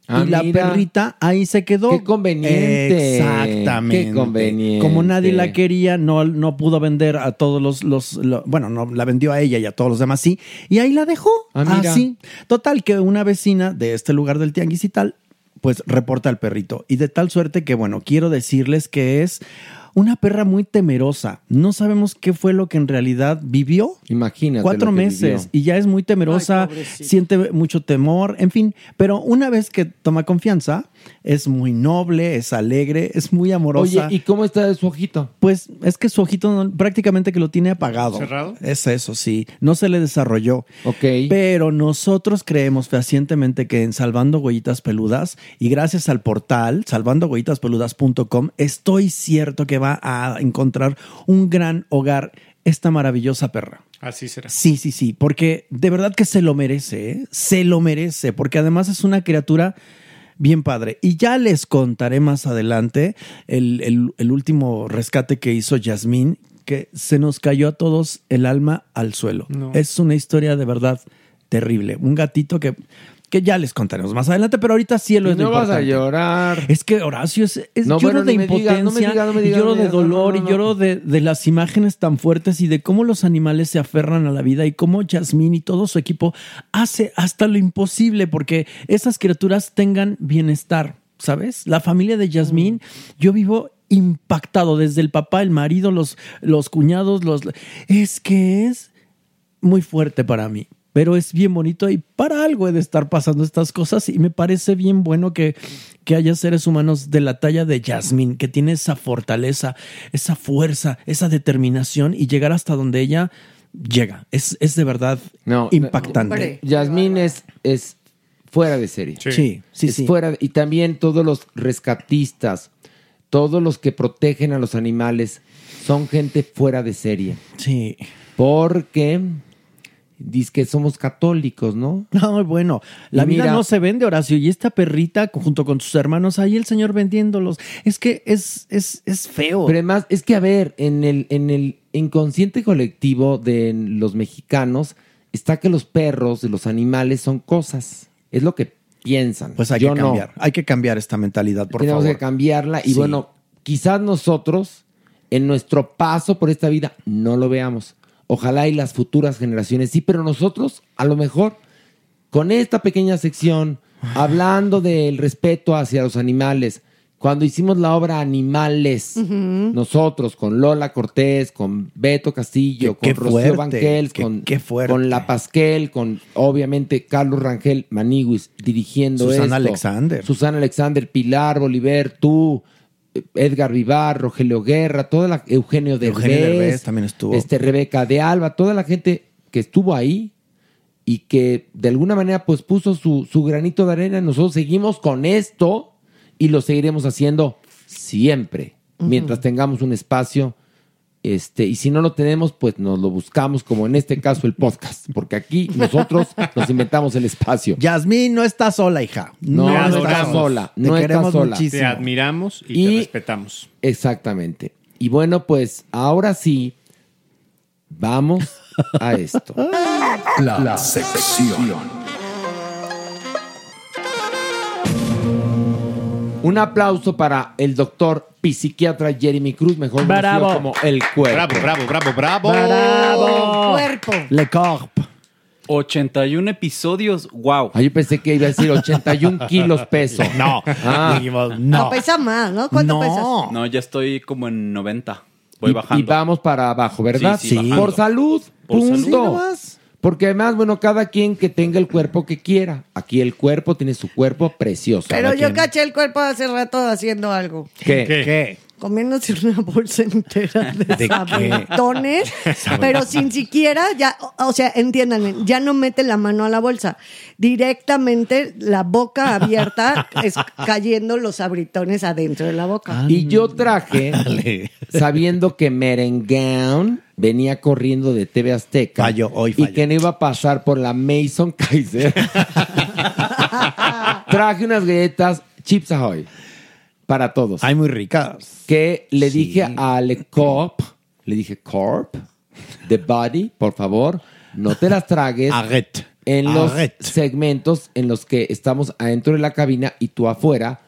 Ah, y la mira. perrita ahí se quedó. Qué conveniente. Exactamente. Qué conveniente. Como nadie la quería, no, no pudo vender a todos los, los, lo- Bueno, no la vendió a ella y a todos los demás sí. Y ahí la dejó. Ah. Así. Total, que una vecina de este lugar del tianguis y tal, pues reporta al perrito. Y de tal suerte que, bueno, quiero decirles que es una perra muy temerosa. No sabemos qué fue lo que en realidad vivió. Imagínate. Cuatro lo que meses vivió. y ya es muy temerosa, Ay, siente mucho temor, en fin. Pero una vez que toma confianza, es muy noble, es alegre, es muy amorosa. Oye, ¿y cómo está su ojito? Pues es que su ojito no- prácticamente que lo tiene apagado. ¿Cerrado? Es eso, sí. No se le desarrolló. Ok. Pero nosotros creemos fehacientemente que en Salvando Huellitas Peludas y gracias al portal salvandohuellitaspeludas.com estoy cierto que va a encontrar un gran hogar esta maravillosa perra. Así será. Sí, sí, sí, porque de verdad que se lo merece, ¿eh? se lo merece, porque además es una criatura bien padre. Y ya les contaré más adelante el, el- el último rescate que hizo Yasmín, que se nos cayó a todos el alma al suelo. No. Es una historia de verdad terrible. Un gatito que, que ya les contaremos más adelante, pero ahorita cielo es lo no vas a importante. llorar. Es que Horacio es, es No, lloro bueno, de impotencia, no no lloro no de no, dolor no, y no. lloro de, de las imágenes tan fuertes y de cómo los animales se aferran a la vida y cómo Yasmín y todo su equipo hace hasta lo imposible porque esas criaturas tengan bienestar, ¿sabes? La familia de Yasmín, yo vivo impactado desde el papá, el marido, los, los cuñados, los... Es que es muy fuerte para mí, pero es bien bonito y para algo he de estar pasando estas cosas y me parece bien bueno que, que haya seres humanos de la talla de Jasmine, que tiene esa fortaleza, esa fuerza, esa determinación y llegar hasta donde ella llega. Es, es de verdad No, impactante. Yasmín es, es fuera de serie. Sí. Sí, sí, Es sí. fuera de- y también todos los rescatistas, todos los que protegen a los animales, son gente fuera de serie. Sí. Porque dice que somos católicos, ¿no? No, [laughs] bueno, la Y vida mira- no se vende, Horacio, y esta perrita junto con sus hermanos, ahí el señor vendiéndolos. Es que es, es, es feo. Pero además, es que a ver, en el, en el inconsciente colectivo de los mexicanos está que los perros y los animales son cosas. Es lo que piensan. Pues hay Yo que no. cambiar, hay que cambiar esta mentalidad, por Tenemos favor. que cambiarla y Sí. bueno, quizás nosotros en nuestro paso por esta vida no lo veamos. Ojalá y las futuras generaciones sí, pero nosotros a lo mejor con esta pequeña sección hablando del respeto hacia los animales, cuando hicimos la obra Animales, nosotros con Lola Cortés, con Beto Castillo, Qué- con qué Rocío fuerte, Banquels, qué- con, La Pasquel, con obviamente Carlos Rangel Maniguis dirigiendo Susana esto. Alexander. Susana Alexander, Pilar Bolívar, tú, Edgar Vivar, Rogelio Guerra, toda la Eugenio Derbez, Eugenio Derbez también estuvo. este Rebeca de Alba, toda la gente que estuvo ahí y que de alguna manera pues puso su, su granito de arena. Nosotros seguimos con esto y lo seguiremos haciendo siempre, mientras tengamos un espacio. Este, y si no lo tenemos, pues nos lo buscamos, como en este caso el podcast, porque aquí nosotros nos inventamos el espacio. Yasmín no está sola, hija. No, está está sola. Te No está queremos sola. muchísimo. Te admiramos y, Y- te respetamos. Exactamente. Y bueno, pues ahora sí, vamos a esto. La, la sección. Un aplauso para el doctor psiquiatra Jeremy Cruz, mejor Bravo. conocido como el cuerpo. Bravo, bravo, bravo, bravo. ¡Bravo! Cuerpo. Le Corp. 81 episodios, wow. Ah, yo pensé que iba a decir 81 [laughs] kilos peso. No, Ah. dijimos, No. no. pesa más, ¿no? ¿Cuánto No. pesas? No, ya estoy como en 90. Voy y, bajando. y vamos para abajo, ¿verdad? Sí, sí, bajando. Por salud, Por punto. salud. Porque además, bueno, cada quien que tenga el cuerpo que quiera. Aquí el cuerpo tiene su cuerpo precioso. Pero yo quien. caché el cuerpo hace rato haciendo algo. ¿Qué? ¿Qué? Comiéndose una bolsa entera de, ¿De sabritones, [laughs] pero sin siquiera, ya, o o sea, entiéndanme, ya no mete la mano a la bolsa. Directamente la boca abierta, [laughs] es cayendo los sabritones adentro de la boca. Y yo traje, sabiendo que Merengown venía corriendo de TV Azteca hoy y falló. que no iba a pasar por la Mason Kaiser, [laughs] traje unas galletas Chips Ahoy para todos. Hay muy ricas. que le Sí. dije a Le Corp, le dije Corp, The Body, por favor, no te las tragues en los segmentos en los que estamos adentro de la cabina y tú afuera.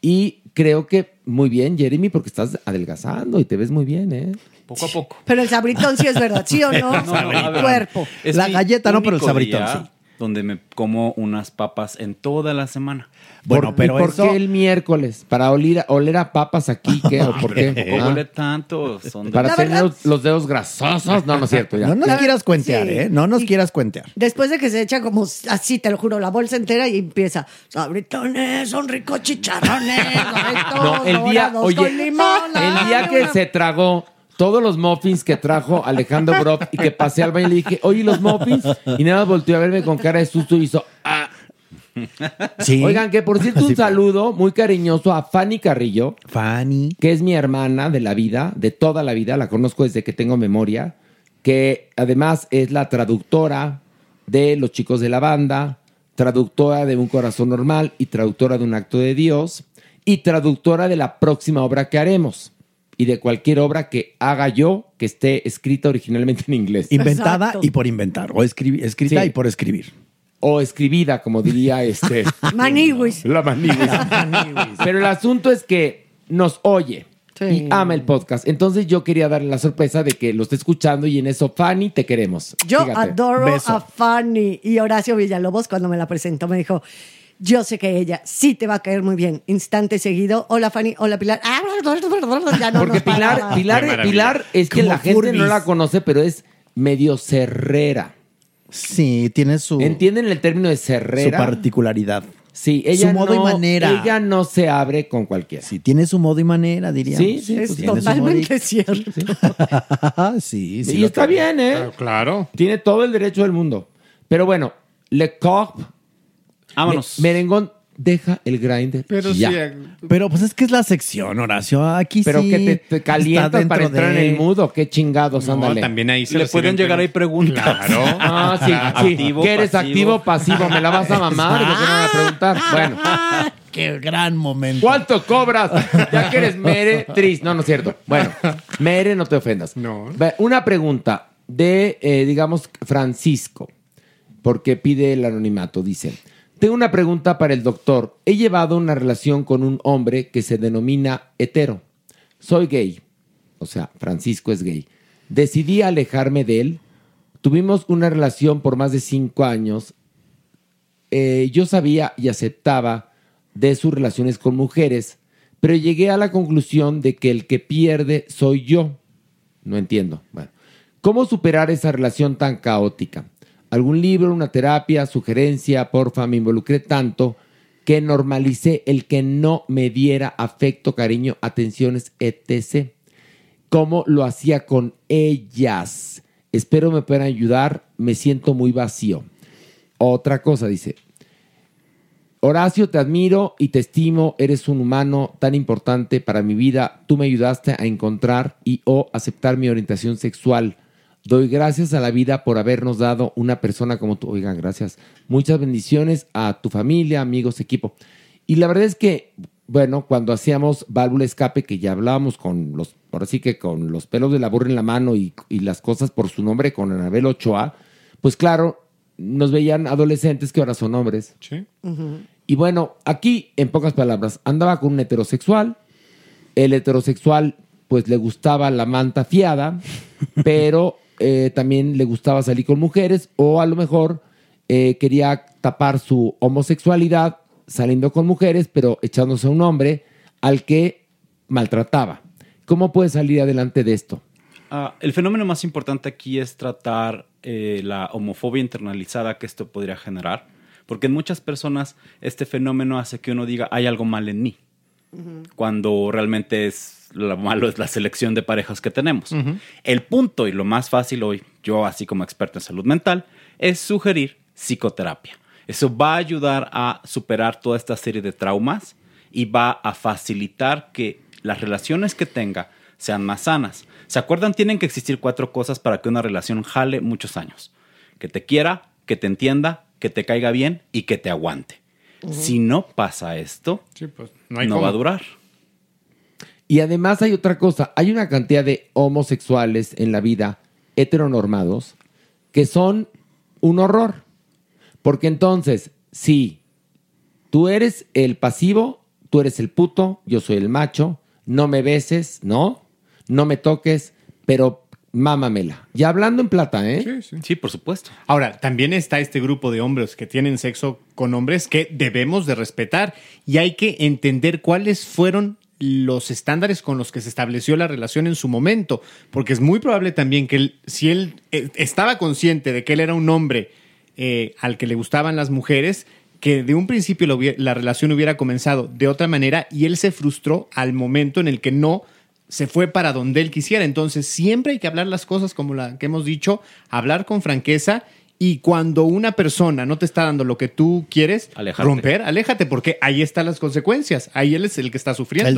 Y creo que muy bien, Jeremy, porque estás adelgazando y te ves muy bien, ¿eh? Poco a poco. Pero el sabritón sí es verdad, ¿sí o no? [laughs] No, no, a ver, Cuerpo. es La galleta no, pero el sabritón día sí. Donde me como unas papas en toda la semana. Bueno, ¿Por- pero ¿y ¿Por eso- qué el miércoles? ¿Para oler, oler a papas aquí? [laughs] ¿Qué? ¿O por qué? Ah, huele tanto. Son de- ¿Para La tener verdad- los, los dedos grasosos? No, no es cierto. Ya. [laughs] No nos La- quieras cuentear, sí. ¿eh? No nos Y- quieras cuentear. Después de que se echa como así, te lo juro, la bolsa entera y empieza, sabritones, son ricos chicharrones, No, el día, oye, con limón. el día que se tragó todos los muffins que trajo Alejandro Brock y que pasé al baño y le dije, oye, ¿los muffins? Y nada más volteó a verme con cara de susto y hizo, ah. Sí. Oigan, que por cierto, [laughs] un saludo muy cariñoso a Fanny Carrillo. Fanny. Que es mi hermana de la vida, de toda la vida. La conozco desde que tengo memoria. Que además es la traductora de Los Chicos de la Banda, traductora de Un Corazón Normal y traductora de Un Acto de Dios y traductora de la próxima obra que haremos y de cualquier obra que haga yo que esté escrita originalmente en inglés. Inventada y por inventar. O escribi- escrita Sí. y por escribir. O escribida, como diría este. [laughs] Maniwis. La maniguis. Pero el asunto es que nos oye y ama el podcast. Entonces yo quería darle la sorpresa de que lo esté escuchando y en eso, Fanny, te queremos. Yo Fíjate. adoro Beso. a Fanny y Horacio Villalobos cuando me la presentó me dijo, yo sé que ella sí te va a caer muy bien. Instante seguido, hola Fanny, hola Pilar. Ah, Ya no Porque nos Pilar. Pilar, Pilar es que Como la gente no la conoce, pero es medio cerrera. Sí, tiene su, ¿Entienden el término de su cerrera? particularidad. Sí, ella su modo no, y manera. Ella no se abre con cualquiera. Sí, tiene su modo y manera, diríamos. Sí, sí, Es pues, su totalmente cierto. sí, sí. [laughs] y está creo. bien, ¿eh? Claro. Tiene todo el derecho del mundo. Pero bueno, Le Corp. Vámonos. Me- merengón, deja el grinder. Pero ya. sí, Pero pues es que es la sección, Horacio. Aquí Pero sí. que te, te calientas para entrar de- en el mudo. Qué chingados, No, ándale. también ahí se Le les pueden llegar ahí preguntas. Claro. Ah, sí, sí. Activo, ¿Qué eres pasivo. activo o pasivo? ¿Me la vas a [laughs] mamar? ¿De qué me van a preguntar? Bueno. [laughs] Qué gran momento. ¿Cuánto cobras? Ya que eres mere, tris. No, no es cierto. Bueno, mere, no te ofendas. No. Una pregunta de, eh, digamos, Francisco, porque pide el anonimato. Dice, tengo una pregunta para el doctor. He llevado una relación con un hombre que se denomina hetero. Soy gay. O sea, Francisco es gay. Decidí alejarme de él. Tuvimos una relación por más de cinco años eh, yo sabía y aceptaba de sus relaciones con mujeres, pero llegué a la conclusión de que el que pierde soy yo. No entiendo. Bueno, ¿cómo superar esa relación tan caótica? ¿Algún libro, una terapia, sugerencia? Porfa, me involucré tanto que normalicé el que no me diera afecto, cariño, atenciones, etc. ¿Cómo lo hacía con ellas? Espero me puedan ayudar, me siento muy vacío. Otra cosa, dice. Horacio, te admiro y te estimo, eres un humano tan importante para mi vida. Tú me ayudaste a encontrar y o aceptar mi orientación sexual. Doy gracias a la vida por habernos dado una persona como tú. Oigan, gracias. Muchas bendiciones a tu familia, amigos, equipo. Y la verdad es que, bueno, cuando hacíamos válvula escape, que ya hablábamos con los, ahora sí que con los pelos de la burra en la mano y, y las cosas por su nombre con Anabel Ochoa, pues claro, nos veían adolescentes que ahora son hombres. Sí. Y bueno, aquí, en pocas palabras, andaba con un heterosexual. El heterosexual, pues le gustaba la manta fiada, [laughs] pero eh, también le gustaba salir con mujeres, o a lo mejor eh, quería tapar su homosexualidad saliendo con mujeres, pero echándose a un hombre al que maltrataba. ¿Cómo puede salir adelante de esto? Ah, el fenómeno más importante aquí es tratar eh, la homofobia internalizada que esto podría generar, porque en muchas personas este fenómeno hace que uno diga hay algo mal en mí, cuando realmente es lo malo es la selección de parejas que tenemos. El punto y lo más fácil hoy, yo así como experto en salud mental, es sugerir psicoterapia. Eso va a ayudar a superar toda esta serie de traumas y va a facilitar que las relaciones que tenga sean más sanas. ¿Se acuerdan? Tienen que existir cuatro cosas para que una relación jale muchos años. Que te quiera, que te entienda, que te caiga bien y que te aguante. Si no pasa esto, Sí, pues, no, va a durar. Y además hay otra cosa, hay una cantidad de homosexuales en la vida heteronormados que son un horror. Porque entonces, si tú eres el pasivo, tú eres el puto, yo soy el macho, no me beses, ¿no? No me toques, pero mámamela. Ya hablando en plata, ¿eh? Sí, sí. Sí, por supuesto. Ahora, también está este grupo de hombres que tienen sexo con hombres que debemos de respetar y hay que entender cuáles fueron los estándares con los que se estableció la relación en su momento, porque es muy probable también que él, si él eh, estaba consciente de que él era un hombre eh, al que le gustaban las mujeres, que de un principio la relación hubiera comenzado de otra manera y él se frustró al momento en el que no se fue para donde él quisiera. Entonces siempre hay que hablar las cosas como la que hemos dicho, hablar con franqueza Y cuando una persona no te está dando lo que tú quieres, Alejarte. romper, aléjate, porque ahí están las consecuencias. Ahí él es el que está sufriendo.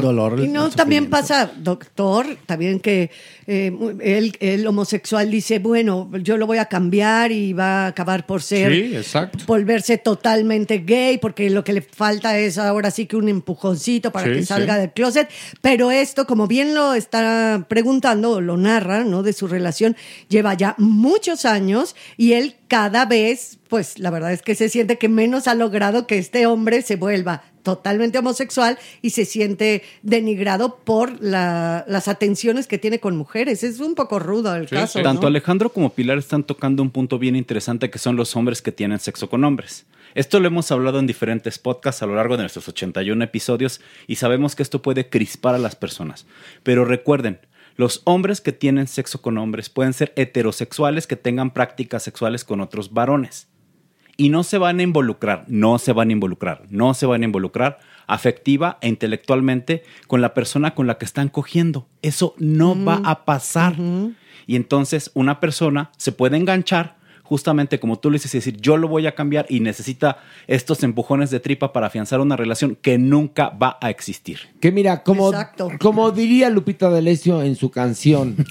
Y no, también pasa, doctor, también que eh, el, el homosexual dice, bueno, yo lo voy a cambiar y va a acabar por ser, Sí, exacto. volverse totalmente gay, porque lo que le falta es ahora sí que un empujoncito para Sí, que sí. salga del closet. Pero esto, como bien lo está preguntando, lo narra, ¿no? De su relación, lleva ya muchos años y él cada vez, pues la verdad es que se siente que menos ha logrado que este hombre se vuelva totalmente homosexual y se siente denigrado por la- las atenciones que tiene con mujeres. Es un poco rudo el caso. Tanto ¿no? Alejandro como Pilar están tocando un punto bien interesante que son los hombres que tienen sexo con hombres. Esto lo hemos hablado en diferentes podcasts a lo largo de nuestros 81 episodios y sabemos que esto puede crispar a las personas. Pero recuerden, los hombres que tienen sexo con hombres pueden ser heterosexuales que tengan prácticas sexuales con otros varones. Y no se van a involucrar, no se van a involucrar, no se van a involucrar afectiva e intelectualmente con la persona con la que están cogiendo. Eso no va a pasar. Y entonces una persona se puede enganchar justamente como tú le dices y decir, yo lo voy a cambiar y necesita estos empujones de tripa para afianzar una relación que nunca va a existir. Que mira, como, Exacto. como diría Lupita D'Alessio en su canción. [laughs]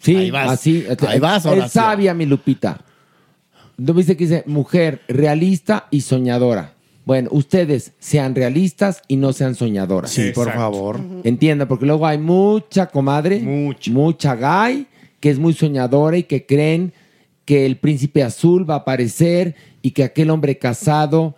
Sí, Ahí vas. así. Ahí vas, Es sabia, mi Lupita. ¿No viste que dice mujer realista y soñadora? Bueno, ustedes sean realistas y no sean soñadoras. Sí, por favor. Entienda, porque luego hay mucha comadre, mucha gay, que es muy soñadora y que creen que el príncipe azul va a aparecer y que aquel hombre casado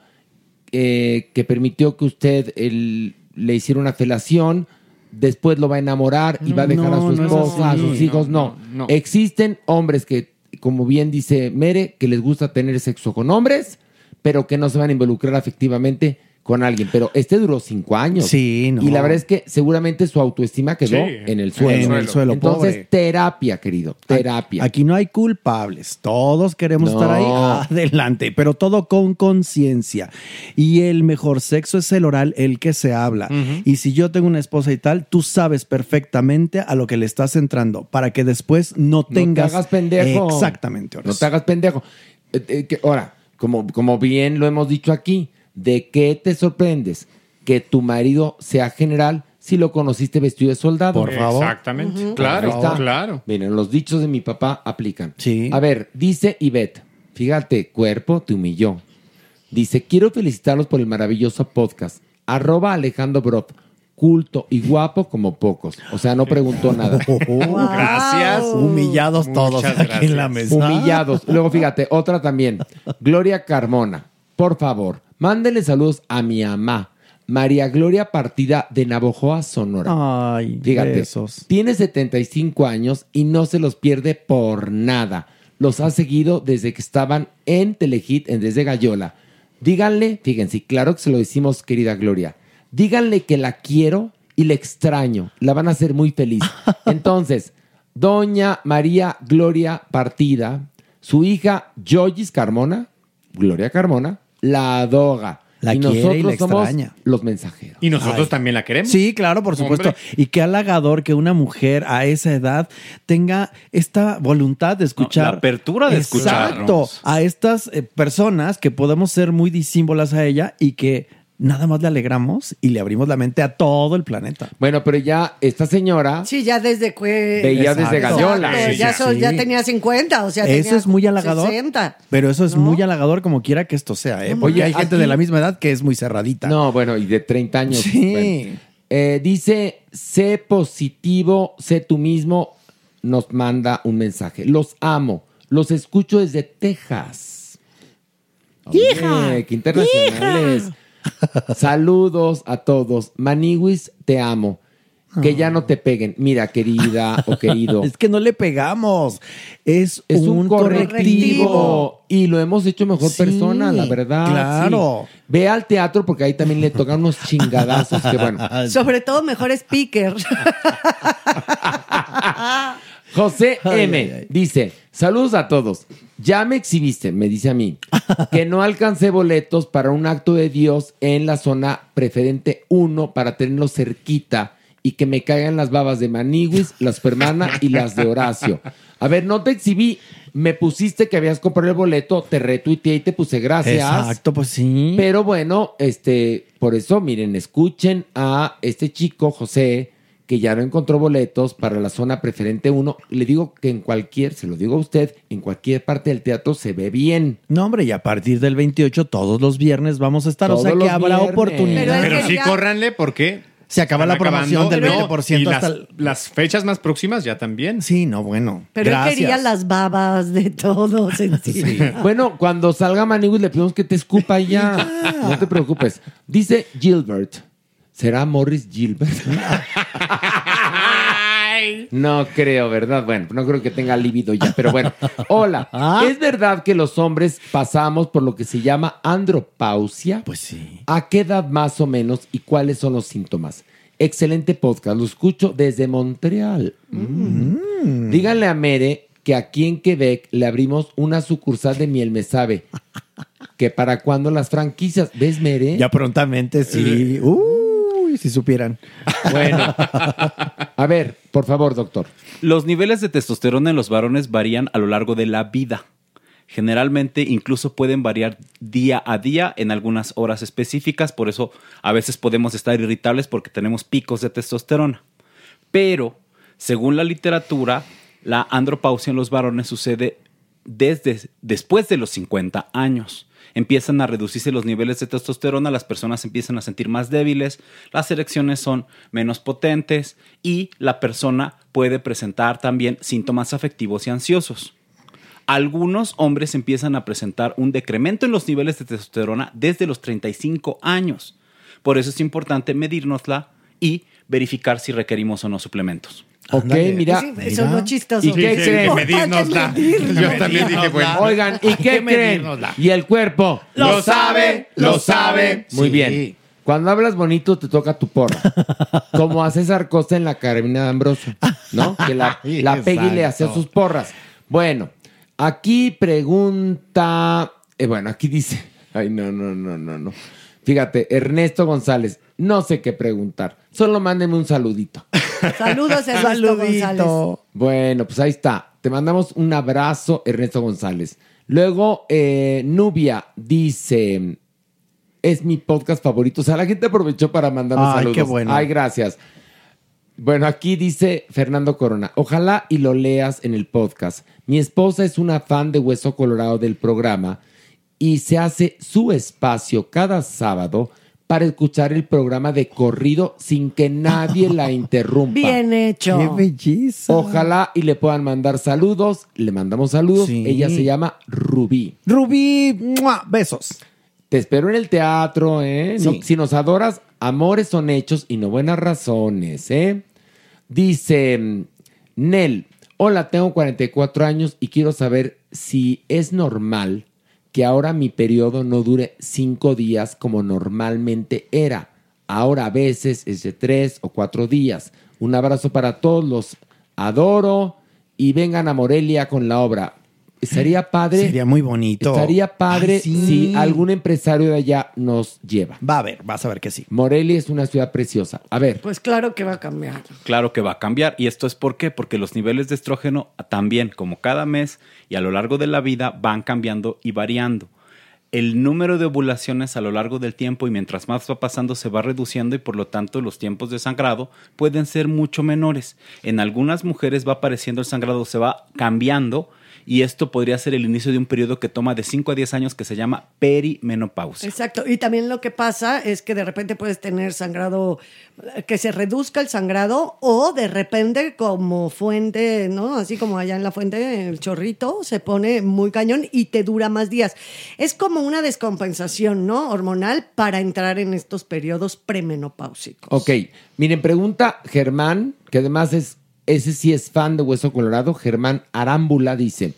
eh, que permitió que usted el- le hiciera una felación, después lo va a enamorar y va a dejar a su no es esposa, a sus hijos. No, no. Existen hombres que, como bien dice Mere, que les gusta tener sexo con hombres, pero que no se van a involucrar afectivamente con alguien. Pero este duró cinco años. Sí, no. Y la verdad es que seguramente su autoestima quedó Sí, en el suelo. en el suelo, Entonces, pobre. terapia, querido, terapia. Aquí no hay culpables. Todos queremos No. estar ahí adelante, pero todo con conciencia. Y el mejor sexo es el oral, el que se habla. Y si yo tengo una esposa y tal, tú sabes perfectamente a lo que le estás entrando para que después no No te tengas. hagas pendejo. Exactamente. No te hagas pendejo. Eh, eh, ahora, como, como bien lo hemos dicho aquí, ¿de qué te sorprendes? Que tu marido sea general si lo conociste vestido de soldado. Por favor. Exactamente. Claro, está. claro. Miren, los dichos de mi papá aplican. Sí. A ver, dice Ivette, fíjate, cuerpo te humilló. Dice, quiero felicitarlos por el maravilloso podcast. Arroba Alejandro Brot, culto y guapo como pocos. O sea, no preguntó nada. [laughs] Gracias. Humillados todos Muchas aquí en la mesa. Humillados. Luego, fíjate, otra también. Gloria Carmona, por favor, mándenle saludos a mi mamá, María Gloria Partida de Navojoa, Sonora. Ay, Fíjate, besos. tiene 75 años y no se los pierde por nada. Los ha seguido desde que estaban en Telehit, en Desde Gallola. Díganle, fíjense, claro que se lo decimos, querida Gloria. Díganle que la quiero y la extraño. La van a hacer muy feliz. [laughs] Entonces, doña María Gloria Partida, su hija Joyis Carmona, Gloria Carmona, la adora. La y quiere y nosotros la somos extraña. los mensajeros. Y nosotros Ay. también la queremos. Sí, claro, por supuesto. Hombre. Y qué halagador que una mujer a esa edad tenga esta voluntad de escuchar. la apertura de Exacto. escucharnos. A estas eh, personas que podemos ser muy disímbolas a ella y que nada más le alegramos y le abrimos la mente a todo el planeta. Bueno, pero ya esta señora Sí, ya desde que... veía desde. Exacto, Sí, ya, sí. so- ya tenía 50, o sea, Eso tenía es muy halagador. 60. Pero eso es ¿no? muy halagador como quiera que esto sea, ¿eh? Porque Oye, hay gente aquí- de la misma edad que es muy cerradita. No, bueno, y de 30 años. Sí. bueno. Eh, dice, sé positivo, sé tú mismo, nos manda un mensaje. Los amo, los escucho desde Texas. ¡Hija! ¡Qué internacionales! [laughs] Saludos a todos. Maniwis, te amo. Que ya no te peguen. Mira, querida o querido. [laughs] Es que no le pegamos. Es, Es un, correctivo. correctivo. Y lo hemos hecho mejor Sí, persona, la verdad. claro. sí. Ve al teatro porque ahí también le tocan unos chingadazos que bueno. [laughs] Sobre todo mejor speaker. José [laughs] M ay, ay. dice, saludos a todos. Ya me exhibiste, me dice a mí, [laughs] que no alcancé boletos para un acto de Dios en la zona preferente 1 para tenerlo cerquita y que me caigan las babas de Maniguis, las Supermana y las de Horacio. A ver, no te exhibí. Me pusiste que habías comprado el boleto, te retuiteé y te puse gracias. Exacto, pues sí. Pero bueno, este, por eso, miren, escuchen a este chico, José, que ya no encontró boletos para la zona preferente 1. Le digo que en cualquier, se lo digo a usted, en cualquier parte del teatro se ve bien. No, hombre, y a partir del 28, todos los viernes vamos a estar. o sea Todos que habrá viernes. oportunidad. Pero sí, córranle porque Se acaba la promoción del 20% Y las, hasta el- las fechas más próximas ya también. Sí, no, bueno. Pero él quería las babas de todos [laughs] encima. Bueno, cuando salga Maniguis le pedimos que te escupa y ya. [laughs] No te preocupes. Dice Gilbert. ¿Será Morris Gilbert? No creo, ¿verdad? Bueno, no creo que tenga líbido ya, pero bueno. Hola. ¿Es verdad que los hombres pasamos por lo que se llama andropausia? Pues sí. ¿A qué edad más o menos y cuáles son los síntomas? Excelente podcast, lo escucho desde Montreal. Mm. Díganle a Mere que aquí en Quebec le abrimos una sucursal de Miel Me Sabe. Que para cuando las franquicias, ¿ves Mere? Ya prontamente, sí. Uy, si supieran. [laughs] Bueno. A ver, por favor, doctor. Los niveles de testosterona en los varones varían a lo largo de la vida. Generalmente incluso pueden variar día a día en algunas horas específicas, por eso a veces podemos estar irritables porque tenemos picos de testosterona. Pero, según la literatura, la andropausia en los varones sucede desde después de los 50 años. Empiezan a reducirse los niveles de testosterona, las personas empiezan a sentir más débiles, las erecciones son menos potentes y la persona puede presentar también síntomas afectivos y ansiosos. Algunos hombres empiezan a presentar un decremento en los niveles de testosterona desde los 35 años. Por eso es importante medirnosla y verificar si requerimos o no suplementos. Ok, mira. Sí, eso es lo chistoso. ¿Y qué Sí, creen? Yo también dije, bueno. [laughs] Oigan, ¿y qué creen? Y el cuerpo. Lo sabe, lo sabe. Muy Sí. bien. Cuando hablas bonito te toca tu porra. [laughs] Como a César Costa en la Carmina de Ambroso, ¿no? Que la, [laughs] la Peggy le hacía sus porras. Bueno, aquí pregunta... eh, bueno, aquí dice... Ay, no, no, no, no, no. Fíjate, Ernesto González. No sé qué preguntar. Solo mándeme un saludito. [laughs] Saludos, Ernesto González. Bueno, pues ahí está. Te mandamos un abrazo, Ernesto González. Luego, eh, Nubia dice: Es mi podcast favorito. O sea, la gente aprovechó para mandarnos Ay, saludos. qué bueno. Ay, gracias. Bueno, aquí dice Fernando Corona. Ojalá y lo leas en el podcast. Mi esposa es una fan de Hueso Colorado del programa y se hace su espacio cada sábado para escuchar el programa de corrido sin que nadie la [laughs] interrumpa. Bien hecho. Qué belleza. Ojalá y le puedan mandar saludos. Le mandamos saludos. Sí. Ella se llama Rubí. Rubí, ¡mua! besos. Te espero en el teatro, ¿eh? No- si nos adoras, amores son hechos y no buenas razones, ¿eh? Dice mm, Nel, hola, tengo 44 años y quiero saber si es normal que ahora mi periodo no dure cinco días como normalmente era. Ahora a veces es de tres o cuatro días. Un abrazo para todos, los adoro y vengan a Morelia con la obra. Sería padre. Sería muy bonito. Estaría padre Ay, sí. si algún empresario de allá nos lleva. Va a ver, vas a ver que sí. Morelia es una ciudad preciosa. A ver, Pues claro que va a cambiar. Claro que va a cambiar. ¿Y esto es por qué? Porque los niveles de estrógeno también, como cada mes y a lo largo de la vida, van cambiando y variando. El número de ovulaciones a lo largo del tiempo y mientras más va pasando se va reduciendo y por lo tanto los tiempos de sangrado pueden ser mucho menores. En algunas mujeres va apareciendo el sangrado, se va cambiando y esto podría ser el inicio de un periodo que toma de 5 a 10 años que se llama perimenopausia. Exacto. Y también lo que pasa es que de repente puedes tener sangrado, que se reduzca el sangrado o de repente como fuente, ¿no? Así como allá en la fuente, el chorrito se pone muy cañón y te dura más días. Es como una descompensación, ¿no? Hormonal para entrar en estos periodos premenopáusicos. ok. Miren, pregunta Germán, que además es, ese sí es fan de Hueso Colorado. Germán Arámbula dice: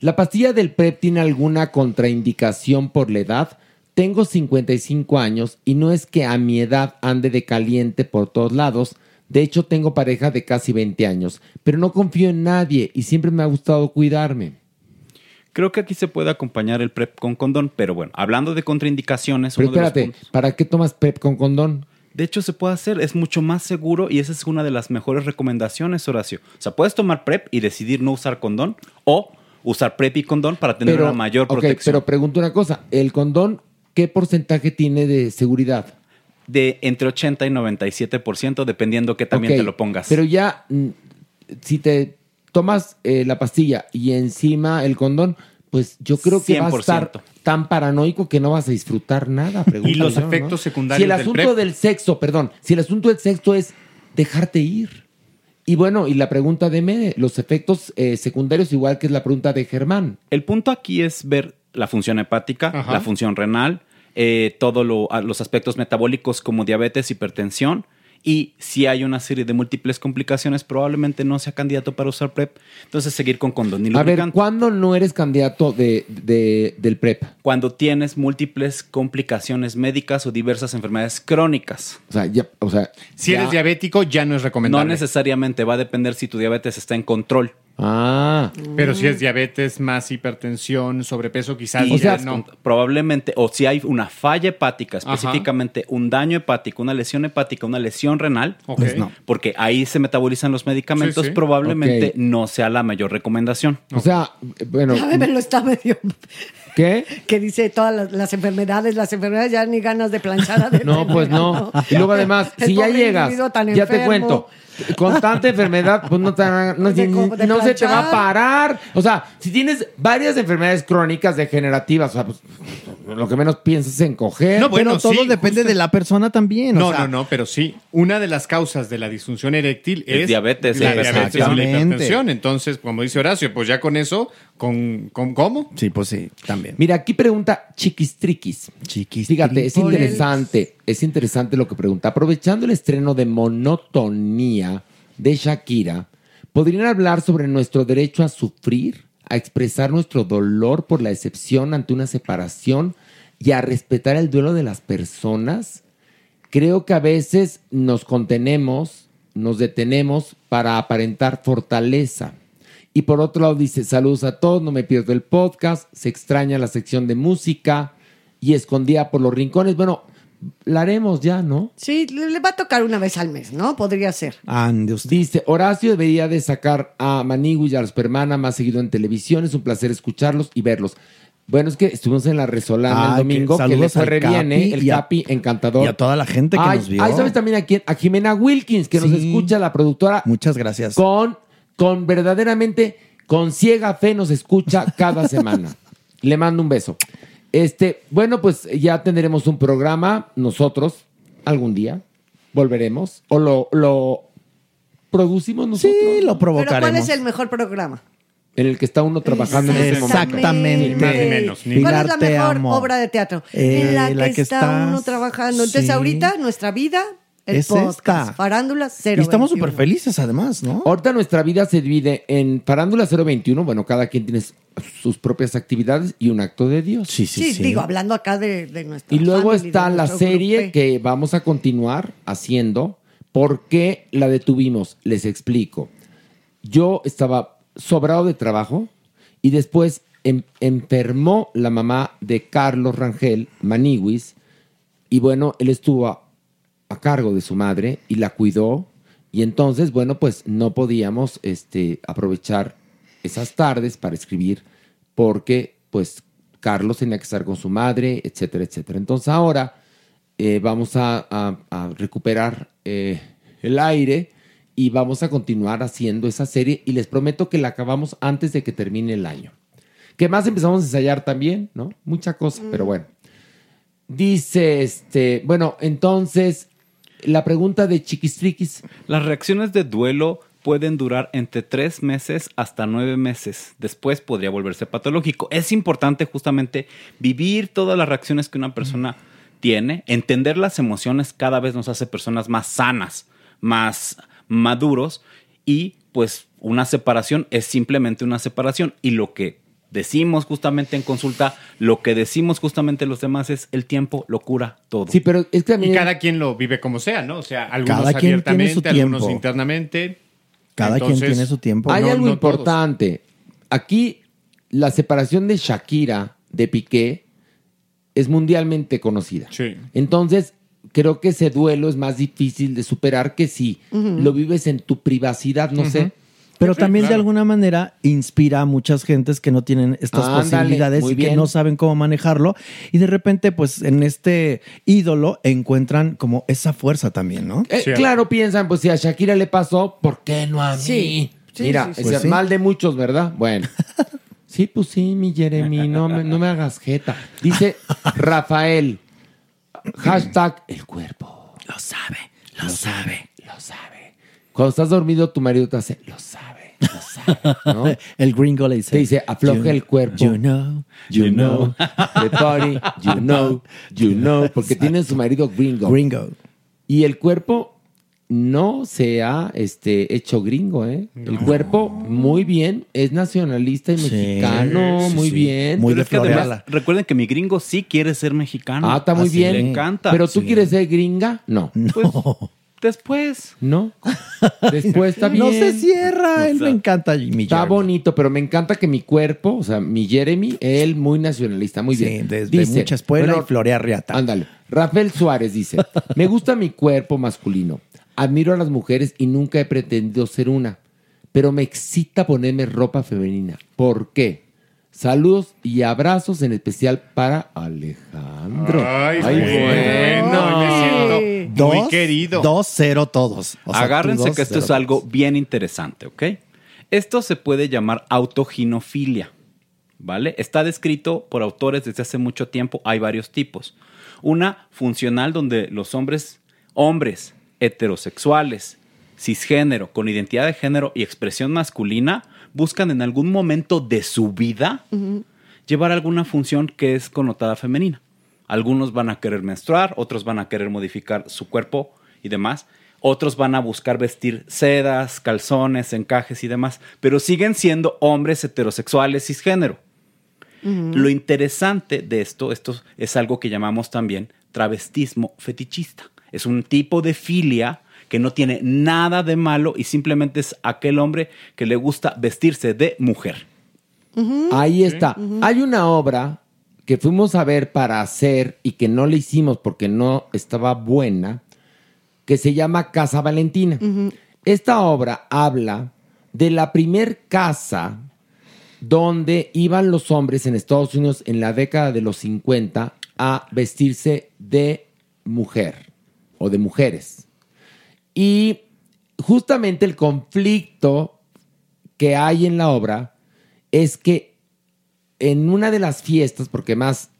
¿La pastilla del PrEP tiene alguna contraindicación por la edad? Tengo 55 años y no es que a mi edad ande de caliente por todos lados. De hecho, tengo pareja de casi 20 años, pero no confío en nadie y siempre me ha gustado cuidarme. Creo que aquí se puede acompañar el PrEP con condón, pero bueno, hablando de contraindicaciones, Pero uno de los espérate, puntos- ¿para qué tomas PrEP con condón? De hecho, se puede hacer, es mucho más seguro y esa es una de las mejores recomendaciones, Horacio. O sea, puedes tomar PrEP y decidir no usar condón o usar PrEP y condón para tener una mayor protección. pero pregunto una cosa. ¿El condón qué porcentaje tiene de seguridad? De entre 80 y 97%, dependiendo que también te lo pongas. Pero ya, mm, si te tomas eh, la pastilla y encima el condón, pues yo creo que vas a estar 100%. tan paranoico que no vas a disfrutar nada. [laughs] Y los yo, ¿no? efectos secundarios Si el del asunto PrEP. del sexo, perdón, si el asunto del sexo es dejarte ir. Y bueno, y la pregunta de Mede, los efectos eh, secundarios, igual que es la pregunta de Germán. El punto aquí es ver la función hepática, Ajá. la función renal, eh, todos los aspectos metabólicos como diabetes, hipertensión. Y si hay una serie de múltiples complicaciones, probablemente no sea candidato para usar PrEP. Entonces, seguir con condón y A ver. ¿cuándo no eres candidato de, de- del PrEP? Cuando tienes múltiples complicaciones médicas o diversas enfermedades crónicas. O sea, ya, o sea, Si eres diabético, ya no es recomendable. No necesariamente, va a depender si tu diabetes está en control. Ah. Pero si es diabetes más hipertensión, sobrepeso, quizás Y ya ya no. probablemente, o si hay una falla hepática, específicamente un daño hepático, una lesión hepática, una lesión renal. Pues no. porque ahí se metabolizan los medicamentos, Sí, sí. probablemente no sea la mayor recomendación. O sea, bueno, Ya me lo está medio. ¿qué? Que dice todas las, las enfermedades, las enfermedades ya ni ganas de planchar [laughs] a No, pues no. Y luego además, si ya llegas, ya te cuento, con tanta enfermedad, pues no, te, no, De de no se te va a parar. O sea, si tienes varias enfermedades crónicas degenerativas, o sea, pues lo que menos piensas es en coger. No, bueno, Pero todo sí, depende justo. de la persona también. o No, sea, no, no, pero sí. Una de las causas de la disfunción eréctil Es es, diabetes, la diabetes o la hipertensión. Entonces, como dice Horacio, pues ya con eso, ¿con, con cómo? Sí, pues sí, también. Mira, aquí pregunta Chiquistriquis. Chiquis. Fíjate, es interesante, es interesante lo que pregunta. Aprovechando el estreno de Monotonía de Shakira, ¿podrían hablar sobre nuestro derecho a sufrir, a expresar nuestro dolor por la decepción ante una separación y a respetar el duelo de las personas? Creo que a veces nos contenemos, nos detenemos para aparentar fortaleza. Y por otro lado dice, saludos a todos, no me pierdo el podcast, se extraña la sección de música y escondida por los rincones. Bueno, la haremos ya, ¿no? Sí, le, le va a tocar una vez al mes, ¿no? Podría ser. Ande usted. Dice, Horacio debería de sacar a Manigui y a los Permana más seguido en televisión, es un placer escucharlos y verlos. Bueno, es que estuvimos en la Resolana el domingo, que que, le saludos fue al re bien, ¿eh? El y a- Capi encantador. y a toda la gente que Ay, nos vio. ay, ¿sabes también a quién? A Jimena Wilkins, que nos escucha, la productora. Muchas gracias. Con, con verdaderamente, con ciega fe nos escucha cada semana. [laughs] Le mando un beso. Este, bueno, pues ya tendremos un programa nosotros algún día. Volveremos. O lo, lo producimos nosotros. Sí, lo Pero provocaremos. ¿cuál es el mejor programa? En el que está uno trabajando en ese momento. Exactamente. Ni más ni menos, ni ¿Cuál Pilar, es la mejor amo. obra de teatro? Eh, en la que, la que está estás- uno trabajando. Entonces, sí. ahorita, nuestra vida, el Es podcast. esta. Farándula Y 021. estamos súper felices además, ¿no? Ahorita nuestra vida se divide en Farándula 021. Bueno, cada quien tiene sus propias actividades y un acto de Dios. Sí, Sí, digo, hablando acá de, de nuestra Y luego family, está la serie grupo. que vamos a continuar haciendo. ¿Por qué la detuvimos? Les explico. Yo estaba sobrado de trabajo y después em- enfermó la mamá de Carlos Rangel, Maniwis, y bueno, él estuvo a, cargo de su madre y la cuidó. Y entonces, bueno, pues no podíamos este, aprovechar esas tardes para escribir porque pues Carlos tenía que estar con su madre, etcétera, etcétera. Entonces ahora eh, vamos a, a- a recuperar eh, el aire y vamos a continuar haciendo esa serie y les prometo que la acabamos antes de que termine el año. Que más empezamos a ensayar también, ¿no? Mucha cosa, pero bueno. Dice este, bueno, entonces la pregunta de Chiquistriquis. Las reacciones de duelo pueden durar entre tres meses hasta nueve meses. Después podría volverse patológico. Es importante justamente vivir todas las reacciones que una persona tiene, entender las emociones cada vez nos hace personas más sanas, más maduros y pues una separación es simplemente una separación y lo que decimos justamente en consulta, lo que decimos justamente los demás es el tiempo lo cura todo. Sí, pero es que Y cada quien lo vive como sea, ¿no? O sea, algunos Cada quien tiene abiertamente, su algunos tiempo. internamente. Cada quien tiene su tiempo. Hay no- algo no todos. importante. Aquí la separación de Shakira de Piqué es mundialmente conocida. Sí. Entonces, creo que ese duelo es más difícil de superar que si lo vives en tu privacidad, no sé. Pero Sí, también de alguna manera inspira a muchas gentes que no tienen estas posibilidades y que no saben cómo manejarlo. Y de repente, pues en este ídolo encuentran como esa fuerza también, ¿no? Eh, claro, piensan, pues si a Shakira le pasó, ¿por qué no a mí? Sí, sí, Mira, sí, es. Pues sí. mal de muchos, ¿verdad? Bueno. [laughs] Sí, pues sí, mi Jeremy, no me, no me hagas jeta. Dice Rafael, hashtag el cuerpo. Lo sabe, lo sabe. Lo sabe. Cuando estás dormido, tu marido te hace, lo sabe, lo sabe, ¿no? [laughs] El gringo le dice. Te dice, afloja "You- el cuerpo. You know, You know, the body, you [laughs] know, you know, porque tiene su marido gringo. Gringo. Y el cuerpo no se ha este, hecho gringo, ¿eh? El cuerpo, muy bien, es nacionalista y mexicano, sí, muy sí. bien. Pero es que además, recuerden que mi gringo sí quiere ser mexicano. Ah, está muy Así bien. Le encanta. Pero tú quieres ser gringa? No. Pues, después. No. [laughs] Después está bien. No se cierra, él O sea, me encanta mi Está Jeremy. bonito, pero me encanta que mi cuerpo, o sea, mi Jeremy, él muy nacionalista, muy Sí, bien. desde mucha espuela y florea riata. Ándale. Rafael Suárez dice, me gusta mi cuerpo masculino, admiro a las mujeres y nunca he pretendido ser una, pero me excita ponerme ropa femenina. ¿Por qué? Saludos y abrazos en especial para Alejandro. Ay, bueno. bueno, me siento muy querido. 2-0 todos. O sea, Agárrense que esto 2-0 es algo bien interesante, ¿ok? Esto se puede llamar autoginofilia, ¿vale? Está descrito por autores desde hace mucho tiempo. Hay varios tipos. Una funcional donde los hombres, hombres heterosexuales, cisgénero, con identidad de género y expresión masculina, buscan en algún momento de su vida llevar alguna función que es connotada femenina. Algunos van a querer menstruar, otros van a querer modificar su cuerpo y demás. Otros van a buscar vestir sedas, calzones, encajes y demás, pero siguen siendo hombres heterosexuales cisgénero. Lo interesante de esto, esto es algo que llamamos también travestismo fetichista. Es un tipo de filia que no tiene nada de malo y simplemente es aquel hombre que le gusta vestirse de mujer. Ahí está. Hay una obra que fuimos a ver para hacer y que no le hicimos porque no estaba buena, que se llama Casa Valentina. Esta obra habla de la primer casa donde iban los hombres en Estados Unidos en la década de los 50 a vestirse de mujer o de mujeres. Y justamente el conflicto que hay en la obra es que en una de las fiestas, porque más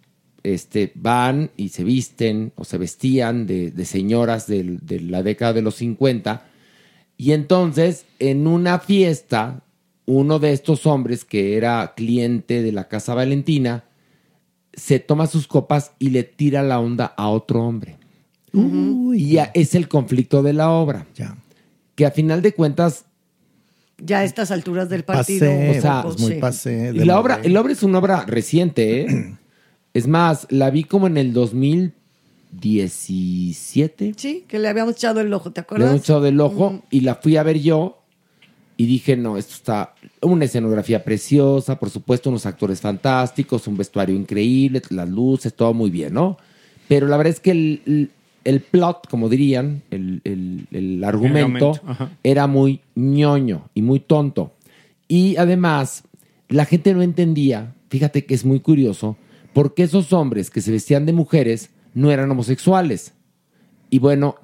este, van y se visten o se vestían de, de señoras del- de la década de los 50, y entonces en una fiesta, uno de estos hombres que era cliente de la Casa Valentina, se toma sus copas y le tira la onda a otro hombre. Y ya es el conflicto de la obra. Que a final de cuentas Ya a estas alturas del partido. o sea, sí. y la obra, la obra es una obra reciente, ¿eh? [clears throat] es más, la vi como en el 2017. Sí, que le habíamos echado el ojo, ¿te Le acuerdas? he echado del ojo y la fui a ver yo y dije, no, esto está una escenografía preciosa, por supuesto, unos actores fantásticos, un vestuario increíble, las luces, todo muy bien, ¿no? Pero la verdad es que el, el- plot, como dirían, el, el- el argumento, era muy ñoño y muy tonto. Y además, la gente no entendía, fíjate que es muy curioso, por qué esos hombres que se vestían de mujeres no eran homosexuales. Y bueno,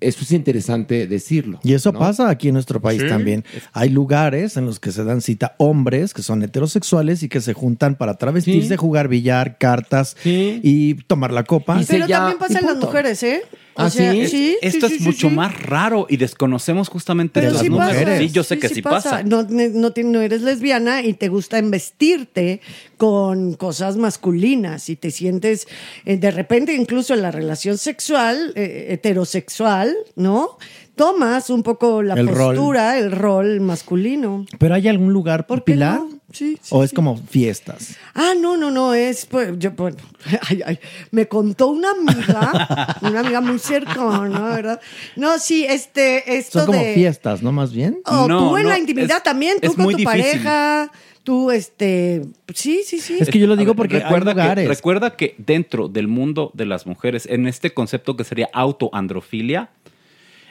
eso es interesante decirlo. Y eso ¿no? pasa aquí en nuestro país Sí. también. Hay lugares en los que se dan cita hombres que son heterosexuales y que se juntan para travestirse, Sí. jugar billar, cartas y tomar la copa. Pero también pasa en las mujeres, ¿eh? O ¿Ah, sea, sí? sí, Esto sí, es sí, mucho sí. más raro y desconocemos justamente Pero de las sí mujeres. pasa. Sí, yo sé que sí, pasa. No, no, eres lesbiana y te gusta vestirte con cosas masculinas y te sientes eh, de repente incluso en la relación sexual, eh, heterosexual, ¿no? Tomas un poco la El rol. postura, el rol masculino. ¿Pero hay algún lugar popular? Sí, ¿O es como fiestas? Ah, no, no, no, es, pues, yo, bueno, [laughs] ay, ay, me contó una amiga, una amiga muy cercana, ¿verdad? No, sí, este, esto Son como de... fiestas, ¿no? Más bien. O tú en la intimidad también, tú con tu pareja, tú, este, sí, sí, sí. Es que yo lo digo ver, porque recuerda. Que, recuerda que dentro del mundo de las mujeres, en este concepto que sería autoandrofilia,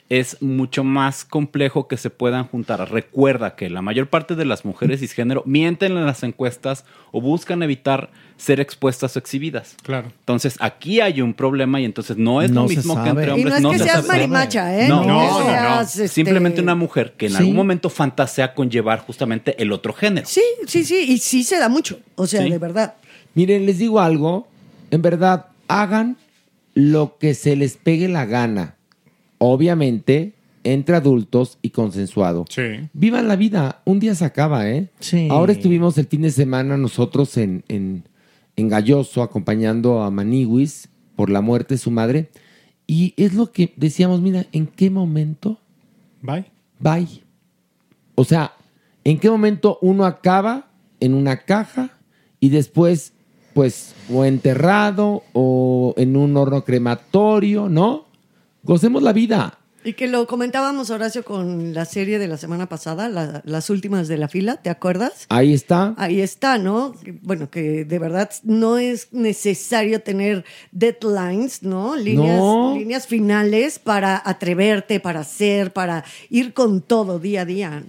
es mucho más complejo que se puedan juntar. Recuerda que la mayor parte de las mujeres cisgénero mienten en las encuestas o buscan evitar ser expuestas o exhibidas. Claro. Entonces aquí hay un problema y entonces no es No lo mismo que entre y hombres. no es que se seas sabe. marimacha, ¿eh? No, no, este, Simplemente una mujer que en Sí. algún momento fantasea con llevar justamente el otro género. Sí, sí, sí, y sí se da mucho, o sea, Sí. de verdad. Miren, les digo algo. En verdad, hagan lo que se les pegue la gana. Obviamente, entre adultos y consensuado. Sí. Vivan la vida. Un día se acaba, ¿eh? Sí. Ahora estuvimos el fin de semana nosotros en, en, en Galloso acompañando a Maniwis por la muerte de su madre. Y es lo que decíamos, mira, ¿en qué momento? Bye. Bye. O sea, ¿en qué momento uno acaba en una caja y después, pues, o enterrado o en un horno crematorio, ¿no? Gocemos la vida. Y que lo comentábamos, Horacio, con la serie de la semana pasada, la- las últimas de la fila, ¿te acuerdas? Ahí está. Ahí está, ¿no? Bueno, que de verdad no es necesario tener deadlines, ¿no? Líneas, No. líneas finales para atreverte, para hacer, para ir con todo día a día.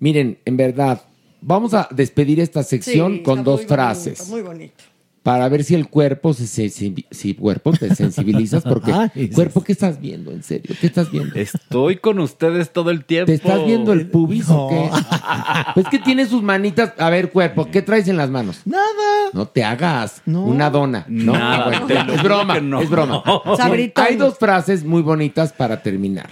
Miren, en verdad, vamos a despedir esta sección Sí, con dos muy frases. bonito, muy bonito. Para ver si el cuerpo se, se, se- si cuerpo te sensibilizas porque [laughs] cuerpo ¿qué estás viendo en serio? ¿Qué estás viendo? Estoy con ustedes todo el tiempo. ¿Te estás viendo el pubis o qué? Pues que tiene sus manitas. A ver, cuerpo, ¿qué traes en las manos? Nada. No te hagas No. una dona. No, Nada, bueno, es broma, que no. es broma. Hay dos frases muy bonitas para terminar.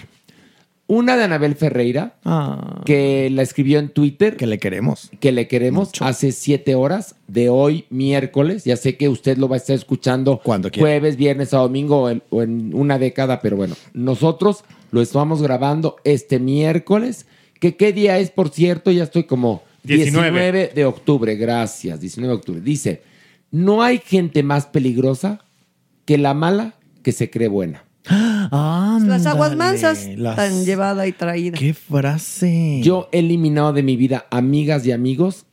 Una de Anabel Ferreira, Ah, que la escribió en Twitter, que le queremos. que le queremos hace siete horas de hoy miércoles. Ya sé que usted lo va a estar escuchando Cuando quiera. jueves, viernes o domingo o en, o en una década, pero bueno, nosotros lo estamos grabando este miércoles. Que qué día es, por cierto, ya estoy como 19. 19 de octubre, gracias, 19 de octubre. Dice, no hay gente más peligrosa que la mala que se cree buena. Las aguas mansas, las- tan llevada y traída. ¡Qué frase! Yo he eliminado de mi vida amigas y amigos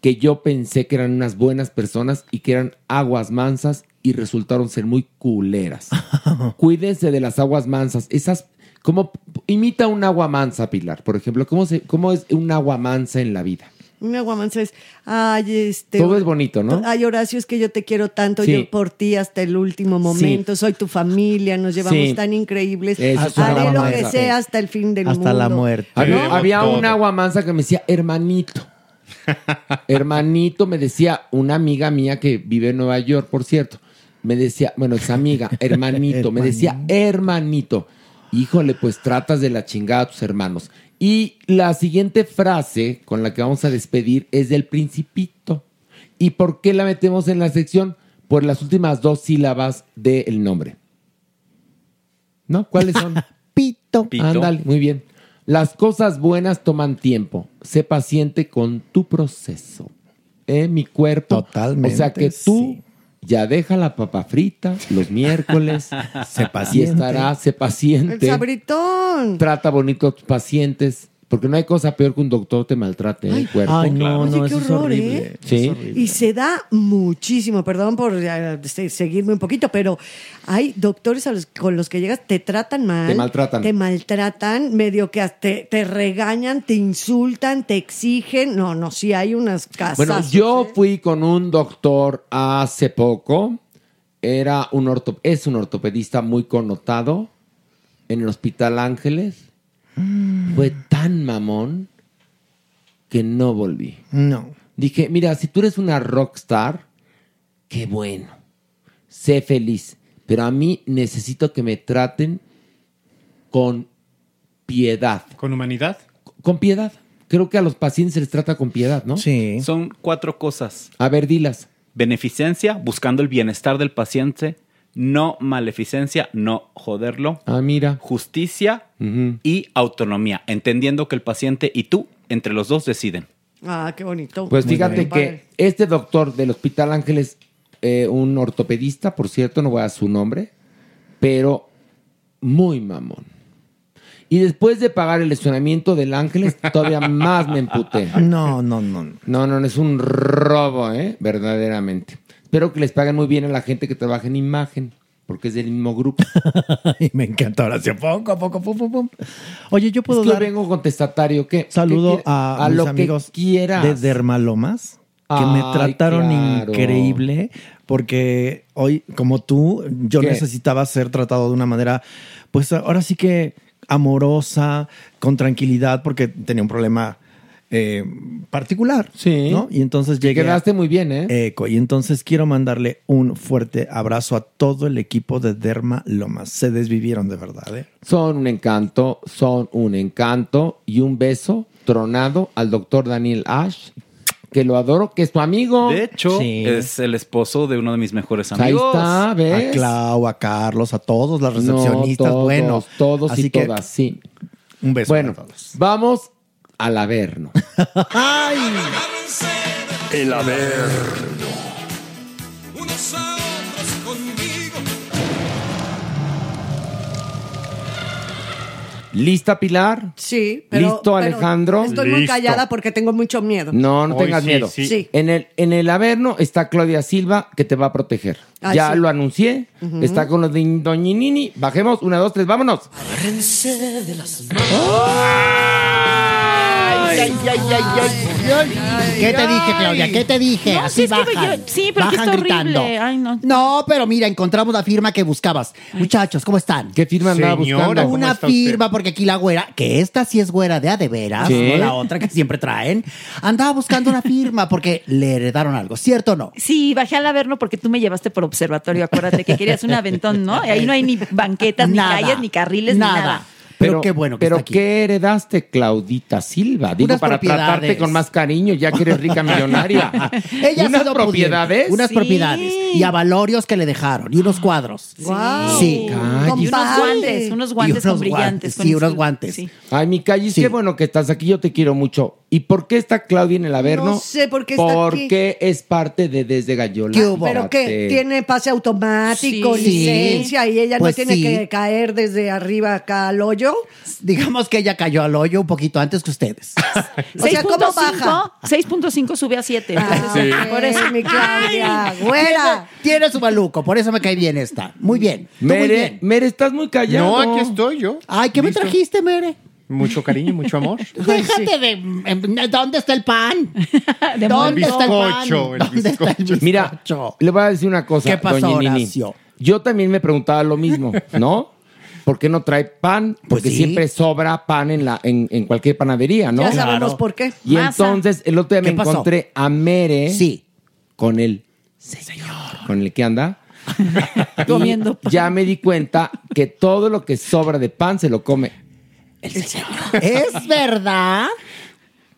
que yo pensé que eran unas buenas personas y que eran aguas mansas y resultaron ser muy culeras. [laughs] Cuídense de las aguas mansas. Esas, como imita un agua mansa, Pilar, por ejemplo. ¿Cómo, se, cómo es un agua mansa en la vida? Un aguamansa es, ay, este... Todo es bonito, ¿no? Ay, Horacio, es que yo te quiero tanto, Sí. yo por ti hasta el último momento, soy tu familia, nos llevamos Sí. tan increíbles, Eso es una haré lo que sea hasta el fin del mundo. Hasta la muerte. Había, Queremos había todo. un agua mansa que me decía, hermanito. [laughs] hermanito, me decía una amiga mía que vive en Nueva York, por cierto. Me decía, bueno, es amiga, [laughs] hermanito, me decía, hermanito. Híjole, pues tratas de la chingada a tus hermanos. Y la siguiente frase con la que vamos a despedir es del principito. ¿Y por qué la metemos en la sección? Por las últimas dos sílabas del nombre. ¿No? ¿Cuáles son? [laughs] Pito. Pito. Ándale, muy bien. Las cosas buenas toman tiempo. Sé paciente con tu proceso. ¿Eh? Mi cuerpo. Totalmente, O sea que tú sí. Ya deja la papa frita los miércoles. [laughs] Y paciente. estará, sé El paciente. sabritón. Trata bonito a tus pacientes. Porque no hay cosa peor que un doctor te maltrate el cuerpo. Ay, no, no, Oye, qué eso es horror, horrible. ¿eh? Sí. Es horrible. Y se da muchísimo, perdón por eh, se- seguirme un poquito, pero hay doctores a los- con los que llegas, te tratan mal. Te maltratan. Te maltratan, medio que hasta te, te regañan, te insultan, te exigen. No, no, sí hay unas casas. Bueno, yo fui con un doctor hace poco. Era un orto- es un ortopedista muy connotado en el Hospital Ángeles. Fue tan mamón que no volví. No. Dije, mira, si tú eres una rockstar, qué bueno. Sé feliz. Pero a mí necesito que me traten con piedad. ¿Con humanidad? Con piedad. Creo que a los pacientes se les trata con piedad, ¿no? Sí. Son cuatro cosas. A ver, dilas. Beneficencia, buscando el bienestar del paciente. No maleficencia, no joderlo. Ah, mira. Justicia y autonomía, entendiendo que el paciente y tú, entre los dos, deciden. Ah, qué bonito. Pues Muy fíjate bien, que este doctor del Hospital Ángeles, eh, un ortopedista, por cierto, no voy a dar su nombre, pero muy mamón. Y después de pagar el estacionamiento del Ángeles, [laughs] todavía más me emputé. No, no, no. No, no, no, es un robo, ¿eh? Verdaderamente. Espero que les paguen muy bien a la gente que trabaja en imagen, porque es del mismo grupo. [laughs] Ay, me encanta ahora sí, poco a poco, pum, pum, pum. Oye, yo puedo Es que dar vengo contestatario, ¿qué? saludo ¿Qué quiere- a, a mis lo amigos que quieras. de Dermalomas que me trataron claro. increíble porque hoy, como tú, yo ¿Qué? necesitaba ser tratado de una manera, pues ahora sí que amorosa, con tranquilidad, porque tenía un problema eh, particular. Sí. ¿no? Y entonces llegué. a- Quedaste muy bien, ¿eh? Eco. Y entonces quiero mandarle un fuerte abrazo a todo el equipo de Derma Lomas. Se desvivieron de verdad, ¿eh? Son un encanto, son un encanto. Y un beso tronado al doctor Daniel Ash, que lo adoro, que es tu amigo. De hecho, Sí. es el esposo de uno de mis mejores Pues Ahí amigos. está, ¿ves? A Clau, a Carlos, a todos, las No, recepcionistas, todos, bueno. Todos así y que todas, sí. Un beso Bueno, para todos. vamos al Averno. [laughs] ¡Ay! El Averno. unos a otros conmigo. ¿Lista, Pilar? Sí, pero. ¿Listo, pero Alejandro? Estoy muy Listo. callada porque tengo mucho miedo. No, no Hoy tengas sí, miedo. sí. Sí. En el, en el Averno está Claudia Silva que te va a proteger. Ay, ya sí. lo anuncié. Está con los de Doñinini. Bajemos. Una, dos, tres, vámonos. ¿Qué te dije, Claudia? ¿Qué te dije? No, Así sí, es que bajan. yo- sí, pero que bajan horrible. gritando. Ay, no. No, pero mira, encontramos la firma que buscabas. Muchachos, ¿cómo están? ¿Qué firma andaba buscando? ¿cómo Una firma, porque aquí la güera, que esta sí es güera de a de veras, Sí. no la otra que siempre traen, andaba buscando una firma porque le heredaron algo, ¿cierto o no? Sí, bajé al Averno porque tú me llevaste por observatorio. Acuérdate que querías un aventón, ¿no? Y ahí no hay ni banquetas, Nada. ni calles, ni carriles, Nada. ni nada. Pero, qué bueno que pero está aquí. ¿qué heredaste, Claudita Silva? Digo, Unas para tratarte con más cariño, ya que eres rica [laughs] millonaria. Ella ha ¿Unas sido propiedades? pudiente. Unas Sí. propiedades. Y avalorios que le dejaron. Y unos cuadros. Guau. Sí. Y unos guantes, unos guantes Y unos con brillantes. guantes, con sí, unos guantes. sí. Ay, mi Callis, Sí. qué bueno que estás aquí, yo te quiero mucho. ¿Y por qué está Claudia en el Averno? No sé por qué está aquí. Porque es parte de Desde Gallola. ¿Qué hubo? ¿Pero qué? ¿Tiene pase automático, Sí. licencia y ella Pues no tiene sí. que caer desde arriba acá al hoyo? Digamos que ella cayó al hoyo un poquito antes que ustedes. [laughs] O sea, ¿cómo baja? 6.5 sube a 7. Ah, Por eso. mi Claudia, güera. Tiene, tiene su maluco, por eso me cae bien esta. Muy bien. muy Mere, bien. Mere, estás muy callado. No, aquí estoy yo. Ay, ¿qué me trajiste, Mere? Mucho cariño, mucho amor. [laughs] Déjate de... em, ¿Dónde está el pan? [laughs] De ¿Dónde El está el pan? bizcocho, el ¿Dónde está el bizcocho? Mira, le voy a decir una cosa, ¿Qué pasó, doña Nini. Horacio? Yo también me preguntaba lo mismo, ¿no? ¿Por qué no trae pan? Porque sí. siempre sobra pan en, la, en, en cualquier panadería, ¿no? Ya sabemos por qué. Y Masa. entonces el otro día ¿Qué me pasó? encontré a Mere Sí. con el señor, con el que anda. [laughs] Comiendo Y Ya me di cuenta que todo lo que sobra de pan se lo come ¿Es verdad?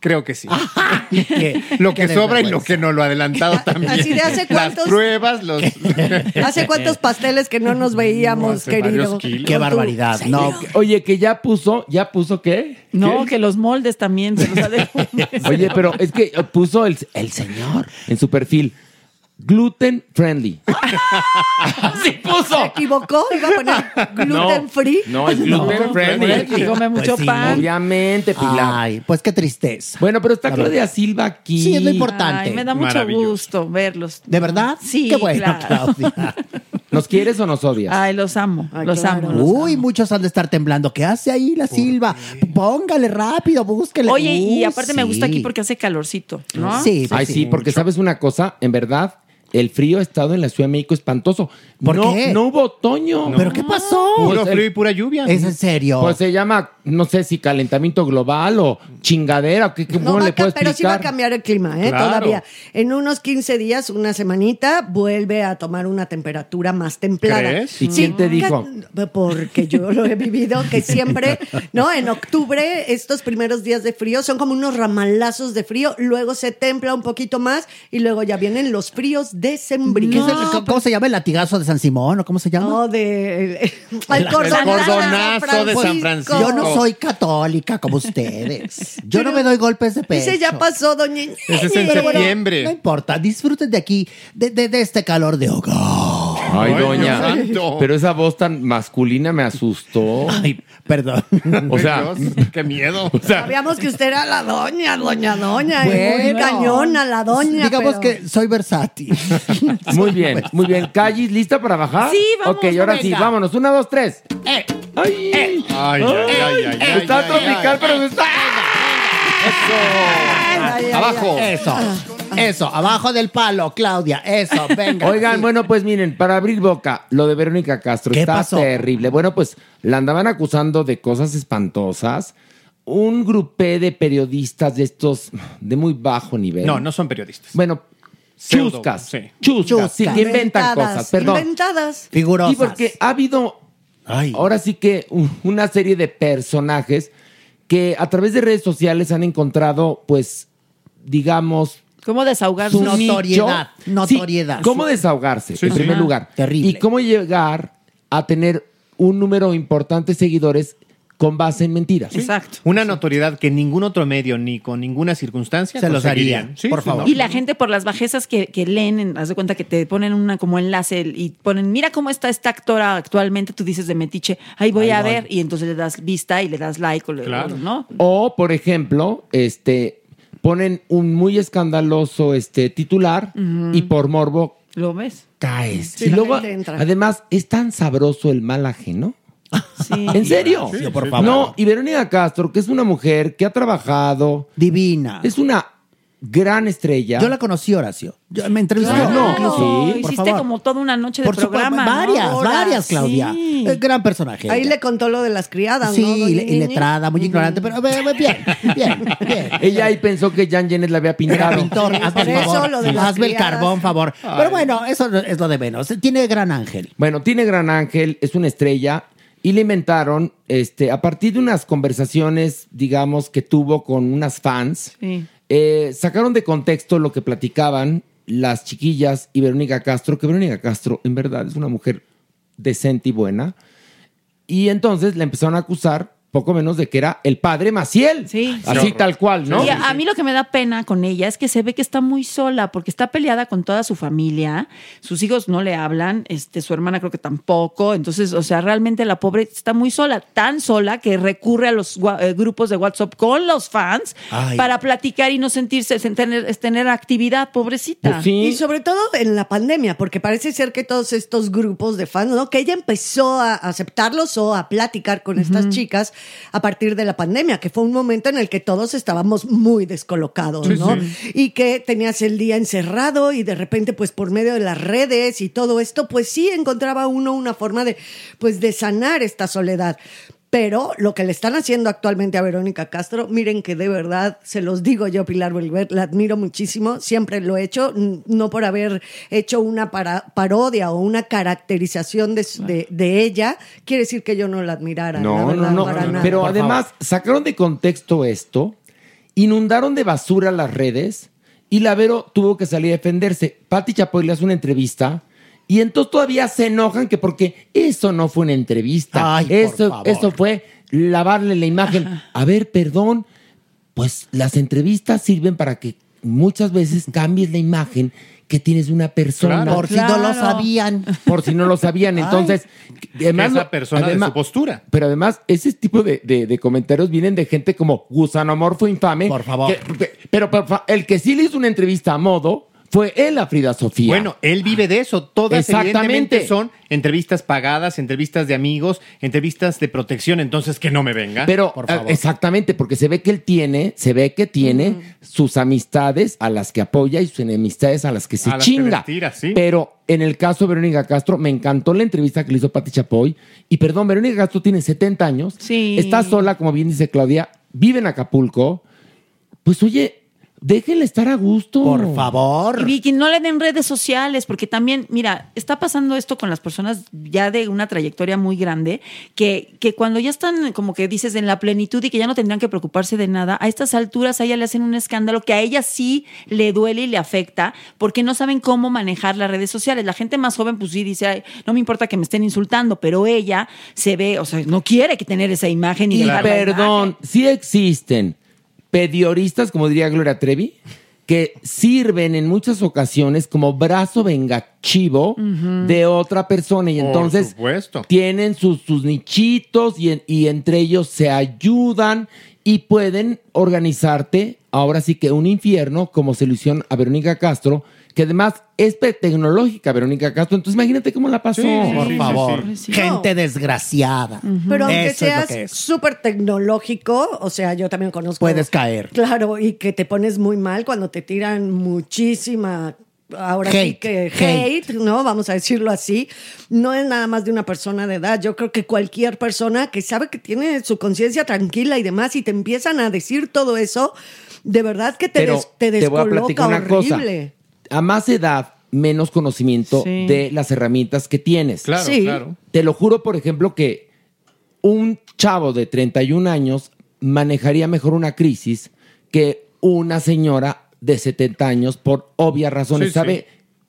Creo que sí. [laughs] ¿Qué? Lo Qué que sobra y lo que no lo ha adelantado también. Así de hace Las cuántos- pruebas, los. [laughs] ¿Hace cuántos pasteles que no nos [laughs] veíamos, querido? Qué barbaridad. No, Oye, que ya puso, ¿ya puso qué? No, que los moldes también se los ha. Oye, pero es que puso el, el señor en su perfil. Gluten friendly. Así [laughs] ¿Se puso. equivocó? ¿Iba a poner gluten No, free? No, es gluten friendly. Y come mucho Pues sí. pan. Obviamente, Pilar. Ay, pues qué tristeza. Bueno, pero está La Claudia. Silva aquí. Sí, es lo importante. Ay, me da mucho Maravilloso. gusto verlos. ¿De verdad? Sí, Qué bueno, claro. Claudia. [laughs] ¿Nos quieres o nos odias? Ay, los amo, Ay, los claro. amo. los Uy, amo. muchos han de estar temblando. ¿Qué hace ahí la Silva? Póngale rápido, búsquele. Oye, y Uy, aparte me gusta sí. aquí porque hace calorcito, ¿no? Sí, pues Ay, sí, porque sabes una cosa, en verdad, el frío ha estado en la Ciudad de México espantoso. ¿Por no, qué? No hubo otoño. ¿Pero qué pasó? Puro Pues el- frío y pura lluvia. ¿Es en serio? Pues se llama, no sé si calentamiento global o chingadera, o qué, qué- No, ¿cómo va le a puedo pero sí va a cambiar el clima, ¿eh? Claro. Todavía. En unos 15 días, una semanita, vuelve a tomar una temperatura más templada. ¿Crees? ¿Y quién te dijo? Porque yo lo he vivido, que siempre, ¿no? En octubre, estos primeros días de frío son como unos ramalazos de frío, luego se templa un poquito más y luego ya vienen los fríos ¿Qué ¿Cómo se llama el latigazo de San Simón o cómo se llama? No, de. El, El cordonazo de San Francisco. Yo no soy católica como ustedes. Yo no me doy golpes de pecho. Dice, ya pasó, doña. Ese es en Pero bueno, septiembre. no importa, disfruten de aquí, de, de- de este calor de hogar. Ay, doña. Pero esa voz tan masculina me asustó. Ay, perdón. O sea, qué miedo. o sea, Sabíamos que usted era la doña, doña, doña. y muy Bueno. cañona la doña. Digamos pero- que soy versátil. [laughs] muy bien, muy bien. Callis, ¿lista para bajar? Sí, vamos, Ok, ahora sí, vámonos. Una, dos, tres. Eh, ¡Ay! Ay, ay, ay, ay, ay, está ay, tropical, ay. pero está. Ay, ay, Abajo. Eso, eso, abajo del palo, Claudia, eso, [laughs] venga. Oigan, sí. bueno, pues miren, para abrir boca, lo de Verónica Castro ¿Qué está pasó? terrible. Bueno, pues la andaban acusando de cosas espantosas. Un grupé de periodistas de estos de muy bajo nivel. No, no son periodistas. Bueno, chuscas. sí. Chuscas, sí, que inventan Inventadas, cosas, perdón. Inventadas. Figurosas. Sí, porque ha habido Ay. ahora sí que un- una serie de personajes que a través de redes sociales han encontrado, pues, digamos, ¿Cómo desahogarse? su Notoriedad, nicho. notoriedad. Sí, cómo desahogarse, Sí, en sí. primer lugar. Terrible. Y cómo llegar a tener un número importante de seguidores con base en mentiras. Exacto. Una notoriedad que ningún otro medio ni con ninguna circunstancia Se los harían, Sí, por sí, favor. Y la gente por las bajezas que, que leen, en- haz de cuenta que te ponen una como enlace y ponen, mira cómo está esta actora actualmente, tú dices de Metiche, ahí voy a voy. ver, y entonces le das vista y le das like, o le- Claro. ¿no? O, por ejemplo, este ponen un muy escandaloso este titular y por morbo ¿Lo ves? caes. Sí, y luego, además, es tan sabroso el mal ajeno. Sí. [laughs] ¿En serio? Sí, por favor. No, y Verónica Castro, que es una mujer que ha trabajado, Divina. es una gran estrella. Yo la conocí, Horacio. Yo, me entrevistó. Claro. No, sí, por Hiciste favor. como toda una noche de Por supuesto, programa. varias, varias, Claudia. sí. Eh, gran personaje. Ahí ella. le contó lo de las criadas, Sí, ¿no? y, le- letrada, muy ignorante, pero bien, bien, bien. [laughs] Ella ahí pensó que Jan Jenet la había pintado. pintor, hazme el eso favor. lo de las hazme el carbón, favor. Pero bueno, eso es lo de menos. Tiene gran ángel. Bueno, tiene gran ángel, es una estrella y le inventaron, este, a partir de unas conversaciones, digamos, que tuvo con unas fans, Sí. Eh, sacaron de contexto lo que platicaban las chiquillas y Verónica Castro, que Verónica Castro en verdad es una mujer decente y buena. Y entonces le empezaron a acusar poco menos de que era el padre Maciel. Sí. Así tal cual, ¿no? Y a, a mí lo que me da pena con ella es que se ve que está muy sola, porque está peleada con toda su familia, sus hijos no le hablan, este, su hermana creo que tampoco, entonces, o sea, realmente la pobre está muy sola, tan sola que recurre a los eh, grupos de WhatsApp con los fans Ay. para platicar y no sentirse, sen- tener, es tener actividad, pobrecita. Pues sí. Y sobre todo en la pandemia, porque parece ser que todos estos grupos de fans, ¿no? Que ella empezó a aceptarlos o a platicar con estas chicas a partir de la pandemia, que fue un momento en el que todos estábamos muy descolocados, Sí, ¿no? sí. Y que tenías el día encerrado y de repente, pues por medio de las redes y todo esto, pues sí encontraba uno una forma de, pues de sanar esta soledad. Pero lo que le están haciendo actualmente a Verónica Castro, miren que de verdad, se los digo yo, Pilar Bolívar, la admiro muchísimo, siempre lo he hecho, no por haber hecho una para- parodia o una caracterización de, su- de- de ella, quiere decir que yo no la admirara. la No, verdad, no, no. para nada. Pero Por además sacaron de contexto esto, inundaron de basura las redes y la Vero tuvo que salir a defenderse. Patti Chapoy le hace una entrevista y entonces todavía se enojan que porque eso no fue una entrevista. Ay, por eso, favor. eso fue lavarle la imagen. A ver, perdón, pues las entrevistas sirven para que muchas veces [laughs] cambies la imagen que tienes de una persona. Claro. Por si no lo sabían. Por si no lo sabían. Entonces, además, Esa persona de su postura. Pero además, ese tipo de, de- de comentarios vienen de gente como gusanomorfo infame. Por favor. que- pero, por fa- el que sí le hizo una entrevista a modo fue él a Frida Sofía. Bueno, él vive de eso. Todas Exactamente. evidentemente son entrevistas pagadas, entrevistas de amigos, entrevistas de protección, entonces que no me venga. Pero por favor. eh, exactamente, porque se ve que él tiene, se ve que tiene sus amistades a las que apoya y sus enemistades a las que se A las que chinga. sí. Pero en el caso de Verónica Castro, me encantó la entrevista que le hizo Pati Chapoy. Y perdón, Verónica Castro tiene 70 años. Sí. Está sola, como bien dice Claudia, vive en Acapulco. Pues oye, déjenle estar a gusto. Por favor. Y Vicky, no le den redes sociales, porque también, mira, está pasando esto con las personas ya de una trayectoria muy grande, que, que cuando ya están, como que dices, en la plenitud y que ya no tendrían que preocuparse de nada, a estas alturas a ella le hacen un escándalo que a ella sí le duele y le afecta, porque no saben cómo manejar las redes sociales. La gente más joven, pues sí, dice, "Ay, no me importa que me estén insultando, pero ella se ve, o sea, no quiere que tener esa imagen y, Y dejar la perdón, sí existen pedioristas, como diría Gloria Trevi, que sirven en muchas ocasiones como brazo vengativo de otra persona y Por entonces supuesto. tienen sus, sus nichitos y, en- y entre ellos se ayudan y pueden organizarte ahora sí que un infierno como se lo hicieron a Verónica Castro que además es tecnológica Verónica Castro entonces imagínate cómo la pasó Por favor. Gente desgraciada. Pero aunque Eso seas súper tecnológico, o sea, yo también conozco. Puedes caer. Claro, y que te pones muy mal cuando te tiran muchísima. Ahora sí que hate. hate, ¿no? Vamos a decirlo así. No es nada más de una persona de edad. Yo creo que cualquier persona que sabe que tiene su conciencia tranquila y demás, y te empiezan a decir todo eso, de verdad que te, Pero des- te te voy a platicar descoloca una cosa. A más edad, menos conocimiento Sí. de las herramientas que tienes. Claro, Sí. claro. Te lo juro, por ejemplo, que un chavo de 31 años manejaría mejor una crisis que una señora de 70 años por obvias razones. Sí, sí. Sabe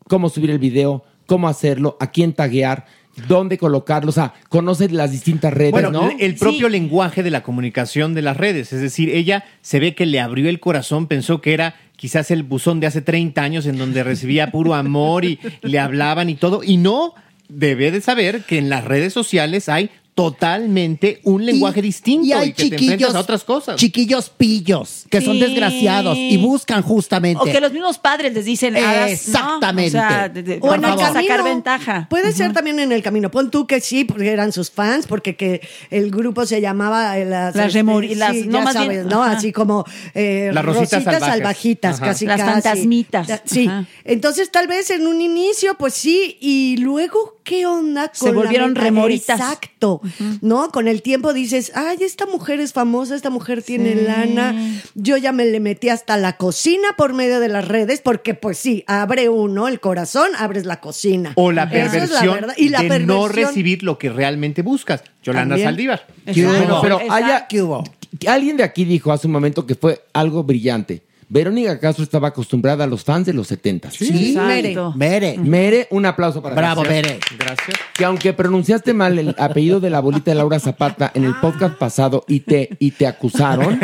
cómo subir el video, cómo hacerlo, a quién taguear, dónde colocarlo. O sea, conoce las distintas redes, Bueno, ¿no? el propio lenguaje de la comunicación de las redes. Es decir, ella se ve que le abrió el corazón, pensó que era quizás el buzón de hace 30 años en donde recibía puro amor y le hablaban y todo. Y no, debe de saber que en las redes sociales hay totalmente un lenguaje distinto Y hay que te chiquillos, enfrentas a otras cosas. chiquillos pillos que son desgraciados y buscan justamente. O que los mismos padres les dicen, hagas, ¿no? Exactamente. O sea, de- de- O en el favor, sacar camino. ventaja. Puede ser también en el camino. Pon tú que sí, porque eran sus fans, porque que el grupo se llamaba eh, las, Las remori- sí, las- no, ya más sabes, bien, ¿no? Así como eh, Las rositas salvajitas, Ajá. casi Las casi. fantasmitas. Sí. Ajá. Entonces, tal vez en un inicio, pues sí, y luego, ¿qué onda con Se la volvieron meta- remoritas. Exacto. ¿No? Con el tiempo dices, ay, esta mujer es famosa, esta mujer tiene Sí. lana. Yo ya me le metí hasta la cocina por medio de las redes, porque pues sí, abre uno el corazón, abres la cocina. O la es la perversión. Y la de no recibir lo que realmente buscas. Yolanda También. Saldívar. Pero Exacto. haya, ¿Qué hubo? alguien de aquí dijo hace un momento que fue algo brillante. Verónica Castro estaba acostumbrada a los fans de los 70. Sí, Exacto. Mere. Mere, un aplauso para Bravo, Gracias. Mere. Gracias. Que aunque pronunciaste mal el apellido de la abuelita de Laura Zapata en el podcast pasado y te, y te acusaron.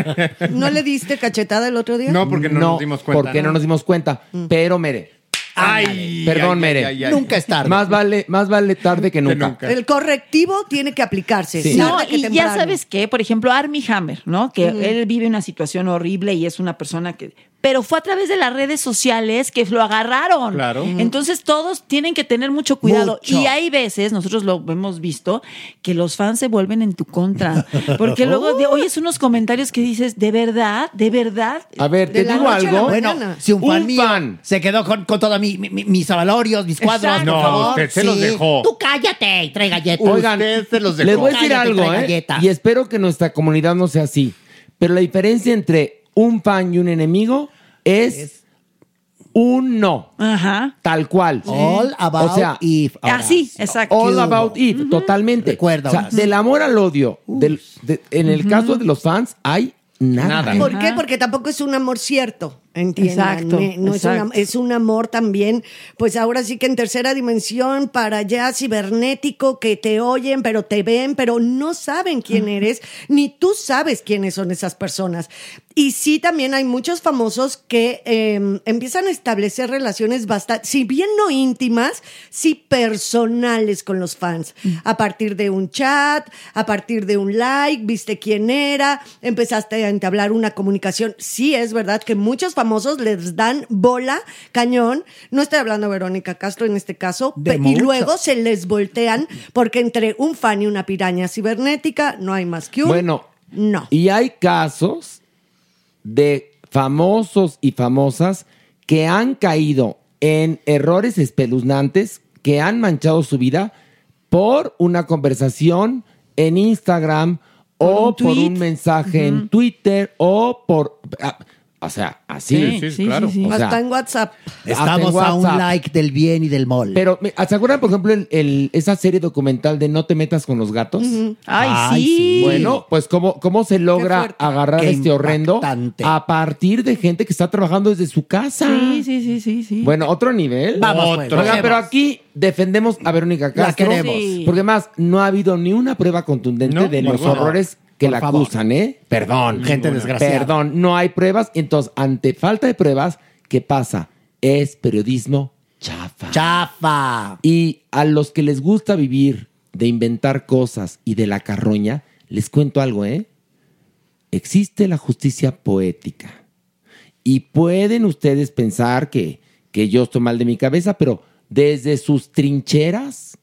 ¿No le diste cachetada el otro día? No, porque no, nos dimos cuenta. Porque no nos dimos cuenta. Pero Mere. Ay, Perdón, ay, Mere. ay, ay, ay. Nunca es tarde. Más vale, más vale tarde que nunca. nunca. El correctivo tiene que aplicarse. Sí. tarde No, que y ya sabes qué, por ejemplo, Armie Hammer, ¿no? Que él vive una situación horrible y es una persona que... Pero fue a través de las redes sociales que lo agarraron. Claro. Entonces todos tienen que tener mucho cuidado. Mucho. Y hay veces, nosotros lo hemos visto, que los fans se vuelven en tu contra. [laughs] Porque luego de- oyes unos comentarios que dices, ¿de verdad? ¿De verdad? A ver, te digo algo. Bueno, si un fan Un mío fan. se quedó con, con todos mi- mi- mi- mis avalorios, mis cuadros, Exacto. por No, favor. usted se los dejó. Tú cállate y trae galletas. Oigan, Usted se los dejó. les voy a decir Cállate, algo, ¿eh? Y espero que nuestra comunidad no sea así. Pero la diferencia entre un fan y un enemigo es, un no. Ajá. Tal cual. All about o sea, Eve. Ahora, Así, exacto. All about Eve, totalmente. Recuerda, O sea, del amor al odio, del- de- en el caso de los fans, hay nada. Nada. ¿Por qué? Porque tampoco es un amor cierto. Entiendan, Exacto, no es, exacto. una- es un amor también, pues ahora sí que en tercera dimensión, para allá cibernético, que te oyen, pero te ven, pero no saben quién eres, ni tú sabes quiénes son esas personas. Y sí, también hay muchos famosos que eh, empiezan a establecer relaciones bastante, si bien no íntimas, sí personales con los fans. A partir de un chat, a partir de un like, viste quién era, empezaste a entablar una comunicación. Sí, es verdad que muchos famosos les dan bola, cañón. No estoy hablando de Verónica Castro en este caso, De y luego se les voltean porque entre un fan y una piraña cibernética no hay más que un. Bueno, no. y hay casos de famosos y famosas que han caído en errores espeluznantes que han manchado su vida por una conversación en Instagram o un por un mensaje en Twitter o por... ah, o sea, así. Sí, sí, sí, claro. sí, sí. O sea, Hasta en WhatsApp. Estamos a un WhatsApp. like del bien y del mol. Pero, ¿me- ¿se acuerdan, por ejemplo, el- el- esa serie documental de No te metas con los gatos? Ay, Ay, sí. sí. Bueno, pues cómo, cómo se logra fuerte. agarrar Qué este horrendo impactante. a partir de gente que está trabajando desde su casa. Sí, sí, sí, sí, sí. Bueno, otro nivel. Vamos, pues, Otro. Oigan, lo pero aquí defendemos a Verónica La Castro. queremos. Sí. Porque más, no ha habido ni una prueba contundente No, de los ninguna. horrores que Por la favor. acusan, ¿eh? Perdón. Gente desgraciada. Perdón, no hay pruebas. Entonces, ante falta de pruebas, ¿qué pasa? Es periodismo chafa. Chafa. Y a los que les gusta vivir de inventar cosas y de la carroña, les cuento algo, ¿eh? Existe la justicia poética. Y pueden ustedes pensar que, que yo estoy mal de mi cabeza, pero desde sus trincheras,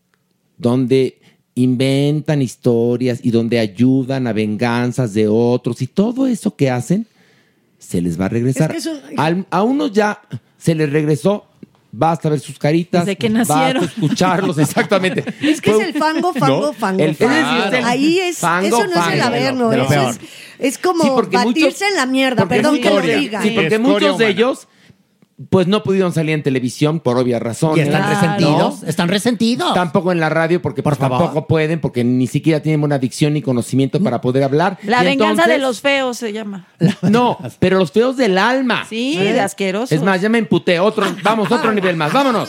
donde inventan historias y donde ayudan a venganzas de otros y todo eso que hacen, se les va a regresar. Es que eso- Al- a unos ya se les regresó, basta ver sus caritas, Desde que basta nacieron. escucharlos, [laughs] exactamente. Es que es el fango, fango, ¿No? fango. El- fango. es el Ahí es, fango, eso no es el averno, eso es, es como Sí, batirse muchos- en la mierda, perdón que lo diga. Sí, porque muchos de ellos pues no pudieron salir en televisión por obvias razones. Y están Claro. resentidos. Están resentidos. Tampoco en la radio porque pues, favor. tampoco pueden porque ni siquiera tienen una dicción ni conocimiento para poder hablar. La Y venganza entonces- de los feos se llama. [laughs] No, pero los feos del alma. Sí, de asquerosos. Es más, ya me emputé. Otro, [laughs] vamos, otro nivel más. Vámonos.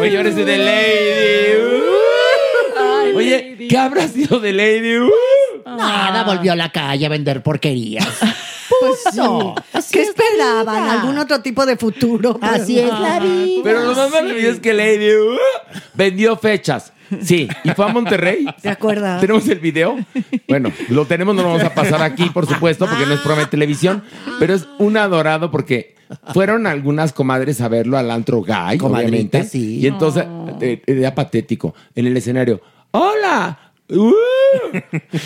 Oye, ahora de Lady. Oye, ¿qué habrá sido de Lady? Nada, volvió a la calle a vender porquerías. [laughs] Pues No, sí. ¿Qué esperaban? ¿Algún otro tipo de futuro? [laughs] Así es la vida. Pero lo más maravilloso es que Lady uh, vendió fechas. Sí, y fue a Monterrey. [laughs] ¿Te acuerdas? ¿Tenemos el video? Bueno, lo tenemos, no lo vamos a pasar aquí, por supuesto, porque no es programa de televisión, pero es un adorado porque fueron algunas comadres a verlo al antro gay, Comadrita, obviamente. sí. Y entonces, eh, era patético, en el escenario, ¡Hola! ¡Uh!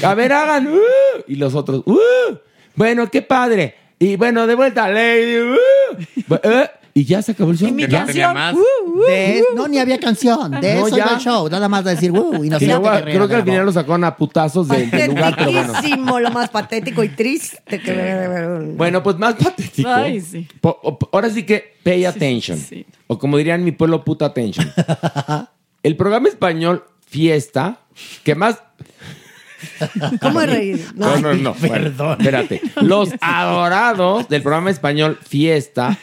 A ver, hagan, ¡uh! Y los otros, ¡uh! Bueno, qué padre. Y bueno, de vuelta, Lady, ¡uh! Eh, Y ya se acabó el show. Y mi Ya. canción. uh, uh, De- no, ni había canción. De No, eso ya. iba el show. Nada más de decir, uh, Y luego, guerrera creo que al final lo sacaron a putazos del, del lugar, pero bueno. Lo más patético y triste que Bueno, pues más patético. Ay, sí. Po- o- ahora sí que pay attention. O como dirían mi pueblo, puta attention. [laughs] El programa español Fiesta, que más... ¿Cómo reído? No, no, no. bueno, perdón. espérate. Los [laughs] adorados del programa español Fiesta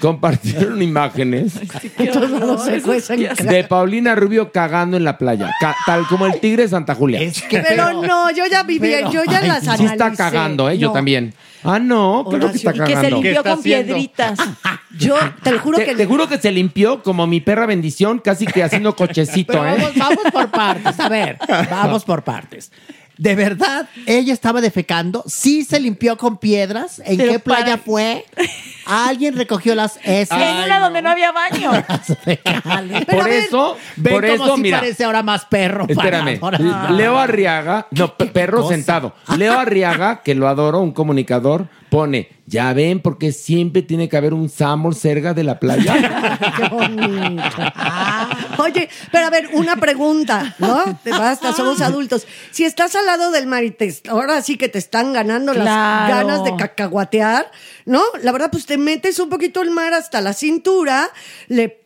compartieron imágenes se de Paulina Rubio cagando en la playa, ca- tal como el tigre de Santa Julia. Es que, Pero no, yo ya viví, pero- yo ya Ay, las Sí analicé. está cagando, ¿eh? Yo también. Ah, no, claro que está Y que se cagando. limpió con haciendo? piedritas. [laughs] Yo te lo juro Te, que te juro que se limpió como mi perra bendición, casi que haciendo [laughs] cochecito, Pero ¿eh? vamos, vamos por partes. A ver, [laughs] vamos por partes. ¿De verdad ella estaba defecando? ¿Sí se limpió con piedras? ¿En Pero qué playa para- fue? ¿Alguien recogió las heces? en una donde no había baño. [laughs] fecales? Pero a por eso, Ven por cómo eso, sí mira. parece ahora más perro. Espérame, para- L- Leo Arriaga, no, pe- perro cosa? sentado. Leo Arriaga, que lo adoro, un comunicador, pone, ya ven, porque siempre tiene que haber un Samor cerca de la playa. [laughs] Qué bonito. Oye, pero a ver, una pregunta, ¿no? Te Basta, somos adultos. Si estás al lado del mar y te- ahora sí que te están ganando las ganas de cacahuatear, ¿no? La verdad, pues te metes un poquito el mar hasta la cintura, le,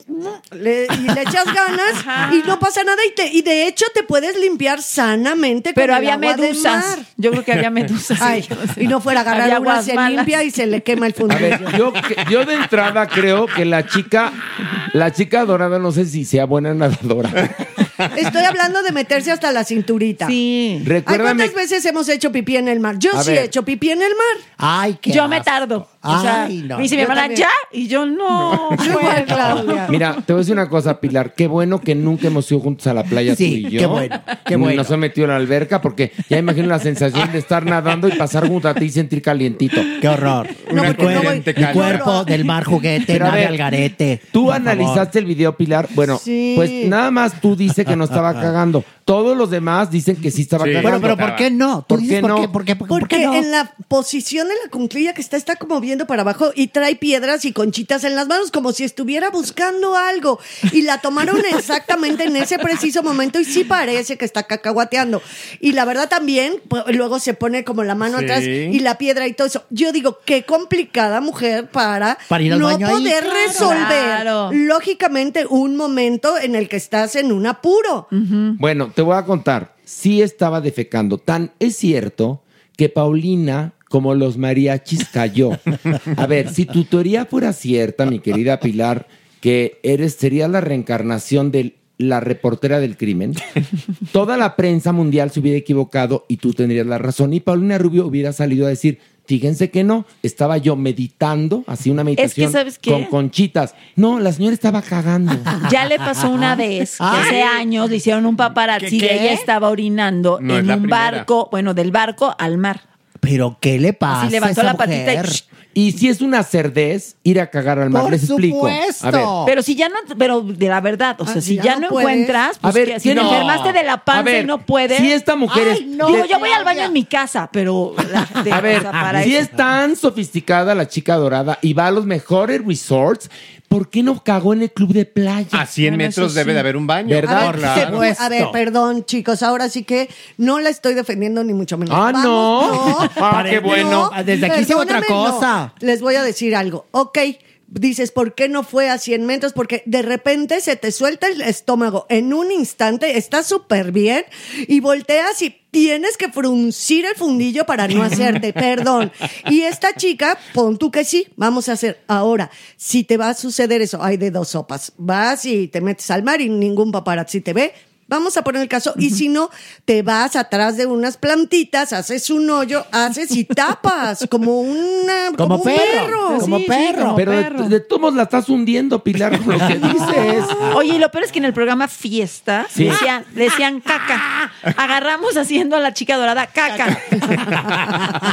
le- y le echas ganas y no pasa nada. Y, te, y de hecho te puedes limpiar sanamente Pero con había el agua medusas. mar. Yo creo que había medusas. Ay, y no fuera a agarrar Había una, se malas. limpia y se le quema el A fundillo. ver, yo, que- yo de entrada creo que la chica, la chica dorada, no sé si sea buena nadadora. Estoy hablando de meterse hasta la cinturita. Sí. Ay, Recuérdame, ¿Cuántas veces hemos hecho pipí en el mar? Yo A sí ver. he hecho pipí en el mar. Ay, qué Yo me asco. tardo. O sea, Ay, no. me dice mi Yo hermana, también. ¿ya? Y yo, no. [laughs] Yo igual, puedo. Claudia. mira, te voy a decir una cosa, Pilar. Qué bueno que nunca hemos ido juntos a la playa Sí, tú y yo. qué bueno, qué bueno. Nos hemos metido en la alberca porque ya imagino la sensación de estar nadando y pasar junto a ti y sentir calientito. Qué horror. No, Mi porque cuer- no voy- mi no, cuerpo del mar juguete, Pero a nave ver, al garete. Tú Por analizaste el video, Pilar. Bueno, Sí. pues nada más tú dices que no estaba [laughs] cagando. Todos los demás dicen que sí estaba Sí. cagando. Bueno, pero ¿por qué no? ¿Tú ¿Por dices qué por no? qué? ¿Por qué? ¿Por qué? ¿Por Porque qué no? en la posición de la cunclilla que está, está como viendo para abajo y trae piedras y conchitas en las manos, como si estuviera buscando algo. Y la tomaron [laughs] exactamente en ese preciso momento y sí parece que está cacahuateando. Y la verdad también, pues, luego se pone como la mano Sí. atrás y la piedra y todo eso. Yo digo, qué complicada mujer para, Para ir al no baño ahí, poder claro. resolver, Claro. lógicamente, un momento en el que estás en un apuro. Bueno, te voy a contar. Sí estaba defecando. Tan es cierto que Paulina, como los mariachis, cayó. A ver, si tu teoría fuera cierta, mi querida Pilar, que eres sería la reencarnación del la reportera del crimen, toda la prensa mundial se hubiera equivocado y tú tendrías la razón. Y Paulina Rubio hubiera salido a decir, fíjense que no, estaba yo meditando, así una meditación ¿sabes qué? con conchitas. No, la señora estaba cagando. [laughs] Ya le pasó una vez, que hace años le hicieron un paparazzi ¿Qué, de qué? ella estaba orinando No es en un primera. barco, bueno, del barco al mar. Pero ¿qué le pasa? Así levantó a esa la patita y-? Y si es una cerdez, ir a cagar al mar, Por les explico. supuesto. A ver, Pero si ya no, pero de la verdad, o sea, Ah, si ya ya, no no puedes. encuentras, A pues ver, que si ¿quién te no? enfermaste de la A panza ver, y no puedes. si esta mujer es- Digo, de- yo voy al baño en mi casa, pero la- de- A o ver, sea, para si eso. es tan sofisticada la chica dorada y va a los mejores resorts, ¿por qué no cagó en el club de playa? A 100 Bueno, metros debe sí. de haber un baño. ¿Verdad? Por la- Se pu- a ver, perdón, chicos, ahora sí que no la estoy defendiendo ni mucho menos. Ah, Vamos, no. [laughs] Ah, qué bueno. Desde aquí hice otra no. cosa. Les voy a decir algo. Ok, dices, ¿por qué no fue a 100 metros? Porque de repente se te suelta el estómago en un instante, estás súper bien y volteas y tienes que fruncir el fundillo para no hacerte, [laughs] perdón. Y esta chica, pon tú que sí, vamos a hacer. Ahora, si te va a suceder eso, hay de dos sopas. Vas y te metes al mar y ningún paparazzi te ve. Vamos a poner el caso. Y si no, te vas atrás de unas plantitas, haces un hoyo, haces y tapas como una [laughs] Como un perro, como Sí, sí, perro. como Pero de, perro. de todos modos la estás hundiendo, Pilar, con lo que [laughs] dices. Oye, y lo peor es que en el programa Fiesta Sí. decían, decían [laughs] caca. Agarramos haciendo a la chica dorada caca.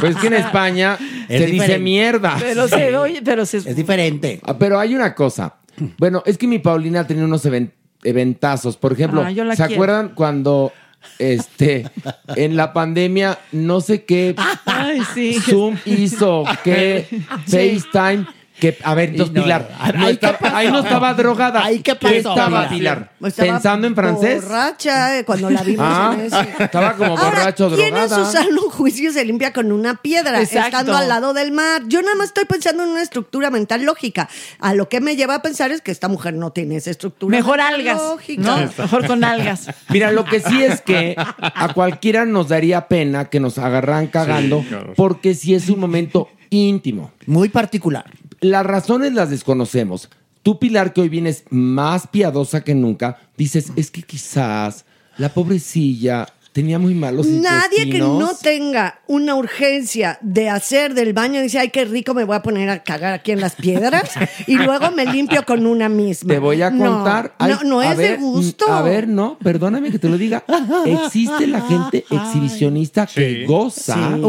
Pues que en España Es se dice mierda. Pero se oye, pero se Es diferente. Ah, Pero hay una cosa. Bueno, es que mi Paulina tenía unos even- eventazos. Por ejemplo, Ah, ¿se quiero. acuerdan cuando este [laughs] en la pandemia no sé qué Ay, sí. Zoom hizo, qué FaceTime, que a ver, entonces No, Pilar, no, no ahí, estaba- ¿qué pasó? ahí no estaba drogada. Ahí, ¿qué pasó, estaba Pilar? Estaba Pensando en francés. Borracha, eh, cuando la vimos Ah, en ese. estaba como Ahora, borracho, ¿quién en drogada. su sano juicio se limpia con una piedra Exacto. estando al lado del mar? Yo nada más estoy pensando en una estructura mental lógica. A lo que me lleva a pensar es que esta mujer no tiene esa estructura Mejor mental algas, lógica. ¿no? Mejor con algas. Mira, lo que sí es que a cualquiera nos daría pena que nos agarraran cagando, claro. porque sí es un momento íntimo. Muy particular. Las razones las desconocemos. Tú, Pilar, que hoy vienes más piadosa que nunca, dices, es que quizás la pobrecilla tenía muy malos Nadie que no tenga una urgencia de hacer del baño dice, ay, qué rico, me voy a poner a cagar aquí en las piedras y luego me limpio con una misma. Te voy a No, contar. Ay, no, es ver, de gusto. A ver, no, perdóname que te lo diga. Existe la gente [laughs] exhibicionista que Sí. goza Sí,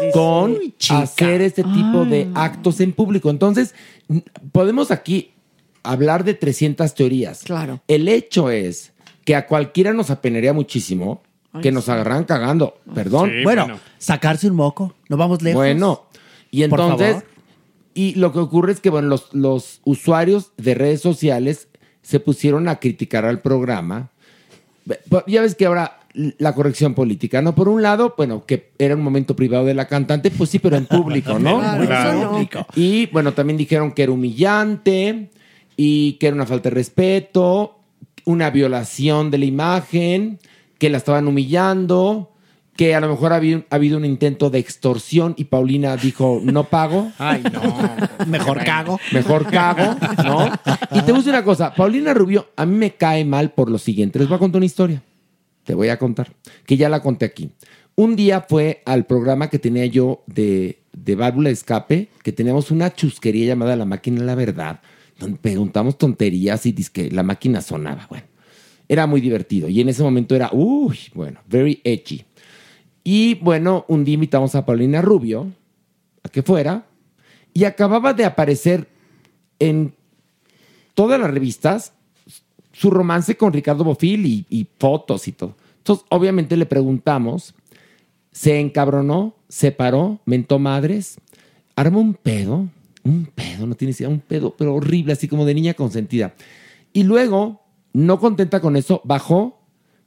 sí, con hacer este tipo de actos en público. Entonces, podemos aquí hablar de 300 teorías. Claro. El hecho es que a cualquiera nos apenaría muchísimo que nos agarran cagando. Perdón. Sí, bueno, bueno. sacarse un moco. No vamos lejos. Bueno, y entonces, y lo que ocurre es que, bueno, los, los usuarios de redes sociales se pusieron a criticar al programa. Pues, Ya ves que ahora la corrección política, ¿no? Por un lado, bueno, que era un momento privado de la cantante, pues sí, pero en público, ¿no? [laughs] Claro, no. Y bueno, también dijeron que era humillante y que era una falta de respeto, una violación de la imagen, que la estaban humillando, que a lo mejor había, ha habido un intento de extorsión y Paulina dijo, no pago. [laughs] Ay, no. Mejor cago. Mejor cago, ¿no? Y te voy a decir una cosa, Paulina Rubio a mí me cae mal por lo siguiente. Les voy a contar una historia. Te voy a contar, que ya la conté aquí. Un día fue al programa que tenía yo de, de válvula de escape, que teníamos una chusquería llamada La Máquina de la Verdad, donde preguntamos tonterías y que la máquina sonaba. Bueno, era muy divertido. Y en ese momento era, uy, bueno, very edgy. Y bueno, un día invitamos a Paulina Rubio a que fuera y acababa de aparecer en todas las revistas su romance con Ricardo Bofil y, fotos y todo. Entonces, obviamente le preguntamos, se encabronó, se paró, mentó madres, armó un pedo, un pedo, no tiene idea, un pedo, pero horrible, así como de niña consentida. Y luego, no contenta con eso, bajó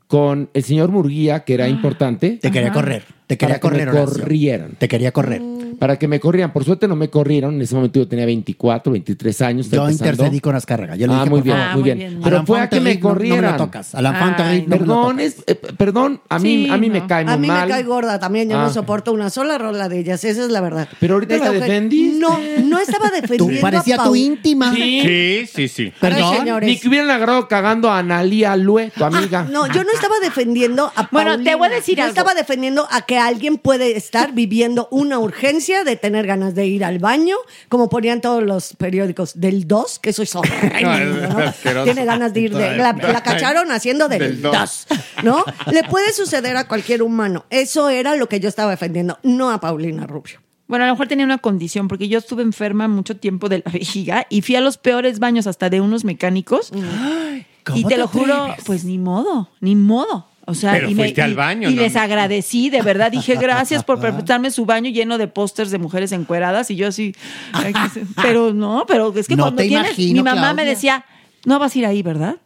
con el señor Murguía, que era importante. Te quería correr. Te quería para que me correr, Horacio. corrieran. Te quería correr. Para que me corrieran. Por suerte no me corrieron. En ese momento yo tenía 24, 23 años. Yo intercedí con Azcárraga. Yo le ah, dije, muy por bien, muy bien. Pero Alan fue a que me Fonterric no- no me lo corrieran. tocas. Alan Fonterric no me lo perdón, es- eh, perdón, a mí, Sí, a mí no. me cae muy A mí mal. me cae gorda también, yo Ah. no soporto una sola rola de ellas, esa es la verdad. Pero ahorita De esta la defendiste. No, no estaba [laughs] defendiendo parecía a tu íntima. Sí, sí, sí. Perdón. señores. Ni que hubieran agarrado cagando a Analia Lue, tu amiga. No, yo no estaba defendiendo a Bueno, te voy a decir Yo algo. estaba defendiendo a que alguien puede estar viviendo una urgencia de tener ganas de ir al baño, como ponían todos los periódicos del 2, que eso es horrendo, [laughs] ¿no? Tiene ganas de ir de... La, la cacharon haciendo del Del dos. 2, ¿no? Le puede suceder a cualquier humano. Eso era lo que yo estaba defendiendo, no a Paulina Rubio. Bueno, a lo mejor tenía una condición, porque yo estuve enferma mucho tiempo de la [laughs] vejiga y fui a los peores baños hasta de unos mecánicos. [gasps] y ¿cómo te te lo juro, pues ni modo, ni modo. O sea, Pero y, me- fuiste al y- baño, y ¿no? les agradecí, de verdad. Dije, [laughs] gracias por prestarme su baño lleno de pósters de mujeres encueradas. Y yo así, [laughs] pero no, pero es que No cuando te tienes, imagino, mi mamá me decía, no vas a ir ahí, ¿verdad?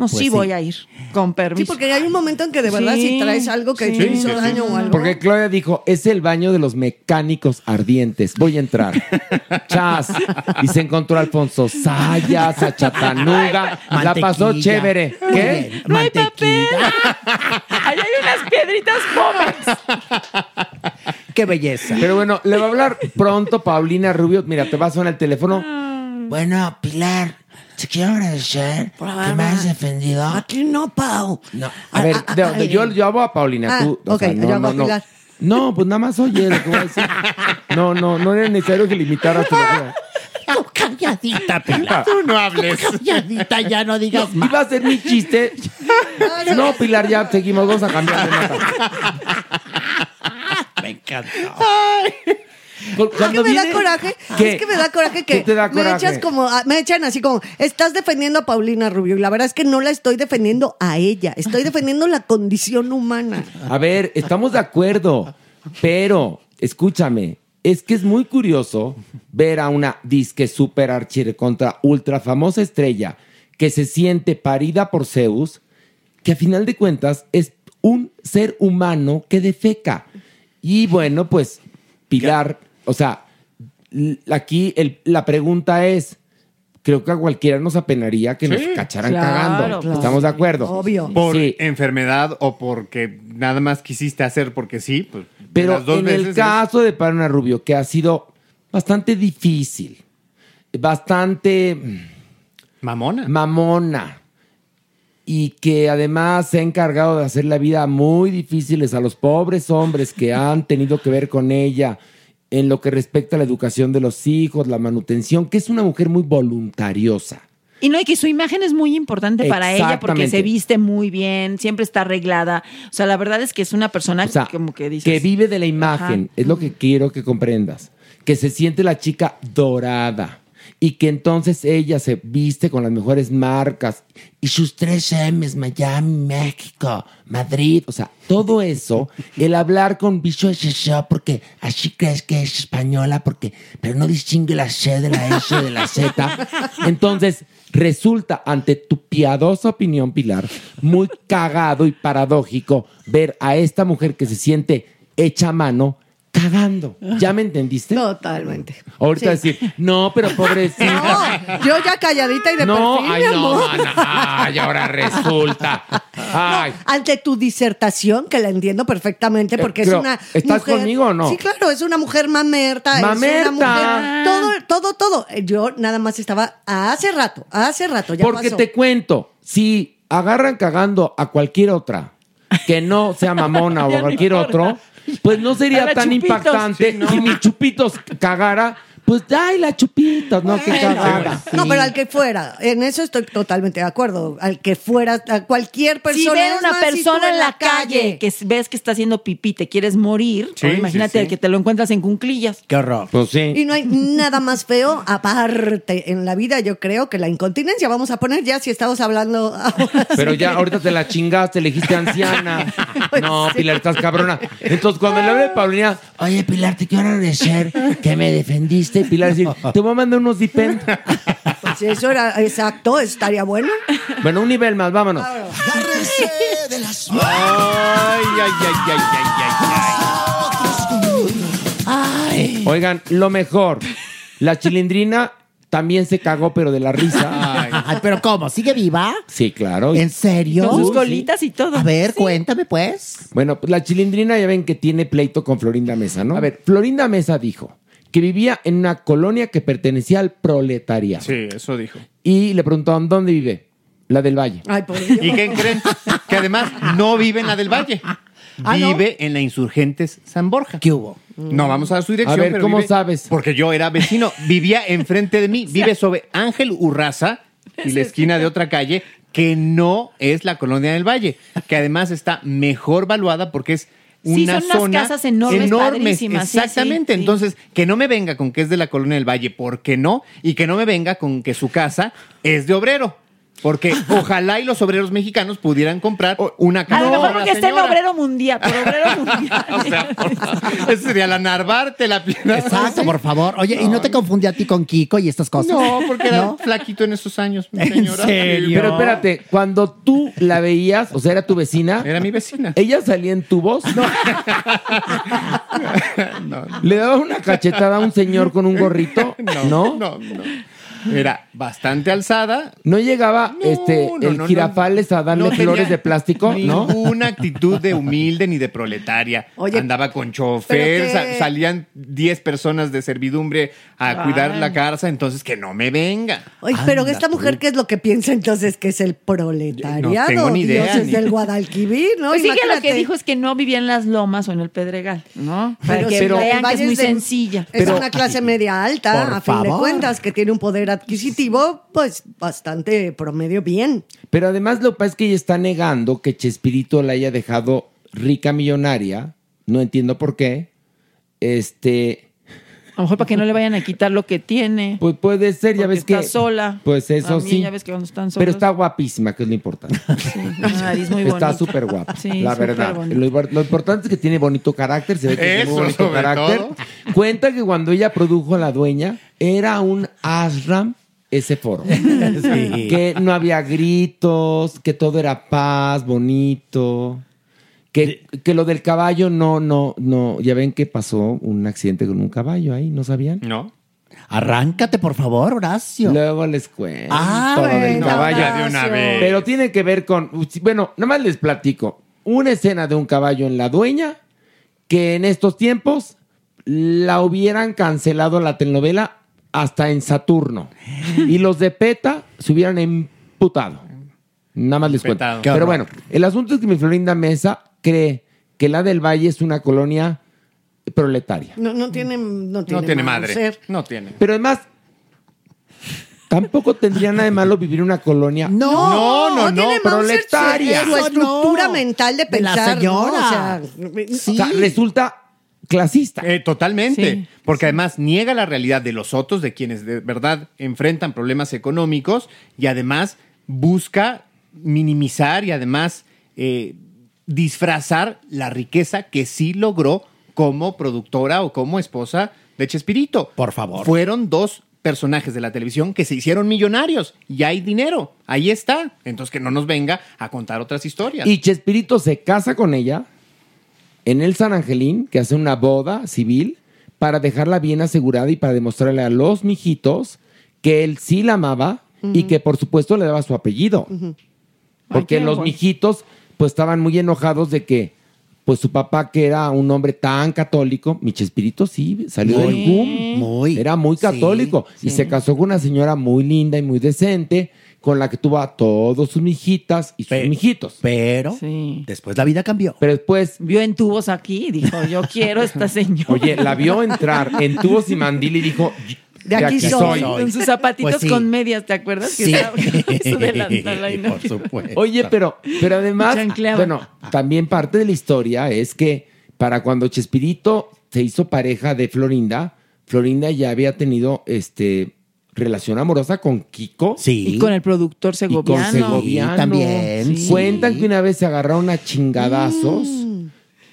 No, Pues sí, sí. voy a ir, con Sí, permiso. porque hay un momento en que de verdad Sí, si traes algo que sí. te hizo Sí, sí, daño sí. o algo... Porque Claudia dijo, es el baño de los mecánicos ardientes. Voy a entrar. [laughs] Chas. Y se encontró a Alfonso Sayas, a Chatanuga. La pasó chévere. ¿Qué? bien, Mantequilla. Ahí hay unas piedritas jóvenes. Qué belleza. Pero bueno, le va a hablar pronto Paulina Rubio. Mira, te va a sonar el teléfono. Bueno, Pilar, te quiero agradecer que me has defendido. Aquí no, Pau. No, a ver, Ah, de- ah, de- ah, yo, yo hablo a Paulina. Ah, tú, o ok, sea, no, yo no, a no. No, pues nada más oye lo que voy a decir. No, no, no era necesario que limitaras tu locura. Tú calladita, Pilar. Tú no hables. Calladita, ya no digas más. Iba a ser mi chiste. No, Pilar, ya seguimos. Vamos a cambiar de nota. [laughs] Me encanta. Que Cuando me da coraje, ¿Qué? es que me da coraje que ¿Qué te da me coraje? echas como, me echan así como, estás defendiendo a Paulina Rubio y la verdad es que no la estoy defendiendo a ella, estoy defendiendo la condición humana. A ver, estamos de acuerdo, pero escúchame, es que es muy curioso ver a una disque super archire contra ultra famosa estrella que se siente parida por Zeus, que a final de cuentas es un ser humano que defeca. Y bueno, pues Pilar, o sea, aquí el- la pregunta es, creo que a cualquiera nos apenaría que nos cacharan Claro, cagando. claro. ¿Estamos de acuerdo? Obvio. Por Sí. enfermedad o porque nada más quisiste hacer porque sí. Pues, Pero las dos en el veces es- caso de Paulina Rubio, que ha sido bastante difícil, bastante mm, Mamona. mamona, y que además se ha encargado de hacer la vida muy difíciles a los pobres hombres que han tenido que ver con ella en lo que respecta a la educación de los hijos, la manutención, que es una mujer muy voluntariosa. Y no, y que su imagen es muy importante para ella porque se viste muy bien, siempre está arreglada. O sea, la verdad es que es una persona O sea, como que dices. que vive de la imagen, Ajá. es lo que quiero que comprendas. Que se siente la chica dorada y que entonces ella se viste con las mejores marcas y sus tres M's, Miami, México, Madrid, o sea, todo eso, el hablar con bicho eso porque así crees que es española, porque, pero no distingue la C de la S de la Z. Entonces, resulta, ante tu piadosa opinión, Pilar, muy cagado y paradójico ver a esta mujer que se siente hecha mano cagando. ¿Ya me entendiste? Totalmente. Ahorita Sí. decir, no, pero pobrecita. No, yo ya calladita y de No, perfil, ay, mi no, amor. mana, ay, ahora resulta. Ay. Ante tu disertación, que la entiendo perfectamente, porque Eh, es pero, una ¿estás mujer- conmigo o no? Sí, claro, es una mujer mamerta. Mamerta. Es una mujer, todo, todo, todo. Yo nada más estaba hace rato, hace rato, ya Porque pasó. te cuento, si agarran cagando a cualquier otra que no sea mamona o [laughs] no cualquier importa. otro, pues no sería tan Chupitos. impactante no. si mi chupitos cagara. Pues ay, la chupitos, no que. No, pero al que fuera, en eso estoy totalmente de acuerdo. Al que fuera, a cualquier persona. si ven es una más, persona en la calle que ves que está haciendo pipí, te quieres morir, Sí, imagínate sí, sí. que te lo encuentras en cunclillas. Qué horror. Pues sí. Y no hay nada más feo, aparte en la vida, yo creo que la incontinencia. Vamos a poner ya, si estamos hablando ahora. [laughs] Pero sí. ya ahorita te la chingaste, le dijiste anciana. Pues [laughs] No, sí. Pilar, estás cabrona. Entonces, cuando le hablé de Paulina, Oye, Pilar, te quiero agradecer que me defendiste. Pilar decir, [laughs] te voy a mandar unos dipend. Pues si eso era exacto, estaría bueno. Bueno, un nivel más, vámonos. Agárrense de las Ay, ay, ay, ay, ay, ay, ay. Oigan, lo mejor. La chilindrina también se cagó, pero de la risa. Ay, pero ¿cómo? ¿Sigue viva? Sí, claro. ¿En serio? Con sus Sí. colitas y todo. A ver, cuéntame pues. Bueno, pues la chilindrina ya ven que tiene pleito con Florinda Mesa, ¿no? A ver, Florinda Mesa dijo que vivía en una colonia que pertenecía al proletariado. Sí, eso dijo. Y le preguntaron, ¿dónde vive? La del Valle. Ay, por Dios. ¿Y qué creen? Que además no vive en la del Valle. Ah, ¿no? Vive en la Insurgentes San Borja. ¿Qué hubo? No vamos a dar su dirección. A ver, pero ¿cómo vive- sabes? Porque yo era vecino. Vivía enfrente de mí. Vive sobre Ángel Urraza y la esquina de otra calle que no es la colonia del Valle. Que además está mejor valuada porque es Sí, una son unas zona casas enormes, sí, Exactamente. sí, sí. Entonces, que no me venga con que es de la colonia del Valle, porque no, y que no me venga con que su casa es de obrero. Porque [laughs] ojalá y los obreros mexicanos pudieran comprar una A casa. lo mejor porque está en señora. obrero mundial, por obrero [laughs] mundial. Esa sería la Narvarte, la pierna. Exacto, por favor. Oye, ¿y no te confundí a ti con Kiko y estas cosas? No, porque era ¿No? flaquito en esos años, mi ¿En señora. serio? Pero espérate, cuando tú la veías, o sea, era tu vecina. Era mi vecina. ¿Ella salía en tu voz? No. [laughs] ¿Le daba una cachetada a un señor con un gorrito? No, no, no. Era bastante alzada. ¿No llegaba este, no, el no, girafales a darle flores de plástico? ¿No? Ninguna actitud de humilde ni de proletaria. Oye, Andaba con chofer, pero salían 10 personas de servidumbre a cuidar la casa, entonces que no me venga. Oye, pero esta tú. mujer, ¿qué es lo que piensa entonces que es el proletariado? No tengo ni idea, ni- del Guadalquivir, ¿no? Pues sí que lo que dijo es que no vivía en las lomas o en el Pedregal, ¿no? Para Pero que vean Valle es muy de- sencilla. Es Pero- una clase media alta, a fin de cuentas, que tiene un poder adquisitivo, pues bastante promedio bien. Pero además lo que pasa es que ella está negando que Chespirito la haya dejado rica millonaria. No entiendo por qué. Este, A lo mejor para que no le vayan a quitar lo que tiene. pues puede ser, ya ves que. está sola. Pues eso También sí. ya ves que cuando están Pero solos- está guapísima, que es lo importante. Una nariz muy Está bonita. súper guapa, Sí, la verdad. Lo, lo importante es que tiene bonito carácter, se ve que tiene bonito sobre carácter. todo. Cuenta que cuando ella produjo a La Dueña, era un ashram ese foro. [laughs] Que no había gritos, que todo era paz, bonito. Que, que lo del caballo no, no, no. Ya ven que pasó un accidente con un caballo ahí, ¿no sabían? No. Arráncate, por favor, Horacio. Luego les cuento Ah, del venga, caballo. Ya de una vez. Pero tiene que ver con. Bueno, nada más les platico. Una escena de un caballo en la dueña que en estos tiempos la hubieran cancelado la telenovela hasta en Saturno. Y los de PETA se hubieran emputado. Nada más les cuento. Pero bueno, el asunto es que mi Florinda Mesa cree que la del Valle es una colonia proletaria. No, no tiene, no tiene, No madre. ser. No tiene. Pero además, tampoco tendría nada de malo vivir en una colonia. No, No, no, no, tiene Mauser proletaria. Su estructura no. mental de De la pensar. ¿no? señora. O sea, Sí. O sea, resulta clasista. Eh, totalmente. Sí, porque además niega la realidad de los otros, de quienes de verdad enfrentan problemas económicos y además busca minimizar y además eh, disfrazar la riqueza que sí logró como productora o como esposa de Chespirito. Por favor. Fueron dos personajes de la televisión que se hicieron millonarios y hay dinero. Ahí está. Entonces que no nos venga a contar otras historias. Y Chespirito se casa con ella en el San Angelín, que hace una boda civil, para dejarla bien asegurada y para demostrarle a los mijitos que él sí la amaba y que por supuesto le daba su apellido. Porque los bueno. mijitos pues estaban muy enojados de que pues su papá que era un hombre tan católico, mi Chespirito sí salió Muy, del boom, muy. era muy Sí, católico y se casó con una señora muy linda y muy decente con la que tuvo a todos sus mijitas y sus Pe- mijitos. Pero Sí. después la vida cambió. Pero después, Vio en tubos aquí y dijo, yo quiero esta [laughs] señora. oye, la vio entrar en tubos y mandil y dijo, De aquí soy. Con sus zapatitos Pues sí. con medias, ¿te acuerdas? Sí. [laughs] por supuesto. Oye, pero, pero además, bueno, también parte de la historia es que para cuando Chespirito se hizo pareja de Florinda, Florinda ya había tenido este relación amorosa con Kiko. Sí. Y con el productor Y con segoviano. Segoviano. Sí, también, sí. Cuentan que una vez se agarraron a chingadazos.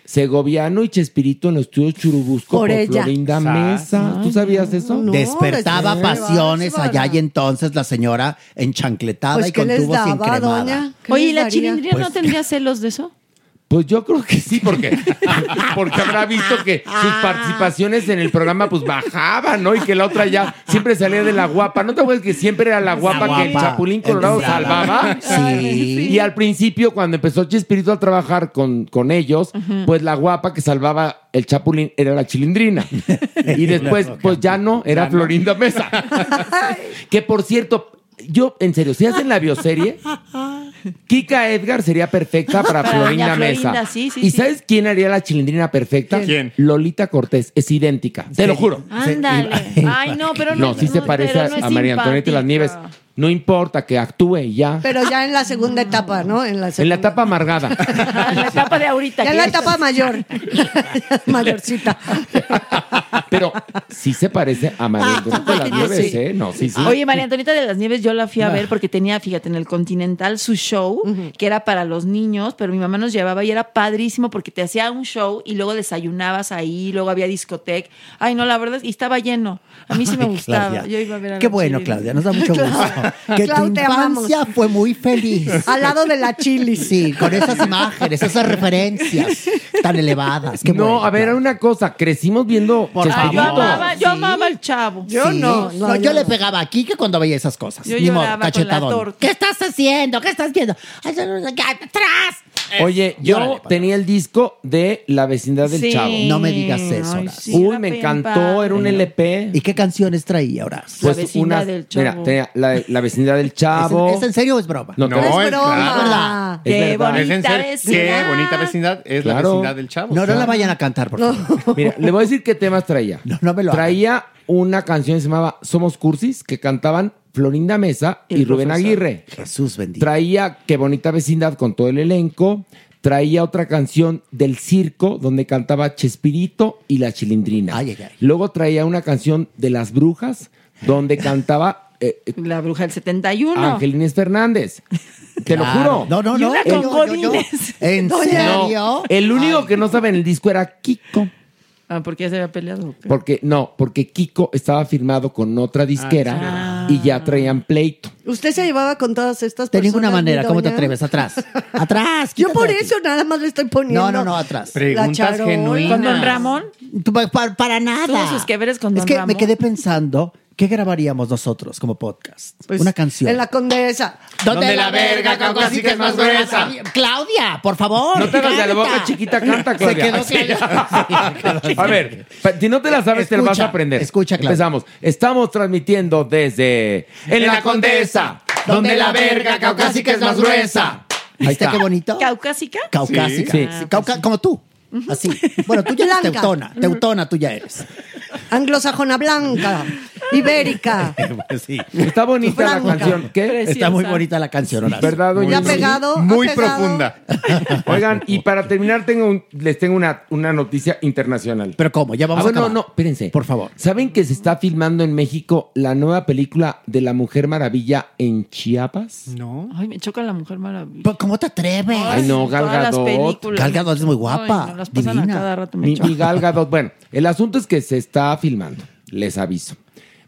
Segoviano y Chespirito en los estudios Churubusco Por por, ella. Florinda Sa- Mesa. ¿Tú sabías eso? No, Despertaba pasiones allá y entonces la señora enchancletada Pues, y ¿qué con les tubos y daba, encremada. doña? ¿Qué Oye, ¿y les la daría? chilindrina no Pues- tendría [laughs] celos de eso? Pues yo creo que sí, porque, [laughs] porque habrá visto que sus participaciones en el programa pues bajaban, ¿no? Y que la otra ya siempre salía de la guapa. ¿No te acuerdas que siempre era la guapa, que el. Chapulín Colorado salvaba? Sí. Y al principio, cuando empezó Chespirito a trabajar con, con ellos, pues la guapa que salvaba el Chapulín era la Chilindrina. Y [laughs] después, pues ya no, era Florinda Mesa. [laughs] que por cierto, yo, en serio, si hacen la bioserie, Kika Edgar sería perfecta para, [laughs] Para Florinda, Mesa. sí, sí, ¿Y sí. sabes quién haría la chilindrina perfecta? ¿Quién? Lolita Cortés. Es idéntica. Te lo juro. Ándale. Ay, no, pero no. No, sí se parece a, no María Antonieta de las Nieves. No importa que actúe y ya. Pero ya en la segunda etapa, ¿no? En la, En la etapa amargada. [laughs] En la etapa de ahorita. ya en la es- etapa mayor. [laughs] Mayorcita. Pero sí se parece a María Antonieta de las Nieves, Sí. ¿eh? No, sí, sí. Oye, María Antonieta de las Nieves, yo la fui a ver porque tenía, fíjate, en el Continental su show, que era para los niños, pero mi mamá nos llevaba y era padrísimo porque te hacía un show y luego desayunabas ahí, luego había discoteca. Ay, no, la verdad, y estaba lleno. A mí sí me Ay, gustaba. Claudia. Yo iba a ver a Qué bueno. Claudia, nos da mucho [laughs] gusto. [laughs] Que Clau, tu te amamos. infancia fue muy feliz. [laughs] Al lado de la chili. Sí, con esas imágenes, esas referencias tan elevadas. Qué no, bueno, a ver, una cosa. Crecimos viendo Por Ay, yo amaba, yo amaba al chavo. Yo Sí. no, no, yo yo le pegaba aquí que cuando veía esas cosas. Yo Ni modo, cachetadón. ¿Qué estás haciendo? ¿Qué estás viendo? Ay, yo no sé qué, ¡Atrás! Oye, yo tenía el disco de La vecindad del Sí. Chavo. No me digas eso, Ay, sí, Uy, me encantó, era un LP. ¿Y qué canciones traía ahora? La vecindad del Chavo. Mira, tenía la, la vecindad del Chavo. ¿Es, es en serio o es broma? No, No, es broma. claro. Es Qué verdad. Es en bonita serio. Qué vecindad. bonita vecindad es la vecindad del chavo. No, no la vayan a cantar, por favor. [laughs] Mira, le voy a decir qué temas traía. No, no me lo hagas. Traía una canción que se llamaba Somos Cursis, que cantaban Florinda Mesa y, Rubén profesor. Aguirre. Jesús bendito. Traía Qué bonita vecindad con todo el elenco. Traía otra canción del circo donde cantaba Chespirito y la Chilindrina. Ay, ay, ay. Luego traía una canción de las brujas donde cantaba eh, eh, La bruja del 71. Angelines Fernández. Te lo juro. No, no, Y no. una con yo- yo- Godínez. ¿En [laughs] No, serio? el único que no sabe en el disco era Kiko. Ah, ¿por qué ya se había peleado? o qué? Porque, no, porque Kiko estaba firmado con otra disquera Ah. y ya traían pleito. Usted se llevaba con todas estas De personas. ninguna manera. mi ¿Cómo te doña? atreves? Atrás. [laughs] Atrás. Yo quítate por de aquí. eso nada más le estoy poniendo. No, no, no, atrás. Preguntas charola. genuinas. ¿Con Don Ramón? Tú, pa- pa- Para, nada. Todos sus que veres con Es Don que Ramón. me quedé pensando, ¿qué grabaríamos nosotros como podcast? Pues, Una canción. En la condesa. Donde la verga caucásica es más gruesa. Claudia, por favor. No te hagas de la boca canta. chiquita, canta, Se Claudia. quedó callada. [laughs] A ver, si no te la sabes, te la vas a aprender. escucha, Claudia. Empezamos. Estamos transmitiendo desde En la Condesa, donde la verga caucásica es más gruesa. Ahí ¿Viste está. qué bonito? ¿Caucásica? Caucásica. Sí. Sí, cauca- como tú. Así. Bueno, tú ya eres Blanca. teutona. Teutona tú ya eres. Anglosajona blanca. Ibérica. [laughs] Pues sí. Está bonita la canción. ¿Qué? Está muy bonita la canción, Horacio. ¿Verdad, doña Ya ha Lucy? pegado. ha Muy pegado. profunda. [laughs] Oigan, y para terminar, tengo un- les tengo una, una noticia internacional. Pero ¿cómo? Ya vamos Ah, a bueno, acabar. no, espérense. Por favor. ¿Saben que se está filmando en México la nueva película de la Mujer Maravilla en Chiapas? No. Ay, me choca la Mujer Maravilla. Pues, ¿Cómo te atreves? Ay, no, Gal Todas las Gadot. películas. Gal Gadot es muy guapa, Ay, no, las pasan divina. a cada rato. Me Mi, choca. mi Gal Gadot. Bueno, el asunto es que se está filmando. Les aviso.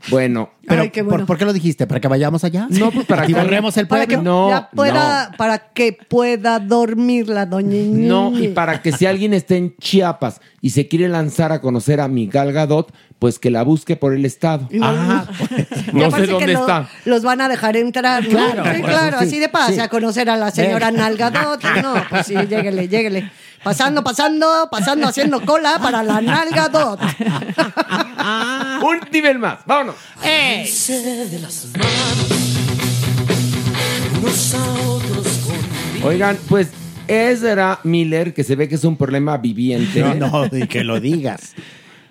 Bueno, Pero, Ay, qué bueno. ¿por, por qué lo dijiste? ¿Para que vayamos allá? no, pues para ¿Y que borremos el Para que pueblo? No, pueda, para que pueda dormir la doña No, y para que si alguien está en Chiapas y se quiere lanzar a conocer a mi Gal Gadot, pues que la busque por el estado. Ah, [laughs] Y No sé dónde lo- está. Los van a dejar entrar, ¿no? Claro, Sí, claro, así de pase sí. a conocer a la señora. Nalgadot. No, pues sí, lléguele, lléguele. Pasando, pasando, pasando, haciendo cola para la Nalgadot. Un nivel más, vámonos. de las manos, unos a otros con Oigan, pues Ezra Miller, que se ve que es un problema viviente. No, no, y que lo digas.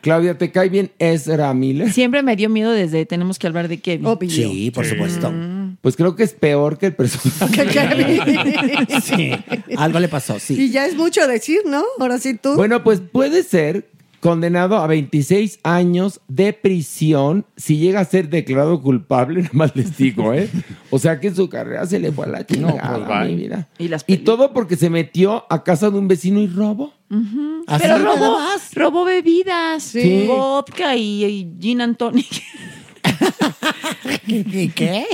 Claudia, ¿te cae bien Ezra Miller? Siempre me dio miedo desde tenemos que hablar de Kevin. Obvio. Sí, por supuesto. Pues creo que es peor que el personaje. Que Kevin. Sí, algo le pasó, Y sí. ya es mucho decir, ¿no? Ahora sí tú. Bueno, pues puede ser condenado a 26 años de prisión si llega a ser declarado culpable, [laughs] nada más les digo, ¿eh? O sea que su carrera se le fue a la chingada, pues, vida. Y las Y peli- todo porque se metió a casa de un vecino y robó. Así Pero robó, robó bebidas, Sí. vodka y, y gin and tonic. [laughs] ¿Y qué?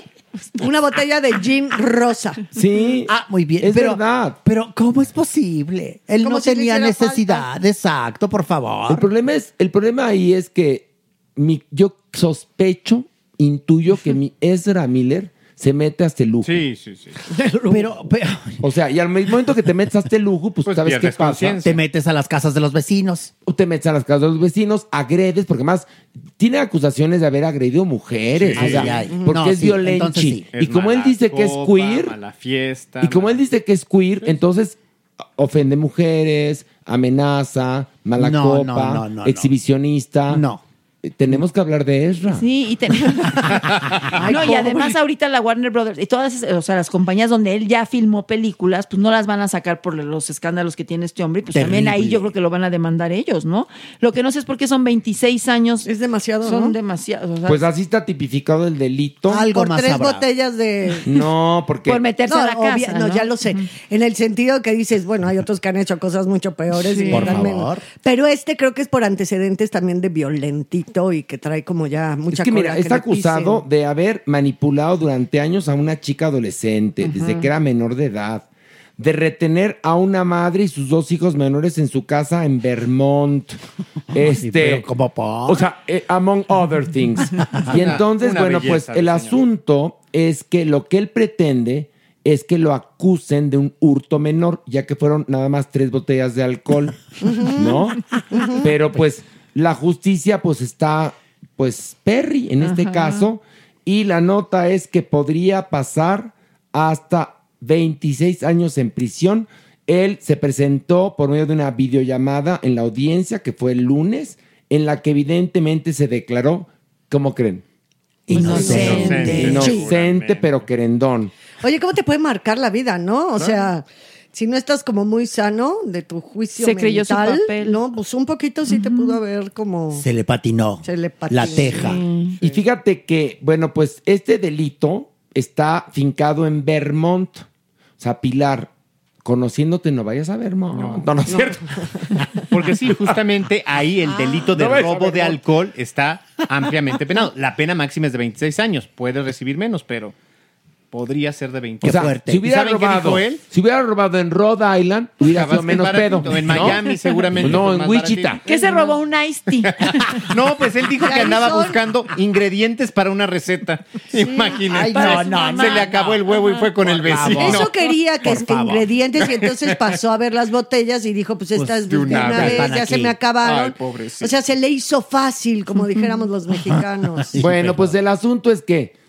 Una botella de gin rosa. Sí. Ah, muy bien. Es pero, verdad. Pero, ¿cómo es posible? Él no si tenía necesidad. Exacto, por El favor. problema es, el problema ahí es que mi, yo sospecho, intuyo que mi Ezra Miller se mete hasta el lujo. Sí, sí, sí. [laughs] Pero, pero O sea, y al mismo momento que te metes hasta el lujo, pues, Pues sabes qué pasa. te metes a las casas de los vecinos. O te metes a las casas de los vecinos, agredes, porque más tiene acusaciones de haber agredido mujeres, Sí. o sea, Ay, ay. porque No, es sí, sí. Y como él dice que es queer, mala fiesta. y como mala- él dice que es queer, entonces ofende mujeres, amenaza, mala No, copa, no, no, no, no. exhibicionista. No. Tenemos que hablar de Ezra. Sí, y tenemos. [laughs] no, y además ahorita la Warner Brothers y todas, esas- o sea, las compañías donde él ya filmó películas, pues no las van a sacar por los escándalos que tiene este hombre, y pues también ahí yo creo que lo van a demandar ellos, ¿no? Lo que no sé es por qué son 26 años. Es demasiado, Son ¿no? demasiados. o sea, Pues así está tipificado el delito. Algo Por más tres habrá. botellas de... No, porque por meterse No, a la obvia- casa. no, ¿no? ya lo sé. En el sentido que dices, bueno, hay otros que han hecho cosas mucho peores Sí. y Por ganan menos. favor. Pero este creo que es por antecedentes también de violentito y que trae como ya mucha es que mira, está pisen. acusado de haber manipulado durante años a una chica adolescente, desde que era menor de edad, de retener a una madre y sus dos hijos menores en su casa en Vermont. [laughs] Este, pero ¿cómo por? o sea, eh, among other things. [laughs] Y entonces, Una bueno, pues el señor. asunto es que lo que él pretende es que lo acusen de un hurto menor, ya que fueron nada más tres botellas de alcohol, ¿no? Pero pues la justicia pues está, pues Perry en este caso, y la nota es que podría pasar hasta 26 años en prisión. Él se presentó por medio de una videollamada en la audiencia que fue el lunes, en la que evidentemente se declaró, ¿cómo creen? Inocente. Inocente, pero querendón. Oye, ¿cómo te puede marcar la vida, no? O sea, si no estás como muy sano de tu juicio Se creyó su mental, papel. no, pues un poquito sí te pudo haber como Se le patinó. Se le patinó. La teja. Y fíjate que, bueno, pues este delito está fincado en Vermont. O sea, Pilar, conociéndote, no vayas a Vermont. No, no, es cierto. [laughs] Porque sí, justamente ahí el delito de No robo de no. alcohol está ampliamente penado. La pena máxima es de 26 años. Puede recibir menos, pero podría ser de 20. O sea, fuerte. si hubiera ¿Y saben qué robado, él? si hubiera robado en Rhode Island, hubiera Capaz sido menos pedo. En ¿no? Miami seguramente, No, pues, en Wichita. baratito. ¿Qué se robó un Ice Tea? [laughs] No, pues él dijo que andaba buscando ingredientes para una receta. Imagínate. Ay, no, no, Se le acabó el huevo y fue con el vecino. Eso quería que es ingredientes y entonces pasó a ver las botellas y dijo, pues estas de de una una, vez ya se me acabaron. Ay, pobrecito. o sea, se le hizo fácil, como dijéramos los [laughs] mexicanos. Bueno, pues el asunto es que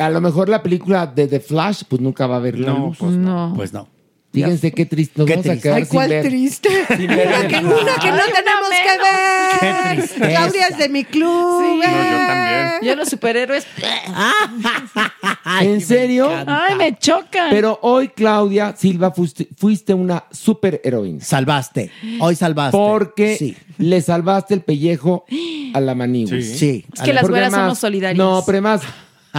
a lo mejor la película de The Flash, pues nunca va a ver la No, luz. pues No. Pues no. Fíjense qué triste. Nos Qué vamos a triste. quedar Ay, sin cuál ver. triste. [laughs] Sin ver Una The que, Flash. una que no Ay, tenemos que ver. Qué tristeza. Claudia es de mi club. Sí. eh. No, yo también. Yo los superhéroes. [laughs] ¿En serio? Ay, me chocan. Pero hoy, Claudia Silva, fuiste, fuiste una super heroína. Salvaste. Hoy salvaste. Porque Sí. le salvaste el pellejo a la manigua. Sí. Sí. Es que las güeras somos solidarias. No, pero además,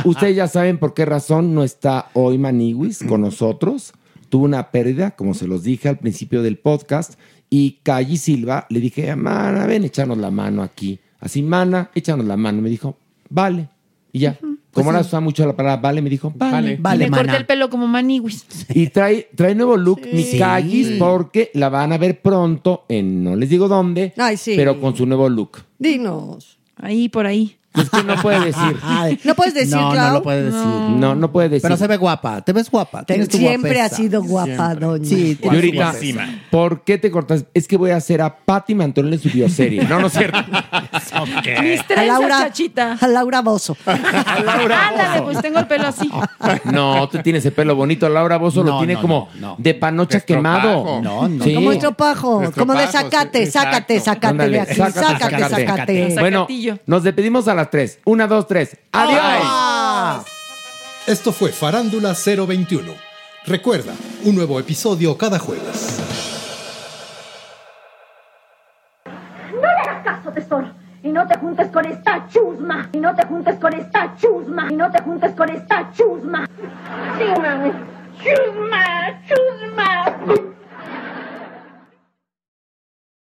ustedes ya saben por qué razón no está hoy Maniguis con [clears throat] nosotros. Tuvo una pérdida, como se los dije al principio del podcast. Y Calle Silva le dije, Mana, ven, échanos la mano aquí. Así, Mana, échanos la mano. Me dijo, vale. Y ya. Como ahora usa mucho la palabra vale, me dijo, vale. Vale. Vale, me corté el pelo como maniwis. [laughs] Y trae, trae nuevo look mi Sí. Callis porque la van a ver pronto en no les digo dónde, Ay, sí. pero con su nuevo look. Dinos. Ahí, por ahí. Es que no puede decir. [laughs] Ay, No puedes decir, No, no Clau. lo puede decir. No, no puede decir. Pero se ve guapa. Te ves guapa. Tienes tu Siempre ha sido guapa, doña. Sí, Y ahorita, Guapísima. ¿por qué te cortas? Es que voy a hacer a Patti Mantonel en su bioserie. No, no es cierto. [laughs] Mis A trenzas, Laura, chachita. a Laura Bozo. [laughs] Ándale, pues tengo el pelo así. No, tú tienes el pelo bonito. Laura Bozo lo No, tiene no, como no, no. de panocha Estropajo. quemado. No, no. Sí. Como estropajo, Nuestro como de sácate, sí, sácate, exacto. sácate Ándale, de aquí, sácate, sácate, sácate. sácate. Bueno, Sacatillo. nos despedimos a las tres. Una, dos, tres. ¡Adiós! Ah. Esto fue Farándula 021. Recuerda, un nuevo episodio cada jueves. No le hagas caso, tesoro. Y no te juntes con esta chusma. Y no te juntes con esta chusma. Y no te juntes con esta chusma. Sí, mami.